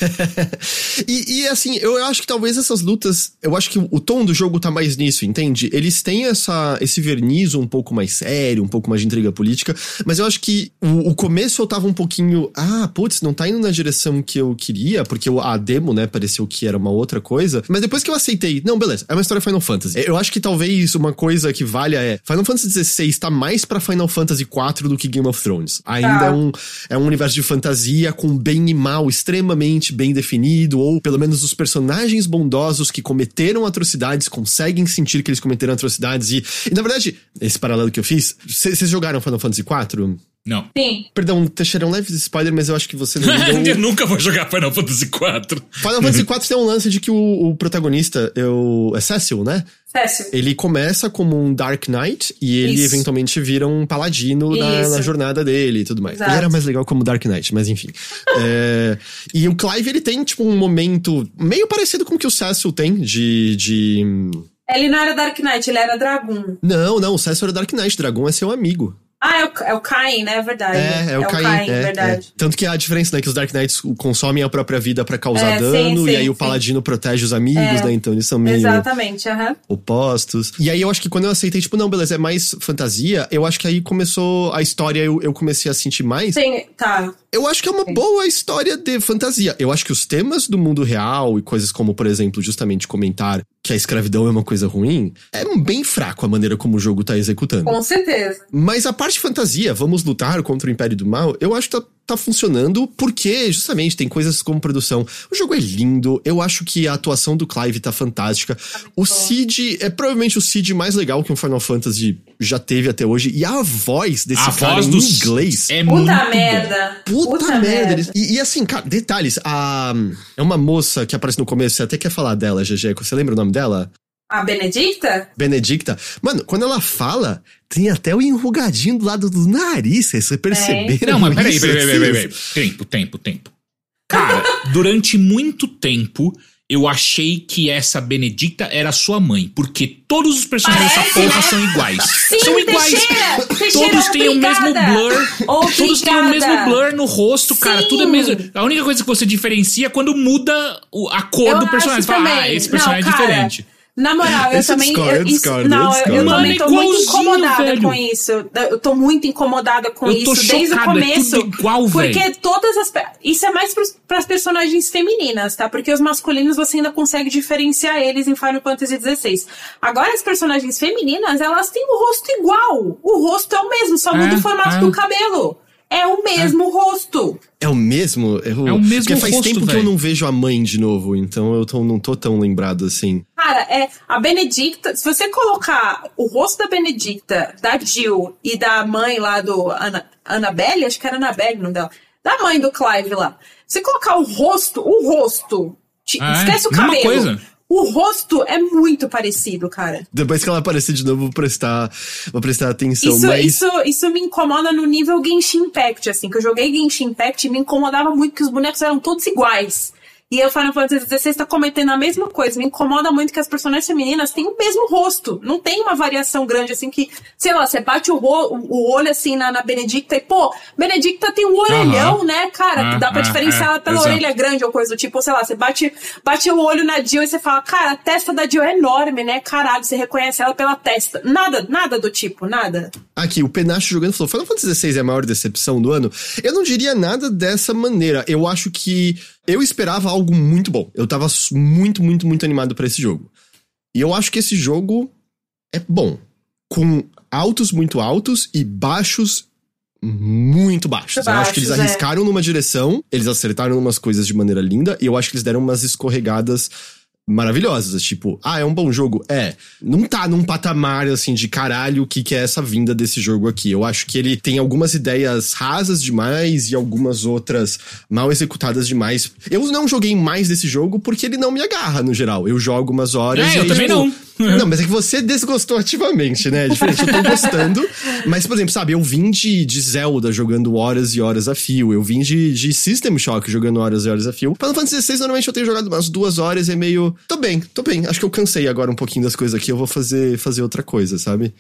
[LAUGHS] e, e, assim, eu acho que talvez essas lutas. Eu acho que o tom do jogo tá mais nisso, entende? Eles têm essa, esse verniz um pouco mais sério, um pouco mais de intriga política, mas eu acho que o, o começo eu tava um pouquinho. Ah, putz, não tá indo na direção que eu queria, porque a demo, né, pareceu que era uma outra coisa. Mas depois que eu aceitei, não, beleza, é uma história Final Fantasy. Eu acho que talvez uma coisa que valha é. Final Fantasy XVI tá mais pra Final Fantasy IV do que Game of Thrones. Ainda Tá. é, um, é um universo de fantasia com bem e mal extremamente bem definido, ou pelo menos os personagens bondosos que cometeram atrocidades conseguem sentir que eles cometeram atrocidades. E, e na verdade, esse paralelo que eu fiz, vocês jogaram Final Fantasy IV? Não. Sim. Perdão, Teixeira, um leve spoiler, mas eu acho que você não. [LAUGHS] Eu nunca vou jogar Final Fantasy IV. Final Fantasy IV tem um lance de que o, o protagonista, é o é Cecil, né? Cécio. Ele começa como um Dark Knight e ele Isso. eventualmente vira um paladino na, na jornada dele e tudo mais. Exato. Ele era mais legal como Dark Knight, mas enfim. [LAUGHS] É, e o Clive, ele tem, tipo, um momento meio parecido com o que o Cecil tem de. de... Ele não era Dark Knight, ele era Dragoon. Não, não, o Cecil era Dark Knight, Dragão é seu amigo. Ah, é o, é o Cain, né? É verdade. É, é o Caim. é, verdade. é. Tanto que a diferença, né, que os Dark Knights consomem a própria vida pra causar É, sim, dano, e sim, aí o sim. paladino protege os amigos, É. né? Então eles são meio. Exatamente, aham. opostos. E aí eu acho que quando eu aceitei, tipo, não, beleza, é mais fantasia, eu acho que aí começou a história, eu, eu comecei a sentir mais. Tem, tá. Eu acho que é uma boa história de fantasia. Eu acho que os temas do mundo real e coisas como, por exemplo, justamente comentar que a escravidão é uma coisa ruim, é bem fraco a maneira como o jogo tá executando. Com certeza. Mas a parte fantasia, vamos lutar contra o Império do Mal, eu acho que tá, tá funcionando porque, justamente, tem coisas como produção. O jogo é lindo, eu acho que a atuação do Clive tá fantástica. O Cid é provavelmente o Cid mais legal que um Final Fantasy já teve até hoje. E a voz desse A cara voz em do inglês. é muito Puta bom. merda. Puta, merda. eles- E, e assim, cara, detalhes. A, é uma moça que aparece no começo, você até quer falar dela, GG. Você lembra o nome dela? A Benedicta? Benedicta. Mano, quando ela fala, tem até o enrugadinho do lado do nariz. Vocês perceberam? Não, mas peraí, peraí, peraí, peraí, peraí. Tempo, tempo, tempo. Cara, durante muito tempo eu achei que essa Benedicta era sua mãe, porque todos os personagens dessa Parece, porra né? são iguais. Sim, são iguais. Teixeira! Teixeira, Todos têm o mesmo obrigada! blur. Todos têm o Obrigada! mesmo blur no rosto, cara. Sim. Tudo é mesmo. A única coisa que você diferencia é quando muda o- a cor Eu do personagem. Você fala, ah, esse personagem Não, é cara, diferente. Na moral, eu Esse também. discordo, eu- eu isso- discordo, não, eu também é tô muito incomodada velho. com isso. Eu tô muito incomodada com Eu tô isso desde o chocado, é começo. tudo igual, porque velho. todas as. Isso é mais pros, pras personagens femininas, tá? Porque os masculinos você ainda consegue diferenciar eles em Final Fantasy XVI. Agora, as personagens femininas, elas têm o rosto igual. O rosto é o mesmo, só muda É, o formato é. do cabelo. É o mesmo rosto. É o mesmo? É o, É o mesmo Porque faz rosto, tempo que eu não vejo a mãe de novo, então eu tô- não tô tão lembrado assim. Cara, é a Benedicta. Se você colocar o rosto da Benedicta, da Jill e da mãe lá do Ana, Annabelle, acho que era Annabelle o nome dela, da mãe do Clive lá. Se você colocar o rosto, o rosto, te- Ah, é? esquece o Mesma cabelo. coisa. O rosto é muito parecido, cara. Depois que ela aparecer de novo, vou prestar, vou prestar atenção. Isso, mas isso, isso me incomoda no nível Genshin Impact, assim, que eu joguei Genshin Impact e me incomodava muito que os bonecos eram todos iguais. E o Final Fantasy XVI tá cometendo a mesma coisa. Me incomoda muito que as personagens femininas têm o mesmo rosto. Não tem uma variação grande, assim, que, sei lá, você bate o, o olho, assim, na, na Benedicta e, pô, Benedicta tem um orelhão, né, cara? Ah, Dá pra ah, diferenciar é, ela pela exato. orelha grande ou coisa do tipo. Ou, sei lá, você bate, bate o olho na Jill e você fala, cara, a testa da Jill é enorme, né? Caralho, você reconhece ela pela testa. Nada, nada do tipo, nada. Aqui, o Penacho jogando falou: Final Fantasy XVI é a maior decepção do ano. Eu não diria nada dessa maneira. Eu acho que eu esperava algo muito bom. Eu tava muito, muito, muito animado pra esse jogo. E eu acho que esse jogo é bom. Com altos muito altos e baixos muito baixos. eu acho que eles baixos, é. arriscaram numa direção, eles acertaram umas coisas de maneira linda, e eu acho que eles deram umas escorregadas maravilhosas. Tipo, ah, é um bom jogo? É. Não tá num patamar, assim, de caralho, o que, que é essa vinda desse jogo aqui. Eu acho que ele tem algumas ideias rasas demais e algumas outras mal executadas demais. Eu não joguei mais desse jogo porque ele não me agarra, no geral. Eu jogo umas horas É, e eu também tipo, não. [LAUGHS] Não, mas é que você desgostou ativamente, né? É diferente, eu tô gostando. Mas, por exemplo, sabe, eu vim de, de Zelda jogando horas e horas a fio. Eu vim de, de System Shock jogando horas e horas a fio. Final Fantasy XVI, normalmente eu tenho jogado umas duas horas e é meio. Tô bem, tô bem. Acho que eu cansei agora um pouquinho das coisas aqui. Eu vou fazer, fazer outra coisa, sabe?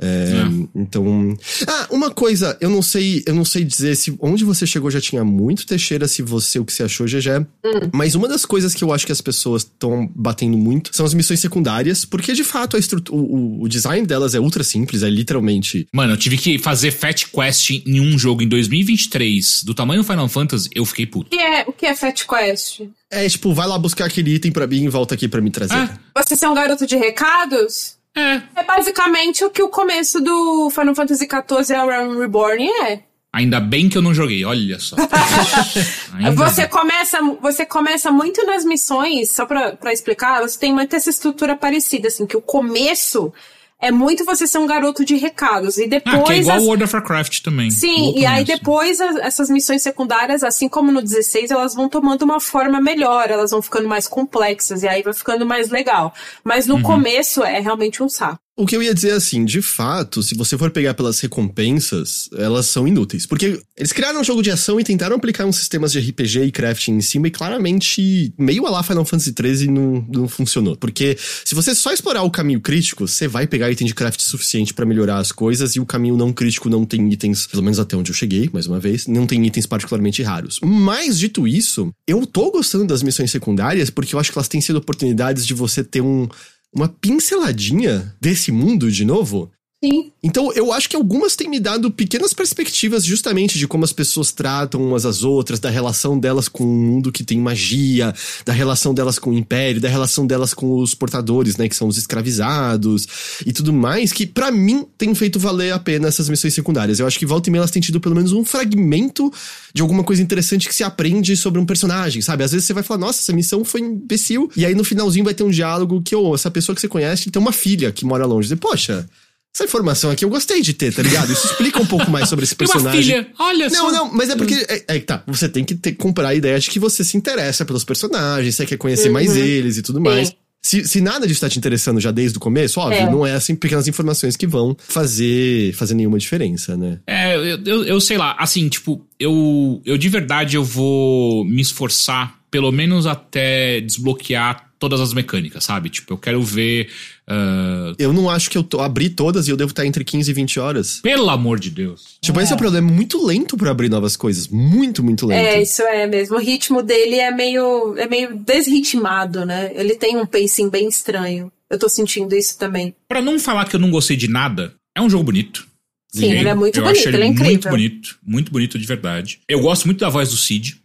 É, Então. Ah, uma coisa, eu não sei, eu não sei dizer se onde você chegou já tinha muito Teixeira, se você o que você achou, GG. Mas uma das coisas que eu acho que as pessoas estão batendo muito são as missões secundárias, porque de fato a estrutura, o, o design delas é ultra simples, é literalmente. Mano, eu tive que fazer Fat Quest em um jogo em 2023 do tamanho do Final Fantasy, eu fiquei puto. O que é, o que é Fat Quest? É tipo, vai lá buscar aquele item pra mim e volta aqui pra me trazer. É. Você ser um garoto de recados? É. É basicamente o que o começo do Final Fantasy XIV A Realm Reborn é. Ainda bem que eu não joguei, olha só. [LAUGHS] Você bem. começa, você começa muito nas missões, só pra, pra explicar, você tem muito essa estrutura parecida, assim, que o começo é muito você ser um garoto de recados. E depois. Ah, que é igual as- World of Warcraft também. Sim, e aí depois as- essas missões secundárias, assim como no 16, elas vão tomando uma forma melhor, elas vão ficando mais complexas, e aí vai ficando mais legal. Mas Uhum. no começo é realmente um saco. O que eu ia dizer é assim, de fato, se você for pegar pelas recompensas, elas são inúteis. Porque eles criaram um jogo de ação e tentaram aplicar uns sistemas de RPG e crafting em cima, e claramente, meio a lá Final Fantasy XIII não, não funcionou. Porque se você só explorar o caminho crítico, você vai pegar item de craft suficiente pra melhorar as coisas, e o caminho não crítico não tem itens, pelo menos até onde eu cheguei, mais uma vez, não tem itens particularmente raros. Mas, dito isso, eu tô gostando das missões secundárias, porque eu acho que elas têm sido oportunidades de você ter um uma pinceladinha desse mundo de novo. Sim. Então, eu acho que algumas têm me dado pequenas perspectivas justamente de como as pessoas tratam umas às outras, da relação delas com um mundo que tem magia, da relação delas com o império, da relação delas com os portadores, né, que são os escravizados e tudo mais, que pra mim tem feito valer a pena essas missões secundárias. Eu acho que volta e meia elas têm tido pelo menos um fragmento de alguma coisa interessante que se aprende sobre um personagem, sabe? Às vezes você vai falar, nossa, essa missão foi imbecil, e aí no finalzinho vai ter um diálogo que, ô, essa pessoa que você conhece tem uma filha que mora longe. E, Poxa, essa informação aqui eu gostei de ter, tá ligado? Isso explica um pouco mais sobre esse [LAUGHS] Tem uma personagem. filha, olha Não, só. não, mas é porque. É, é tá, você tem que ter, comprar a ideia de que você se interessa pelos personagens, você quer conhecer mais eles e tudo mais. Sim. Se, se nada disso tá te interessando já desde o começo, óbvio, É. não é assim pequenas informações que vão fazer, fazer nenhuma diferença, né? É, eu, eu, eu sei lá, assim, tipo, eu, eu de verdade eu vou me esforçar, pelo menos até desbloquear todas as mecânicas, sabe? Tipo, eu quero ver. Ah, Eu não acho que eu tô, abri todas e eu devo estar entre 15 e 20 horas. pelo amor de Deus. Tipo, esse é o problema. É muito lento pra abrir novas coisas. Muito, muito lento. É, isso é mesmo. O ritmo dele é meio, é meio desritmado, né? Ele tem um pacing bem estranho. Eu tô sentindo isso também. Pra não falar que eu não gostei de nada, é um jogo bonito. Sim, ele é muito eu bonito, ele é muito incrível. bonito, muito bonito de verdade. Eu gosto muito da voz do Cid.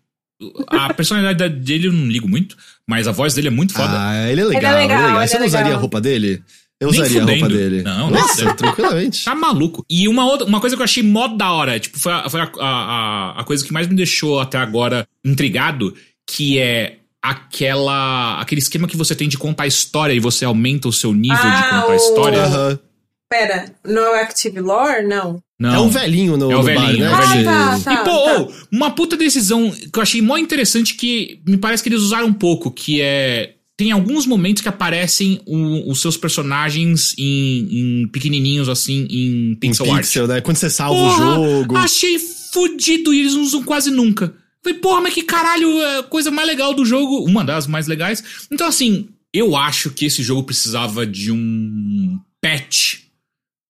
A personalidade dele eu não ligo muito, mas a voz dele é muito foda. Ah, ele é legal, Ele é legal, ele Você é não usaria legal. a roupa dele? Eu Nem usaria a roupa fudendo. dele. Não, Nossa, fudendo. tranquilamente. Tá maluco. E uma outra, uma coisa que eu achei mó da hora, tipo, foi, a, foi a, a, a coisa que mais me deixou até agora intrigado, que é aquela aquele esquema que você tem de contar a história e você aumenta o seu nível de Ah, contar a o- história. Aham. Pera, no Active Lore? Não. Não. É o velhinho no, É no velhinho, bar, é né? o Ah, Que- tá, tá. E, pô, tá. uma puta decisão que eu achei mó interessante que me parece que eles usaram um pouco, que é. Tem alguns momentos que aparecem o- os seus personagens em, em pequenininhos, assim, em Em pixel art. pixel, né? Quando você salva Porra, o jogo. Achei fudido e eles não usam quase nunca. Falei, porra, mas que caralho, é a coisa mais legal do jogo. Uma das mais legais. Então, assim, eu acho que esse jogo precisava de um patch,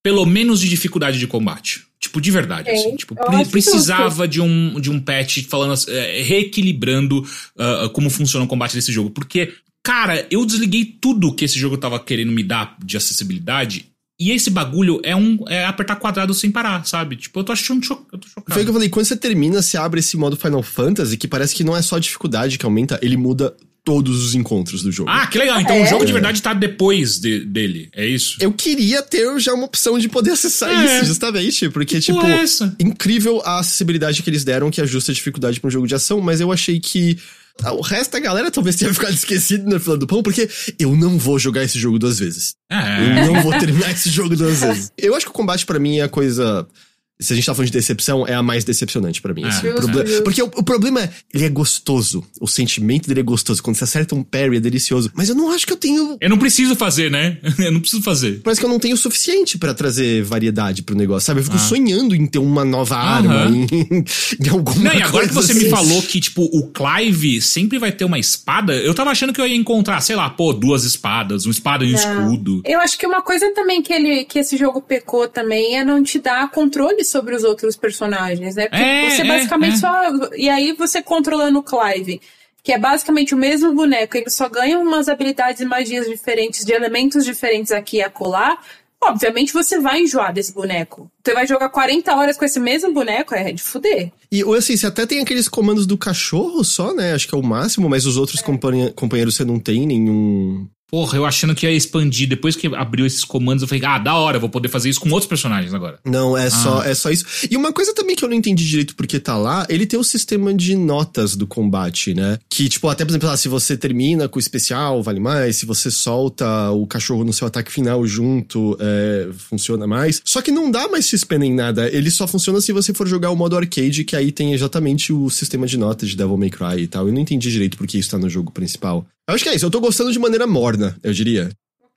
pelo menos de dificuldade de combate. Tipo, de verdade, assim. Tipo, precisava de um, de um patch falando, assim, é, reequilibrando ah, como funciona o combate desse jogo. Porque, cara, eu desliguei tudo que esse jogo tava querendo me dar de acessibilidade. E esse bagulho é um é apertar quadrado sem parar, sabe? Tipo, eu tô achando cho eu tô chocado. Foi o que eu falei, quando você termina, você abre esse modo Final Fantasy, que parece que não é só a dificuldade que aumenta, ele muda todos os encontros do jogo. Ah, que legal. Então É? o jogo de verdade tá depois de- dele. É isso? Eu queria ter já uma opção de poder acessar É. isso, justamente, porque, tipo, Porra, é essa? incrível a acessibilidade que eles deram, que ajusta a dificuldade pra um jogo de ação, mas eu achei que o resto da galera talvez tenha [LAUGHS] ficado esquecido na fila do pão, porque eu não vou jogar esse jogo duas vezes. É. Eu não vou terminar esse jogo duas vezes. [LAUGHS] Eu acho que o combate pra mim é a coisa se a gente tá falando de decepção, é a mais decepcionante pra mim. É. assim. Proble-. Porque o, o problema é, ele é gostoso. O sentimento dele é gostoso. Quando você acerta um parry, é delicioso. Mas eu não acho que eu tenho. Eu não preciso fazer, né? [LAUGHS] Eu não preciso fazer. Parece que eu não tenho o suficiente pra trazer variedade pro negócio, sabe? Eu fico Ah. sonhando em ter uma nova arma, em, [LAUGHS] em alguma Não, e agora que você me assim. falou que, tipo, o Clive sempre vai ter uma espada, eu tava achando que eu ia encontrar, sei lá, pô, duas espadas, uma espada e um Não. escudo. Eu acho que uma coisa também que, ele, que esse jogo pecou também é não te dar controle sobre os outros personagens, né? Porque É, você é, basicamente é. só. E aí você controlando o Clive, que é basicamente o mesmo boneco, ele só ganha umas habilidades e magias diferentes, de elementos diferentes aqui e acolá. Obviamente você vai enjoar desse boneco. Você vai jogar 40 horas com esse mesmo boneco, é de fuder. E ou assim, você até tem aqueles comandos do cachorro só, né? Acho que é o máximo, mas os outros companhe- companheiros você não tem nenhum. Porra, eu achando que ia expandir. Depois que abriu esses comandos, eu falei, ah, da hora, vou poder fazer isso com outros personagens agora. Não, é só, Ah. é só isso. E uma coisa também que eu não entendi direito porque tá lá, ele tem o sistema de notas do combate, né? Que, tipo, até, por exemplo, ah, se você termina com o especial, vale mais. Se você solta o cachorro no seu ataque final junto, é, funciona mais. Só que não dá mais XP nem nada. Ele só funciona se você for jogar o modo arcade, que aí tem exatamente o sistema de notas de Devil May Cry e tal. Eu não entendi direito porque isso tá no jogo principal. Eu acho que é isso. Eu tô gostando de maneira morna, eu diria.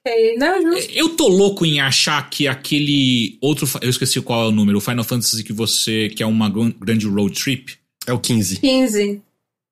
Ok, não, justo. Eu tô louco em achar que aquele outro. Eu esqueci qual é o número, o Final Fantasy que você. que é uma gran- grande road trip. É o 15. 15.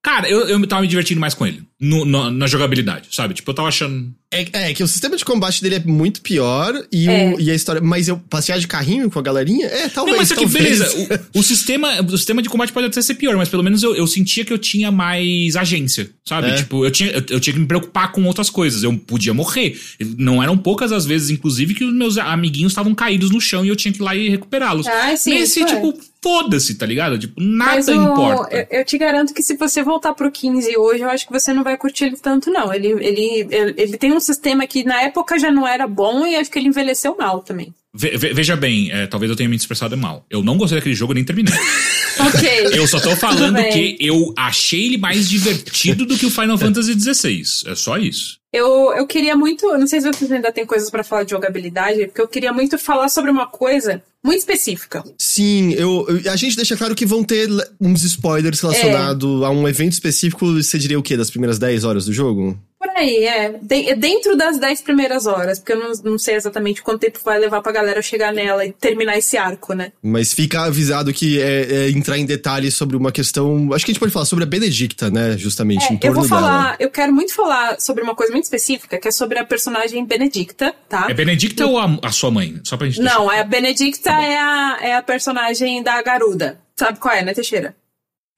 Cara, eu, eu tava me divertindo mais com ele. No- no- na jogabilidade, sabe? Tipo, eu tava achando. É, é que o sistema de combate dele é muito pior e, É. o, e a história. Mas eu passear de carrinho com a galerinha? É, talvez. Não, mas só que talvez. beleza, o, o sistema, o sistema de combate pode até ser pior, mas pelo menos eu, eu sentia que eu tinha mais agência, sabe? É. Tipo, eu tinha, eu, eu tinha que me preocupar com outras coisas, eu podia morrer. Não eram poucas as vezes, inclusive, que os meus amiguinhos estavam caídos no chão e eu tinha que ir lá e recuperá-los. Ah, sim, Nesse, isso é. tipo, foda-se, tá ligado? Tipo, Mas nada o- importa. Eu, eu te garanto que se você voltar pro 15 hoje, eu acho que você não vai curtir ele tanto, não. Ele, ele, ele, ele tem um sistema que na época já não era bom e acho que ele envelheceu mal também. Ve- ve- veja bem, é, talvez eu tenha me expressado mal. Eu não gostei daquele jogo, nem terminei. [LAUGHS] Ok. Eu só tô falando que eu achei ele mais divertido do que o Final Fantasy XVI. É só isso. Eu, eu queria muito. Não sei se vocês ainda têm coisas pra falar de jogabilidade, porque eu queria muito falar sobre uma coisa muito específica. Sim, eu, eu- a gente deixa claro que vão ter uns spoilers relacionados a um evento específico. Você diria o quê? Das primeiras 10 horas do jogo? Por aí, é. De- é dentro das 10 primeiras horas, porque eu não, não sei exatamente quanto tempo vai levar pra galera chegar nela e terminar esse arco, né? Mas fica avisado que é, é entrar em detalhes sobre uma questão. Acho que a gente pode falar sobre a Benedicta, né? Justamente, em É, eu torno vou dela. falar, eu quero muito falar sobre uma coisa muito específica, que é sobre a personagem Benedicta, tá? É Benedicta ou a, a sua mãe? Só pra gente deixar Não, a Benedicta é a, é a personagem da Garuda. Sabe qual é, né, Teixeira?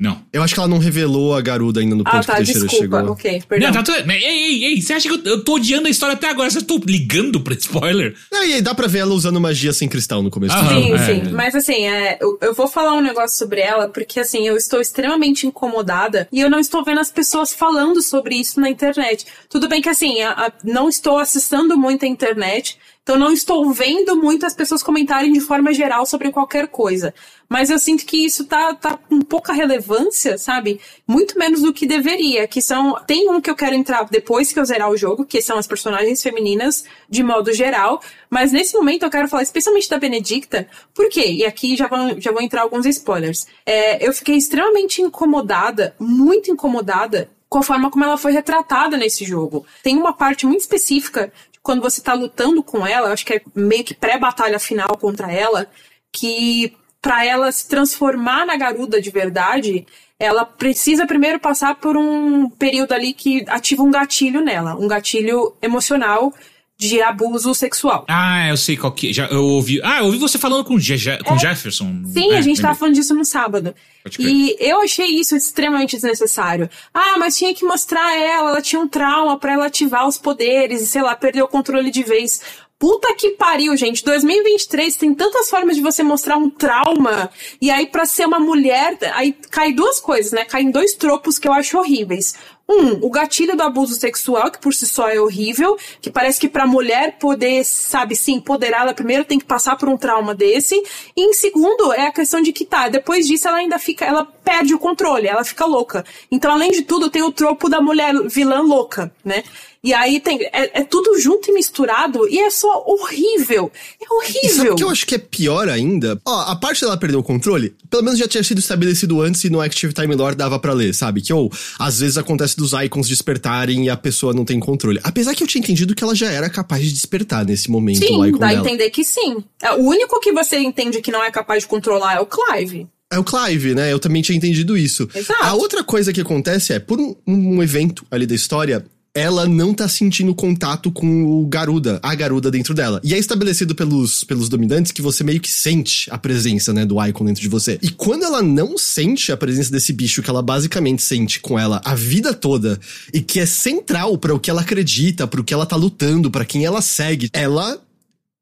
Não. Eu acho que ela não revelou a Garuda ainda no ponto Ah, que tá, o Teixeira desculpa. chegou. Ok, perdão. Não, tá tudo. Ei, ei, ei, você acha que eu, eu tô odiando a história até agora? Você tô ligando pra spoiler? Ah, e aí dá pra ver ela usando magia sem cristal no começo. do Aham. jogo. Sim, é, sim. Mas assim, é, eu, eu vou falar um negócio sobre ela, porque assim, eu estou extremamente incomodada e eu não estou vendo as pessoas falando sobre isso na internet. Tudo bem que assim, a- a- não estou acessando muito a internet, então não estou vendo muitas pessoas comentarem de forma geral sobre qualquer coisa. Mas eu sinto que isso tá, tá com pouca relevância, sabe? Muito menos do que deveria. Que são. Tem um que eu quero entrar depois que eu zerar o jogo, que são as personagens femininas de modo geral. Mas nesse momento eu quero falar especialmente da Benedicta. Por quê? E aqui já vão, já vão entrar alguns spoilers. É, eu fiquei extremamente incomodada, muito incomodada, com a forma como ela foi retratada nesse jogo. Tem uma parte muito específica quando você tá lutando com ela, acho que é meio que pré-batalha final contra ela, que para ela se transformar na garuda de verdade, ela precisa primeiro passar por um período ali que ativa um gatilho nela, um gatilho emocional de abuso sexual. Ah, eu sei qual que. Já, eu ouvi. Ah, eu ouvi você falando com, Je- com Jefferson. É. Sim, É, a gente tava lembrei. falando disso no sábado. E eu achei isso extremamente desnecessário. Ah, mas tinha que mostrar ela, ela tinha um trauma pra ela ativar os poderes e, sei lá, perder o controle de vez. Puta que pariu, gente. 2023 tem tantas formas de você mostrar um trauma. E aí, pra ser uma mulher, aí cai duas coisas, né? Caem dois tropos que eu acho horríveis. Um, o gatilho do abuso sexual, que por si só é horrível, que parece que pra mulher poder, sabe, se empoderar, ela primeiro tem que passar por um trauma desse. E em segundo, é a questão de que tá, depois disso ela ainda fica, ela perde o controle, ela fica louca. Então, além de tudo, tem o tropo da mulher vilã louca, né? E aí tem. É, é, tudo junto e misturado e é só horrível. É horrível. Sabe o que eu acho que é pior ainda? Ó, a parte dela perder o controle, pelo menos já tinha sido estabelecido antes e no Active Time Lore dava para ler, sabe? Que ou às vezes acontece dos icons despertarem e a pessoa não tem controle. Apesar que eu tinha entendido que ela já era capaz de despertar nesse momento sim, o icon dá dela. entender que sim. É, o único que você entende que não é capaz de controlar é o Clive. É o Clive, né? Eu também tinha entendido isso. Exato. A outra coisa que acontece é, por um, um evento ali da história, ela não tá sentindo contato com o Garuda, a Garuda dentro dela. E é estabelecido pelos, pelos dominantes que você meio que sente a presença, né, do Icon dentro de você. E quando ela não sente a presença desse bicho que ela basicamente sente com ela a vida toda e que é central para o que ela acredita, para o que ela tá lutando, para quem ela segue, ela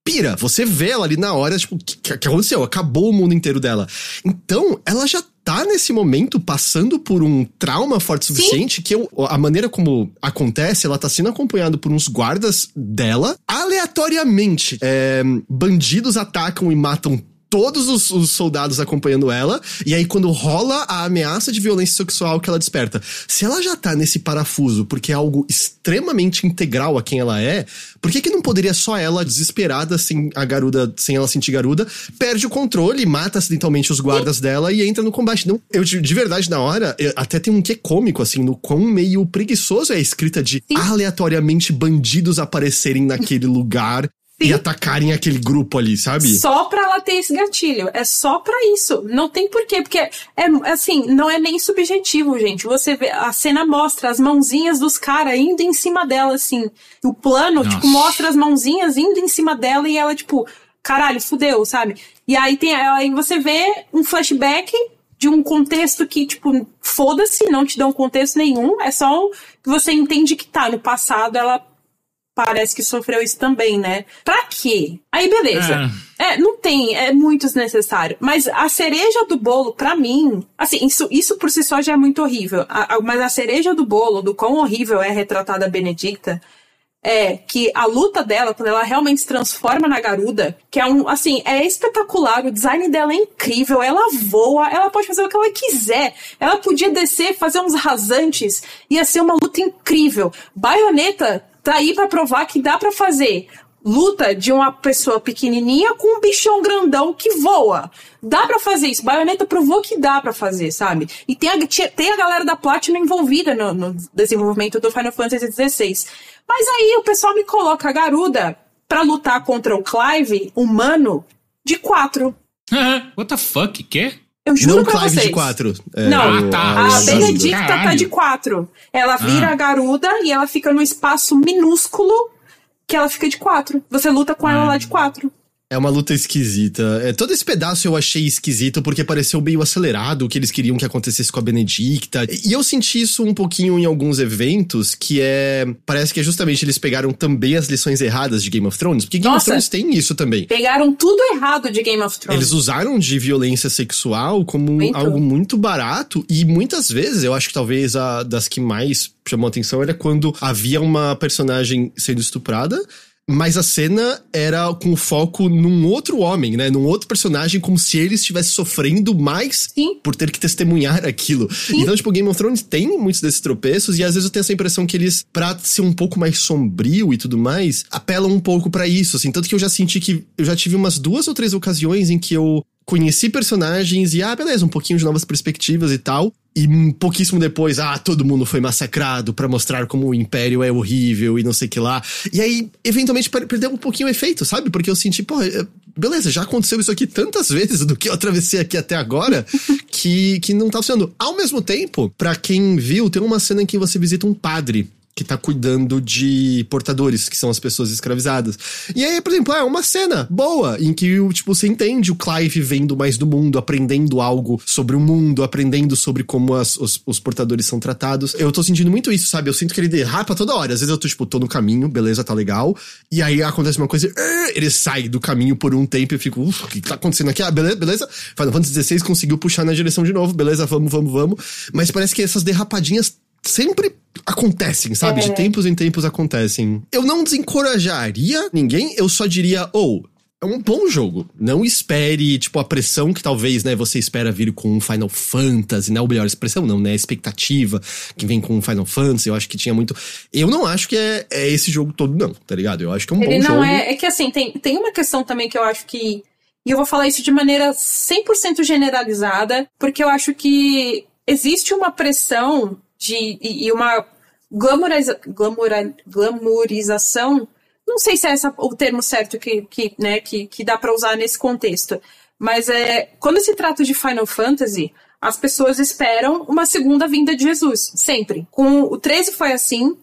pira. Você vê ela ali na hora, tipo, o que, que aconteceu? Acabou o mundo inteiro dela. Então, ela já tá nesse momento passando por um trauma forte o suficiente Sim. que eu, a maneira como acontece, ela tá sendo acompanhada por uns guardas dela. Aleatoriamente, é, bandidos atacam e matam todos os, os, soldados acompanhando ela, e aí quando rola a ameaça de violência sexual que ela desperta. Se ela já tá nesse parafuso porque é algo extremamente integral a quem ela é, por que que não poderia só ela, desesperada, sem a garuda, sem ela sentir garuda, perde o controle, mata acidentalmente os guardas dela e entra no combate? Não, eu de verdade, na hora, até tem um que cômico, assim, no quão meio preguiçoso é a escrita de Sim. aleatoriamente bandidos aparecerem naquele lugar Sim. e atacarem aquele grupo ali, sabe? Só pra ela ter esse gatilho. É só pra isso. Não tem porquê, porque é assim, não é nem subjetivo, gente. Você vê, a cena mostra as mãozinhas dos caras indo em cima dela, assim. O plano, Nossa. tipo, mostra as mãozinhas indo em cima dela e ela, tipo, caralho, fudeu, sabe? E aí tem aí você vê um flashback de um contexto que, tipo, foda-se, não te dá um contexto nenhum. É só que você entende que tá, no passado ela parece que sofreu isso também, né? Pra quê? Aí, beleza. É. é. não tem, é muito desnecessário. Mas a cereja do bolo, pra mim, assim, isso, isso por si só já é muito horrível. A, a, mas a cereja do bolo, do quão horrível é retratada a Benedicta, é que a luta dela, quando ela realmente se transforma na garuda, que é um, assim, é espetacular, o design dela é incrível, ela voa, ela pode fazer o que ela quiser. Ela podia descer, fazer uns rasantes, ia ser uma luta incrível. Baioneta tá aí para provar que dá para fazer luta de uma pessoa pequenininha com um bichão grandão que voa. Dá para fazer isso. Bayonetta provou que dá para fazer, sabe? E tem a, tem a galera da Platinum envolvida no, no desenvolvimento do Final Fantasy XVI. Mas aí o pessoal me coloca a Garuda para lutar contra o Clive, humano, de quatro. What the fuck? Quê? Eu juro não pra Clive vocês. de quatro. É, não, ah, tá. a Benedicta tá de quatro. Ela vira Ah. a garuda e ela fica num espaço minúsculo que ela fica de quatro. Você luta com ela lá de quatro. É uma luta esquisita. É, todo esse pedaço eu achei esquisito porque pareceu meio acelerado o que eles queriam que acontecesse com a Benedicta. E eu senti isso um pouquinho em alguns eventos, que é. Parece que é justamente eles pegaram também as lições erradas de Game of Thrones. Porque Game Nossa. of Thrones tem isso também. Pegaram tudo errado de Game of Thrones. Eles usaram de violência sexual como Muito. algo muito barato e muitas vezes, eu acho que talvez a das que mais chamou atenção era quando havia uma personagem sendo estuprada. Mas a cena era com foco num outro homem, né? Num outro personagem, como se ele estivesse sofrendo mais Sim. por ter que testemunhar aquilo. Então, tipo, Game of Thrones tem muitos desses tropeços, e às vezes eu tenho essa impressão que eles, pra ser um pouco mais sombrio e tudo mais, apelam um pouco pra isso, assim. Tanto que eu já senti que eu já tive umas duas ou três ocasiões em que eu conheci personagens e, ah, beleza, um pouquinho de novas perspectivas e tal. E pouquíssimo depois, ah, todo mundo foi massacrado pra mostrar como o Império é horrível e não sei que lá. E aí, eventualmente, per- perdeu um pouquinho o efeito, sabe? Porque eu senti, pô, é, beleza, já aconteceu isso aqui tantas [LAUGHS] vezes do que eu atravessei aqui até agora, que, que não tá funcionando. Ao mesmo tempo, pra quem viu, tem uma cena em que você visita um padre que tá cuidando de portadores, que são as pessoas escravizadas. E aí, por exemplo, é uma cena boa, em que, tipo, você entende o Clive vendo mais do mundo, aprendendo algo sobre o mundo, aprendendo sobre como as- os, os portadores são tratados. Eu tô sentindo muito isso, sabe? Eu sinto que ele derrapa toda hora. Às vezes eu tô, tipo, tô no caminho, beleza, tá legal. E aí acontece uma coisa, "Ah", ele sai do caminho por um tempo e eu fico, uff, o que tá acontecendo aqui? Ah, beleza, beleza. Final Fantasy XVI conseguiu puxar na direção de novo, beleza, vamos, vamos, vamos. Mas parece que essas derrapadinhas sempre acontecem, sabe? É. De tempos em tempos acontecem. Eu não desencorajaria ninguém, eu só diria, ou. é um bom jogo. Não espere, tipo, a pressão que talvez, né, você espera vir com um Final Fantasy, né? Ou melhor, expressão não, né? A expectativa que vem com um Final Fantasy. Eu acho que tinha muito. Eu não acho que é, é esse jogo todo, não, tá ligado? Eu acho que é um Ele bom não jogo. é. É que assim, tem, tem uma questão também que eu acho que. E eu vou falar isso de maneira 100% generalizada, porque eu acho que existe uma pressão de, e, e uma glamoriza. Não sei se é essa o termo certo que, que, né, que, que dá pra usar nesse contexto. Mas é, quando se trata de Final Fantasy, as pessoas esperam uma segunda vinda de Jesus, sempre. Com o 13 foi assim.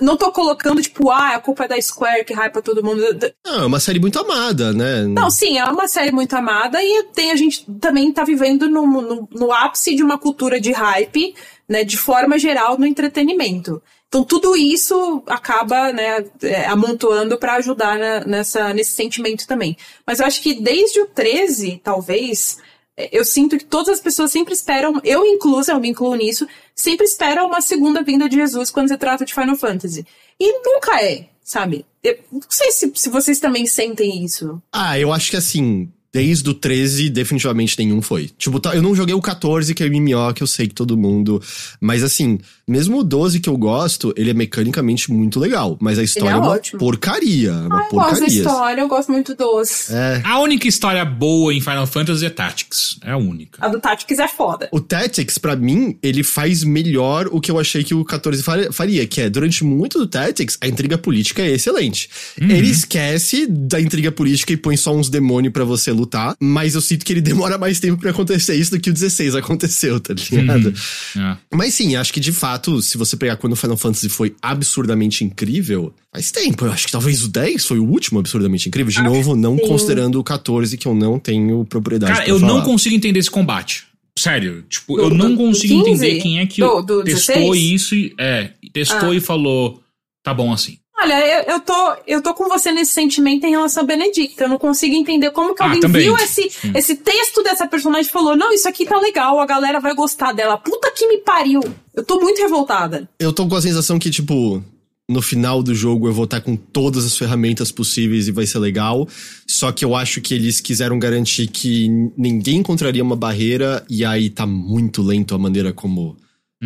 Não tô colocando, tipo, ah, a culpa é da Square que hypa todo mundo. Não, é uma série muito amada, né? Não, sim, é uma série muito amada e tem, a gente também tá vivendo no, no, no ápice de uma cultura de hype, né, de forma geral no entretenimento. Então tudo isso acaba, né, é, amontoando pra ajudar na- nessa, nesse sentimento também. Mas eu acho que desde o 13, talvez, eu sinto que todas as pessoas sempre esperam, eu inclusa, eu me incluo nisso, sempre esperam uma segunda vinda de Jesus quando se trata de Final Fantasy. E nunca é, sabe? Eu não sei se, se vocês também sentem isso. Ah, eu acho que assim, desde o 13, definitivamente nenhum foi. Tipo, tá- eu não joguei o 14, que é o MMO, que eu sei que todo mundo. Mas assim, mesmo o 12 que eu gosto, ele é mecanicamente muito legal. Mas a história é, uma ótimo. porcaria. Uma Ah, eu gosto da porcaria. história, eu gosto muito dos. É. A única história boa em Final Fantasy é Tactics. É a única. A do Tactics é foda. O Tactics, pra mim, ele faz melhor o que eu achei que o 14 fa- faria, que é, durante muito do Tactics, a intriga política é excelente. Ele esquece da intriga política e põe só uns demônios pra você lutar, mas eu sinto que ele [LAUGHS] demora mais tempo pra acontecer isso do que o 16 aconteceu, tá ligado? É. Mas sim, acho que de fato, se você pegar quando o Final Fantasy foi absurdamente incrível, faz tempo. Eu acho que talvez o 10 foi o último absurdamente incrível. De novo, não sim. considerando o 14, que eu não tenho propriedade Cara, eu falar. não consigo entender esse combate. Sério, tipo, Do- eu não consigo 15? entender quem é que Do- do testou 16? isso e. É, testou Ah. e falou. Tá bom assim. Olha, eu, eu, tô, eu tô com você nesse sentimento em relação a Benedicta. Eu não consigo entender como que Ah, alguém também. viu esse, esse texto dessa personagem e falou: Não, isso aqui tá legal, a galera vai gostar dela. Puta que me pariu. Eu tô muito revoltada. Eu tô com a sensação que, tipo, no final do jogo eu vou estar com todas as ferramentas possíveis e vai ser legal. Só que eu acho que eles quiseram garantir que ninguém encontraria uma barreira e aí tá muito lento a maneira como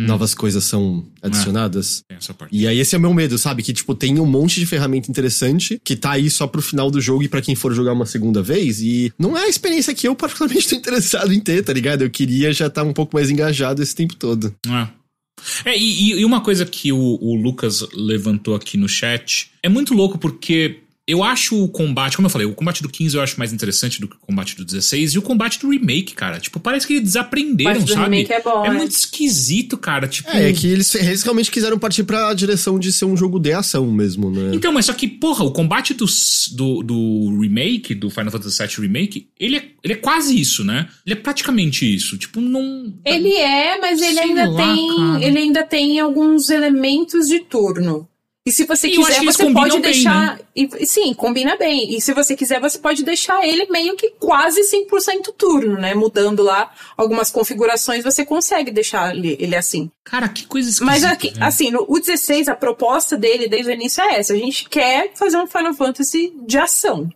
novas coisas são adicionadas. Tem essa parte. E aí esse é o meu medo, sabe? Que, tipo, tem um monte de ferramenta interessante que tá aí só pro final do jogo e pra quem for jogar uma segunda vez. E não é a experiência que eu particularmente [LAUGHS] tô interessado em ter, tá ligado? Eu queria já estar um pouco mais engajado esse tempo todo. É, É, e, e uma coisa que o, o Lucas levantou aqui no chat é muito louco porque eu acho o combate, como eu falei, o combate do 15 eu acho mais interessante do que o combate do 16 e o combate do remake, cara. Tipo, parece que eles desaprenderam, sabe? remake é bom, é. muito esquisito, cara. Tipo. É, é que eles, eles realmente quiseram partir pra direção de ser um jogo de ação mesmo, né? Então, mas só que, porra, o combate do, do, do remake, do Final Fantasy VII Remake, ele é, ele é quase isso, né? Ele é praticamente isso. Tipo, não. Ele é, mas ele ainda lá, tem. cara. Ele ainda tem alguns elementos de turno. E se você E quiser, você pode bem, deixar. né? e- sim, combina bem. E se você quiser, você pode deixar ele meio que quase 100% turno, né? Mudando lá algumas configurações, você consegue deixar ele, ele assim. Cara, que coisa esquisita. Mas aqui, né? assim, no, o 16, a proposta dele desde o início é essa. A gente quer fazer um Final Fantasy de ação.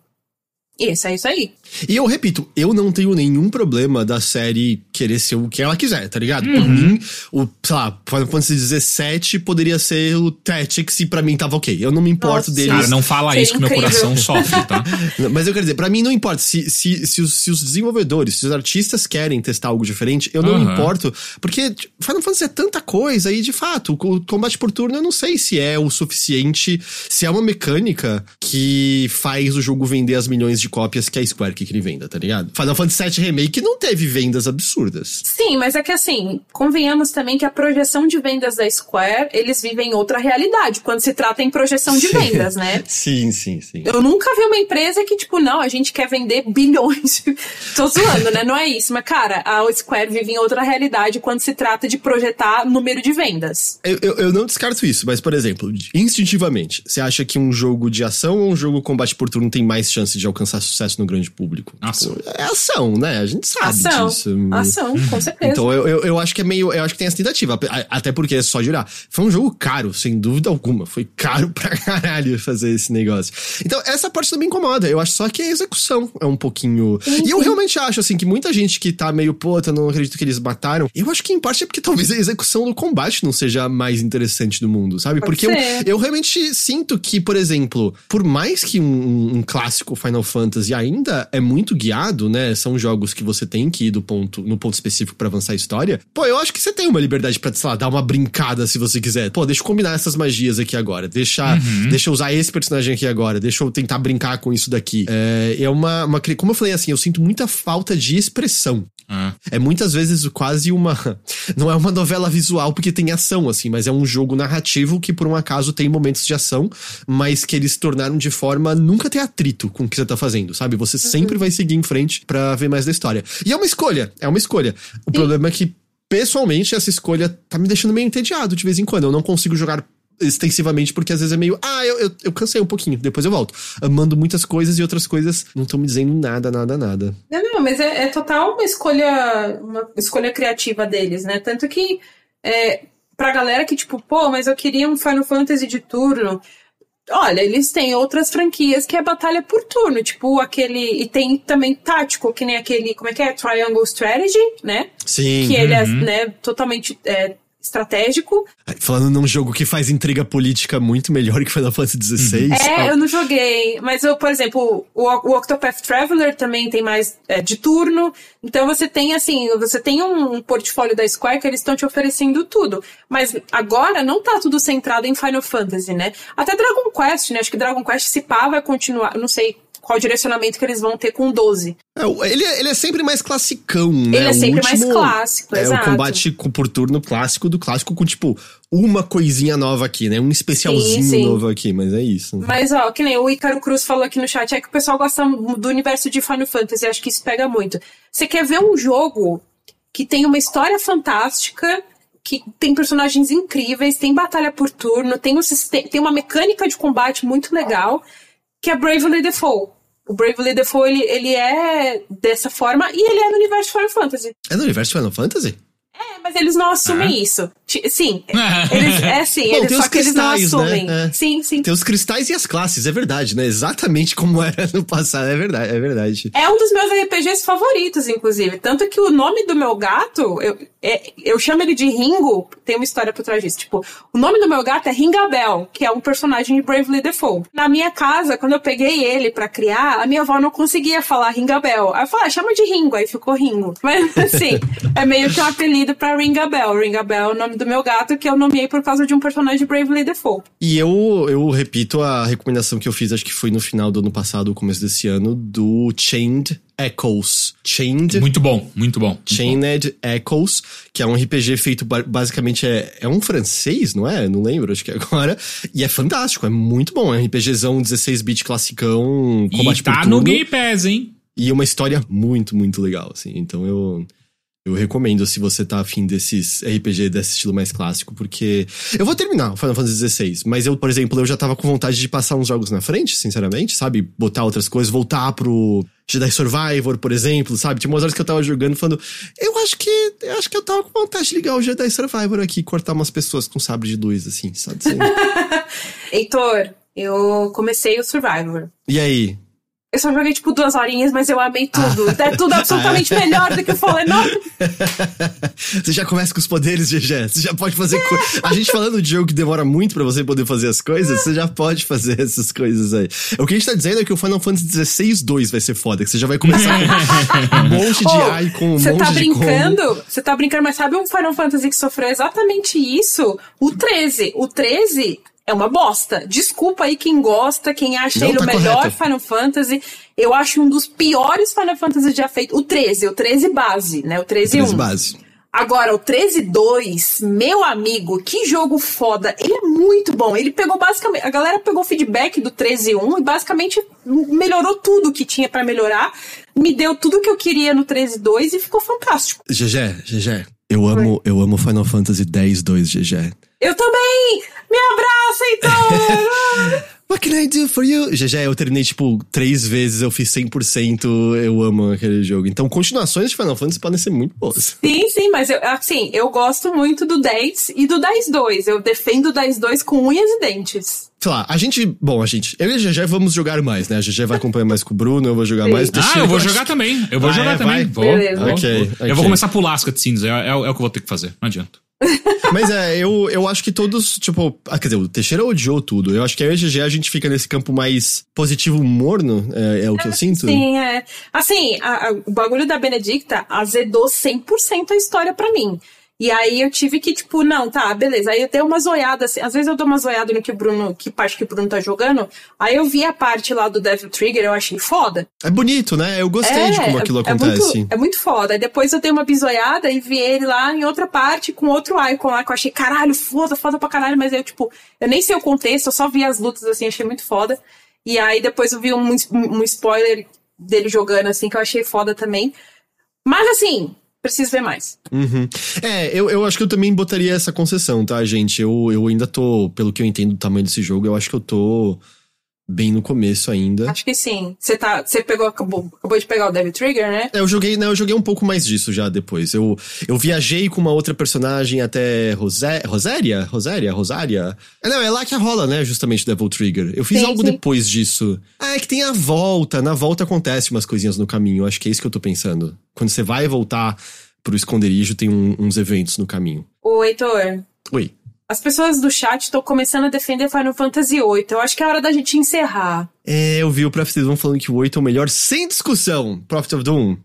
E esse é isso aí. E eu repito, eu não tenho nenhum problema da série querer ser o que ela quiser, tá ligado? Uhum. Por mim, o, sei lá, Final Fantasy 17 poderia ser o Tactics e pra mim tava ok. Eu não me importo Nossa, deles. Cara, não fala Seria isso que meu incrível. coração sofre, tá? [LAUGHS] Mas eu quero dizer, pra mim não importa. Se, se, se, os, se os desenvolvedores, se os artistas querem testar algo diferente, eu não me Aham. importo. Porque Final Fantasy é tanta coisa e, de fato, o combate por turno eu não sei se é o suficiente, se é uma mecânica que faz o jogo vender as milhões de cópias que a Square que ele venda, tá ligado? Final Fantasy VII Remake não teve vendas absurdas. Sim, mas é que assim, convenhamos também que a projeção de vendas da Square, eles vivem outra realidade quando se trata em projeção de vendas, né? [LAUGHS] Sim, sim, sim. Eu nunca vi uma empresa que, tipo, não, a gente quer vender bilhões. [LAUGHS] Tô zoando, né? Não é isso. Mas, cara, a Square vive em outra realidade quando se trata de projetar número de vendas. Eu, eu, eu não descarto isso, mas, por exemplo, instintivamente, você acha que um jogo de ação ou um jogo combate por turno tem mais chance de alcançar sucesso no grande público? Público. Ação. Tipo, é ação, né? A gente sabe Ação. disso. Ação, com certeza. Então eu, eu, eu acho que é meio. Eu acho que tem essa tentativa. Até porque é só de olhar. Foi um jogo caro, sem dúvida alguma. Foi caro [LAUGHS] pra caralho fazer esse negócio. Então, essa parte também incomoda. Eu acho só que a execução é um pouquinho. E eu realmente acho, assim, que muita gente que tá meio, puta, não acredito que eles mataram. Eu acho que em parte é porque talvez a execução do combate não seja a mais interessante do mundo, sabe? Pode porque eu, eu realmente sinto que, por exemplo, por mais que um, um clássico Final Fantasy ainda é muito guiado, né? São jogos que você tem que ir do ponto, no ponto específico pra avançar a história. Pô, eu acho que você tem uma liberdade pra, sei lá, dar uma brincada se você quiser. Pô, deixa eu combinar essas magias aqui agora. Deixa, deixa eu usar esse personagem aqui agora. Deixa eu tentar brincar com isso daqui. É, é uma, uma. Como eu falei assim, eu sinto muita falta de expressão. Ah. É muitas vezes quase uma. [LAUGHS] Não é uma novela visual porque tem ação, assim, mas é um jogo narrativo que, por um acaso, tem momentos de ação, mas que eles tornaram de forma nunca ter atrito com o que você tá fazendo, sabe? Você sempre vai seguir em frente pra ver mais da história. E é uma escolha, é uma escolha. O problema é que, pessoalmente, essa escolha tá me deixando meio entediado de vez em quando. Eu não consigo jogar extensivamente, porque às vezes é meio, ah, eu, eu, eu cansei um pouquinho, depois eu volto. Amando muitas coisas e outras coisas não estão me dizendo nada, nada, nada. Não, não, mas é, é total uma escolha, uma escolha criativa deles, né? Tanto que é, pra galera que, tipo, pô, mas eu queria um Final Fantasy de turno. Olha, eles têm outras franquias que é batalha por turno, tipo aquele. E tem também tático, que nem aquele. Como é que é? Triangle Strategy, né? Sim. Que ele é né, totalmente é, estratégico. Falando num jogo que faz intriga política muito melhor que Final Fantasy XVI. É, eu não joguei. Mas eu, por exemplo, o, o Octopath Traveler também tem mais é, de turno. Então você tem, assim, você tem um, portfólio da Square que eles estão te oferecendo tudo. Mas agora não tá tudo centrado em Final Fantasy, né? Até Dragon Quest, né? Acho que Dragon Quest se pá vai continuar. Não sei qual direcionamento que eles vão ter com o 12. É, ele, é- ele é sempre mais classicão, né? Ele é sempre mais clássico, É exato. o combate com- por turno clássico do clássico com, tipo, uma coisinha nova aqui, né? Um especialzinho Sim, sim. novo aqui, mas é isso. Mas, ó, que nem o Ícaro Cruz falou aqui no chat, é que o pessoal gosta do universo de Final Fantasy, acho que isso pega muito. Você quer ver um jogo que tem uma história fantástica, que tem personagens incríveis, tem batalha por turno, tem, um sistema, tem uma mecânica de combate muito legal, que é Bravely Default. O Bravely Default, ele, ele é dessa forma, e ele é no universo de Final Fantasy. É no universo de Final Fantasy? É, mas eles não assumem isso. Ti- Sim, [LAUGHS] eles, é sim, Bom, eles, só que eles não né? assumem. É. Sim, sim. Tem os cristais e as classes, é verdade, né? Exatamente como era no passado, é verdade, é verdade. É um dos meus RPGs favoritos, inclusive. Tanto que o nome do meu gato, eu, é- eu chamo ele de Ringo, tem uma história por trás disso. Tipo, o nome do meu gato é Ringabel, que é um personagem de Bravely Default. Na minha casa, quando eu peguei ele pra criar, a minha avó não conseguia falar Ringabel. Aí eu falei, ah, chama de Ringo, aí ficou Ringo. Mas [LAUGHS] assim, é meio que um apelido pra Ringabel. Ringabel é o nome do meu gato, que eu nomeei por causa de um personagem de Bravely Default. E eu, eu repito a recomendação que eu fiz, acho que foi no final do ano passado, começo desse ano, do Chained Echoes. Chained Muito bom, muito bom. muito bom. Chained Echoes, que é um RPG feito ba- basicamente é, é um francês, não é? Não lembro, acho que é agora. E é fantástico, é muito bom. É um RPGzão 16-bit classicão, combate E tá por no. Game Pass, hein? E uma história muito, muito legal, assim. Então eu. Eu recomendo se você tá afim desses RPG desse estilo mais clássico, porque. Eu vou terminar o Final Fantasy XVI, mas eu, por exemplo, eu já tava com vontade de passar uns jogos na frente, sinceramente, sabe? Botar outras coisas, voltar pro Jedi Survivor, por exemplo, sabe? Tinha umas horas que eu tava jogando falando. Eu acho que. Eu acho que eu tava com vontade de ligar o Jedi Survivor aqui e cortar umas pessoas com sabre de luz, assim, sabe? [LAUGHS] Heitor, eu comecei o Survivor. e aí? Eu só joguei, tipo, duas horinhas, mas eu amei tudo. É tudo absolutamente melhor do que o Fallen [LAUGHS] você já começa com os poderes, GG. Você já pode fazer. co- A gente falando de jogo que demora muito pra você poder fazer as coisas, você já pode fazer [LAUGHS] essas coisas aí. O que a gente tá dizendo é que o Final Fantasy XVI 2 vai ser foda, que você já vai começar com [LAUGHS] um monte de icon, um Você monte tá de combo. brincando? Você tá brincando, mas sabe um Final Fantasy que sofreu exatamente isso? O 13. O 13 é uma bosta. Desculpa aí quem gosta, quem acha Não, ele tá o melhor correto. Final Fantasy. Eu acho um dos piores Final Fantasy já feito. O 13, o 13 base, né? O 13 13 1. base. Agora, o 13.2, meu amigo, que jogo foda. Ele é muito bom. Ele pegou basicamente. A galera pegou o feedback do 13.1 e basicamente melhorou tudo que tinha pra melhorar. Me deu tudo que eu queria no 13.2 e ficou fantástico. GG, GG. Eu amo, eu amo Final Fantasy X 2, GG. Eu também! Me abraça, então! [LAUGHS] What can I do for you? Já já eu terminei, tipo, três vezes, eu fiz 100%, eu amo aquele jogo. Então, continuações de Final Fantasy podem ser muito boas. Sim, sim, mas eu, assim, eu gosto muito do 10 e do 10-2. Eu defendo o 10-2 com unhas e dentes. Sei lá, a gente. Bom, a gente. Eu e a GG vamos jogar mais, né? A GG vai acompanhar mais com o Bruno, eu vou jogar Sim. mais. Ah, eu vou jogar também. Eu vou Ah, jogar é? também. Vai? Vou, Beleza. vou. Ok, Eu ok. vou começar a pular as cutscenes. É, é, é o que eu vou ter que fazer. Não adianta. Mas é, eu, eu acho que todos, tipo. Ah, quer dizer, o Teixeira odiou tudo. Eu acho que a GG a gente fica nesse campo mais positivo morno, é, é o que eu sinto. Sim, é. Assim, a- a- o bagulho da Benedicta azedou 100% a história pra mim. E aí eu tive que, tipo, não, tá, beleza. Aí eu dei uma zoiada, assim, às vezes eu dou uma zoiada no que o Bruno, que parte que o Bruno tá jogando. Aí eu vi a parte lá do Devil Trigger, eu achei foda. É bonito, né? Eu gostei de como aquilo é acontece. muito, é muito foda. Aí depois eu dei uma bisoiada e vi ele lá em outra parte com outro icon lá que eu achei, caralho, foda, foda pra caralho. Mas eu, tipo, eu nem sei o contexto, eu só vi as lutas assim, achei muito foda. E aí depois eu vi um, um spoiler dele jogando assim que eu achei foda também. Mas assim, preciso ver mais. Uhum. É, eu, eu acho que eu também botaria essa concessão, tá, gente? Eu, eu ainda tô, pelo que eu entendo do tamanho desse jogo, eu acho que eu tô bem no começo ainda. Acho que sim. Você tá, você pegou, acabou, acabou de pegar o Devil Trigger, né? É, eu joguei, né, eu joguei um pouco mais disso já depois. Eu, eu viajei com uma outra personagem até Rosé, Roséria? Roséria? Rosária? É, não, é lá que rola, né, justamente Devil Trigger. Eu fiz Sim, algo sim. depois disso. Ah, é que tem a volta. Na volta acontece umas coisinhas no caminho. Acho que é isso que eu tô pensando. Quando você vai voltar pro esconderijo, tem um- uns eventos no caminho. Ô, Heitor, Oi. As pessoas do chat estão começando a defender Final Fantasy VIII. Eu acho que é hora da gente encerrar. É, eu vi o Prophet of Doom falando que o 8 é o melhor sem discussão. Prophet of Doom,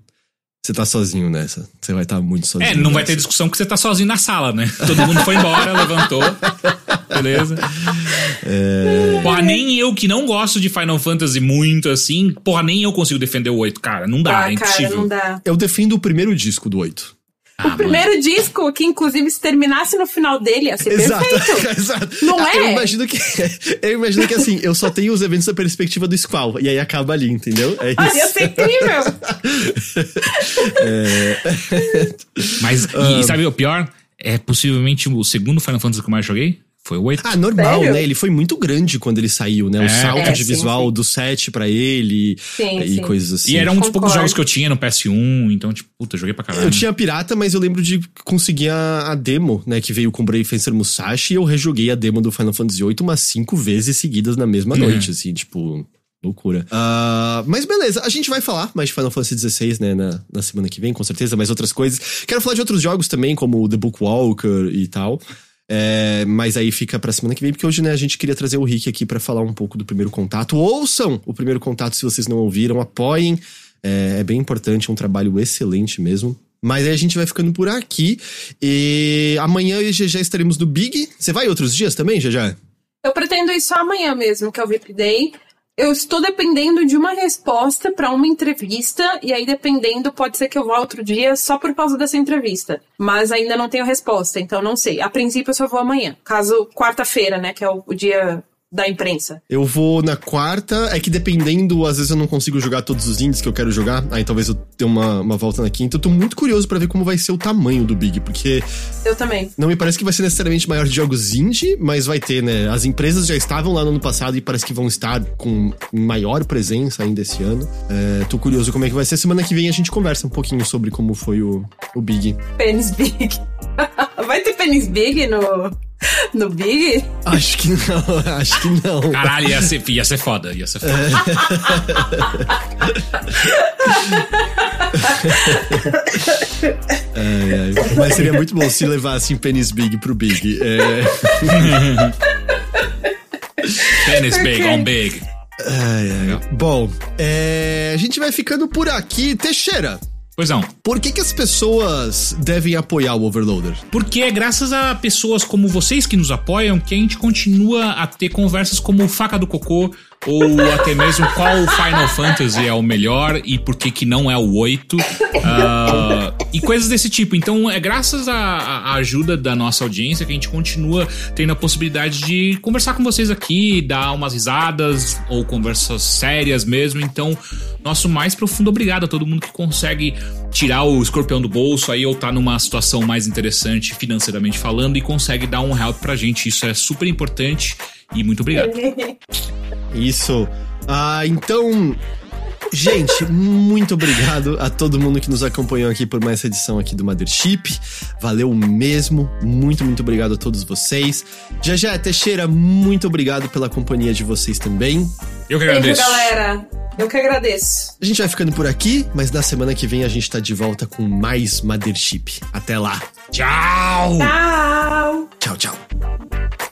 você tá sozinho nessa. Você vai estar muito sozinho. É, não vai nessa. ter discussão porque você tá sozinho na sala, né? Todo mundo foi embora, levantou. [LAUGHS] Beleza? Porra, nem eu que não gosto de Final Fantasy muito assim, porra, nem eu consigo defender o 8, cara. Não dá, ah, é cara, impossível. não dá. Eu defendo o primeiro disco do 8. Ah, O primeiro disco, que inclusive se terminasse no final dele, ia ser perfeito. [LAUGHS] Exato. Não é? Eu imagino que. [LAUGHS] Eu imagino que assim, eu só tenho os eventos da perspectiva do Squall. E aí acaba ali, entendeu? É Ah, isso. ia ser incrível. [LAUGHS] Mas, e, e sabe o pior? É possivelmente o segundo Final Fantasy que eu mais joguei? Foi o 8. Ah, normal, Sério? né? Ele foi muito grande quando ele saiu, né? O É. salto É, de sim, visual sim. do 7 pra ele Sim, e sim. coisas assim. E era um dos poucos jogos que eu tinha no PS1, então, tipo, puta, joguei pra caralho. Eu tinha pirata, mas eu lembro de conseguir a, a demo, né? Que veio com Brave Fencer Musashi e eu rejoguei a demo do Final Fantasy VIII umas cinco vezes seguidas na mesma Uhum. noite, assim, tipo. Loucura. Ah, mas beleza, a gente vai falar mais de Final Fantasy XVI, né, na, na semana que vem, com certeza, mais outras coisas. Quero falar de outros jogos também, como The Bookwalker e tal. É, mas aí fica pra semana que vem, porque hoje, né, a gente queria trazer o Rick aqui pra falar um pouco do primeiro contato. Ouçam o primeiro contato se vocês não ouviram, apoiem. É, é bem importante, é um trabalho excelente mesmo. Mas aí a gente vai ficando por aqui. E amanhã eu e GG estaremos no Big. Você vai outros dias também, GG? Eu pretendo ir só amanhã mesmo, que é o VIP Day. Eu estou dependendo de uma resposta para uma entrevista, e aí, dependendo, pode ser que eu vá outro dia só por causa dessa entrevista. Mas ainda não tenho resposta, então não sei. A princípio, eu só vou amanhã. Caso quarta-feira, né, que é o, o dia da imprensa. Eu vou na quarta. É que dependendo, às vezes eu não consigo jogar todos os indies que eu quero jogar. Aí talvez eu tenha uma, uma volta na quinta. Eu tô muito curioso pra ver como vai ser o tamanho do Big, porque Eu também. não me parece que vai ser necessariamente maior de jogos indie, mas vai ter, né? As empresas já estavam lá no ano passado e parece que vão estar com maior presença ainda esse ano. É, tô curioso como é que vai ser. Semana que vem a gente conversa um pouquinho sobre como foi o, o Big. Pênis Big. [LAUGHS] Vai ter pênis Big no, [LAUGHS] no Big? Acho que não, [LAUGHS] acho que não. Caralho, ia ser, ia ser foda, ia ser foda. [LAUGHS] Ai, ai. Mas seria muito bom se levassem Penis Big pro Big. É... Penis big on big. Ai, ai. Bom, é, a gente vai ficando por aqui. Teixeira, Pois não. por que, que as pessoas devem apoiar o Overloader? Porque é graças a pessoas como vocês que nos apoiam que a gente continua a ter conversas como Faca do Cocô ou até mesmo qual Final Fantasy é o melhor e por que que não é o 8 ah, e coisas desse tipo. Então é graças à, à ajuda da nossa audiência que a gente continua tendo a possibilidade de conversar com vocês aqui, dar umas risadas ou conversas sérias mesmo. Então nosso mais profundo obrigado a todo mundo que consegue tirar o escorpião do bolso aí ou tá numa situação mais interessante financeiramente falando e consegue dar um help pra gente. Isso é super importante e muito obrigado. [LAUGHS] Isso. Ah, então, Gente, muito obrigado a todo mundo que nos acompanhou aqui por mais essa edição aqui do Mothership. Valeu mesmo. Muito, muito obrigado a todos vocês. Já já, Teixeira, muito obrigado pela companhia de vocês também. Eu que Beijo, agradeço. galera. Eu que agradeço. A gente vai ficando por aqui, mas na semana que vem a gente tá de volta com mais Mothership. Até lá. Tchau! Tchau. Tchau, tchau.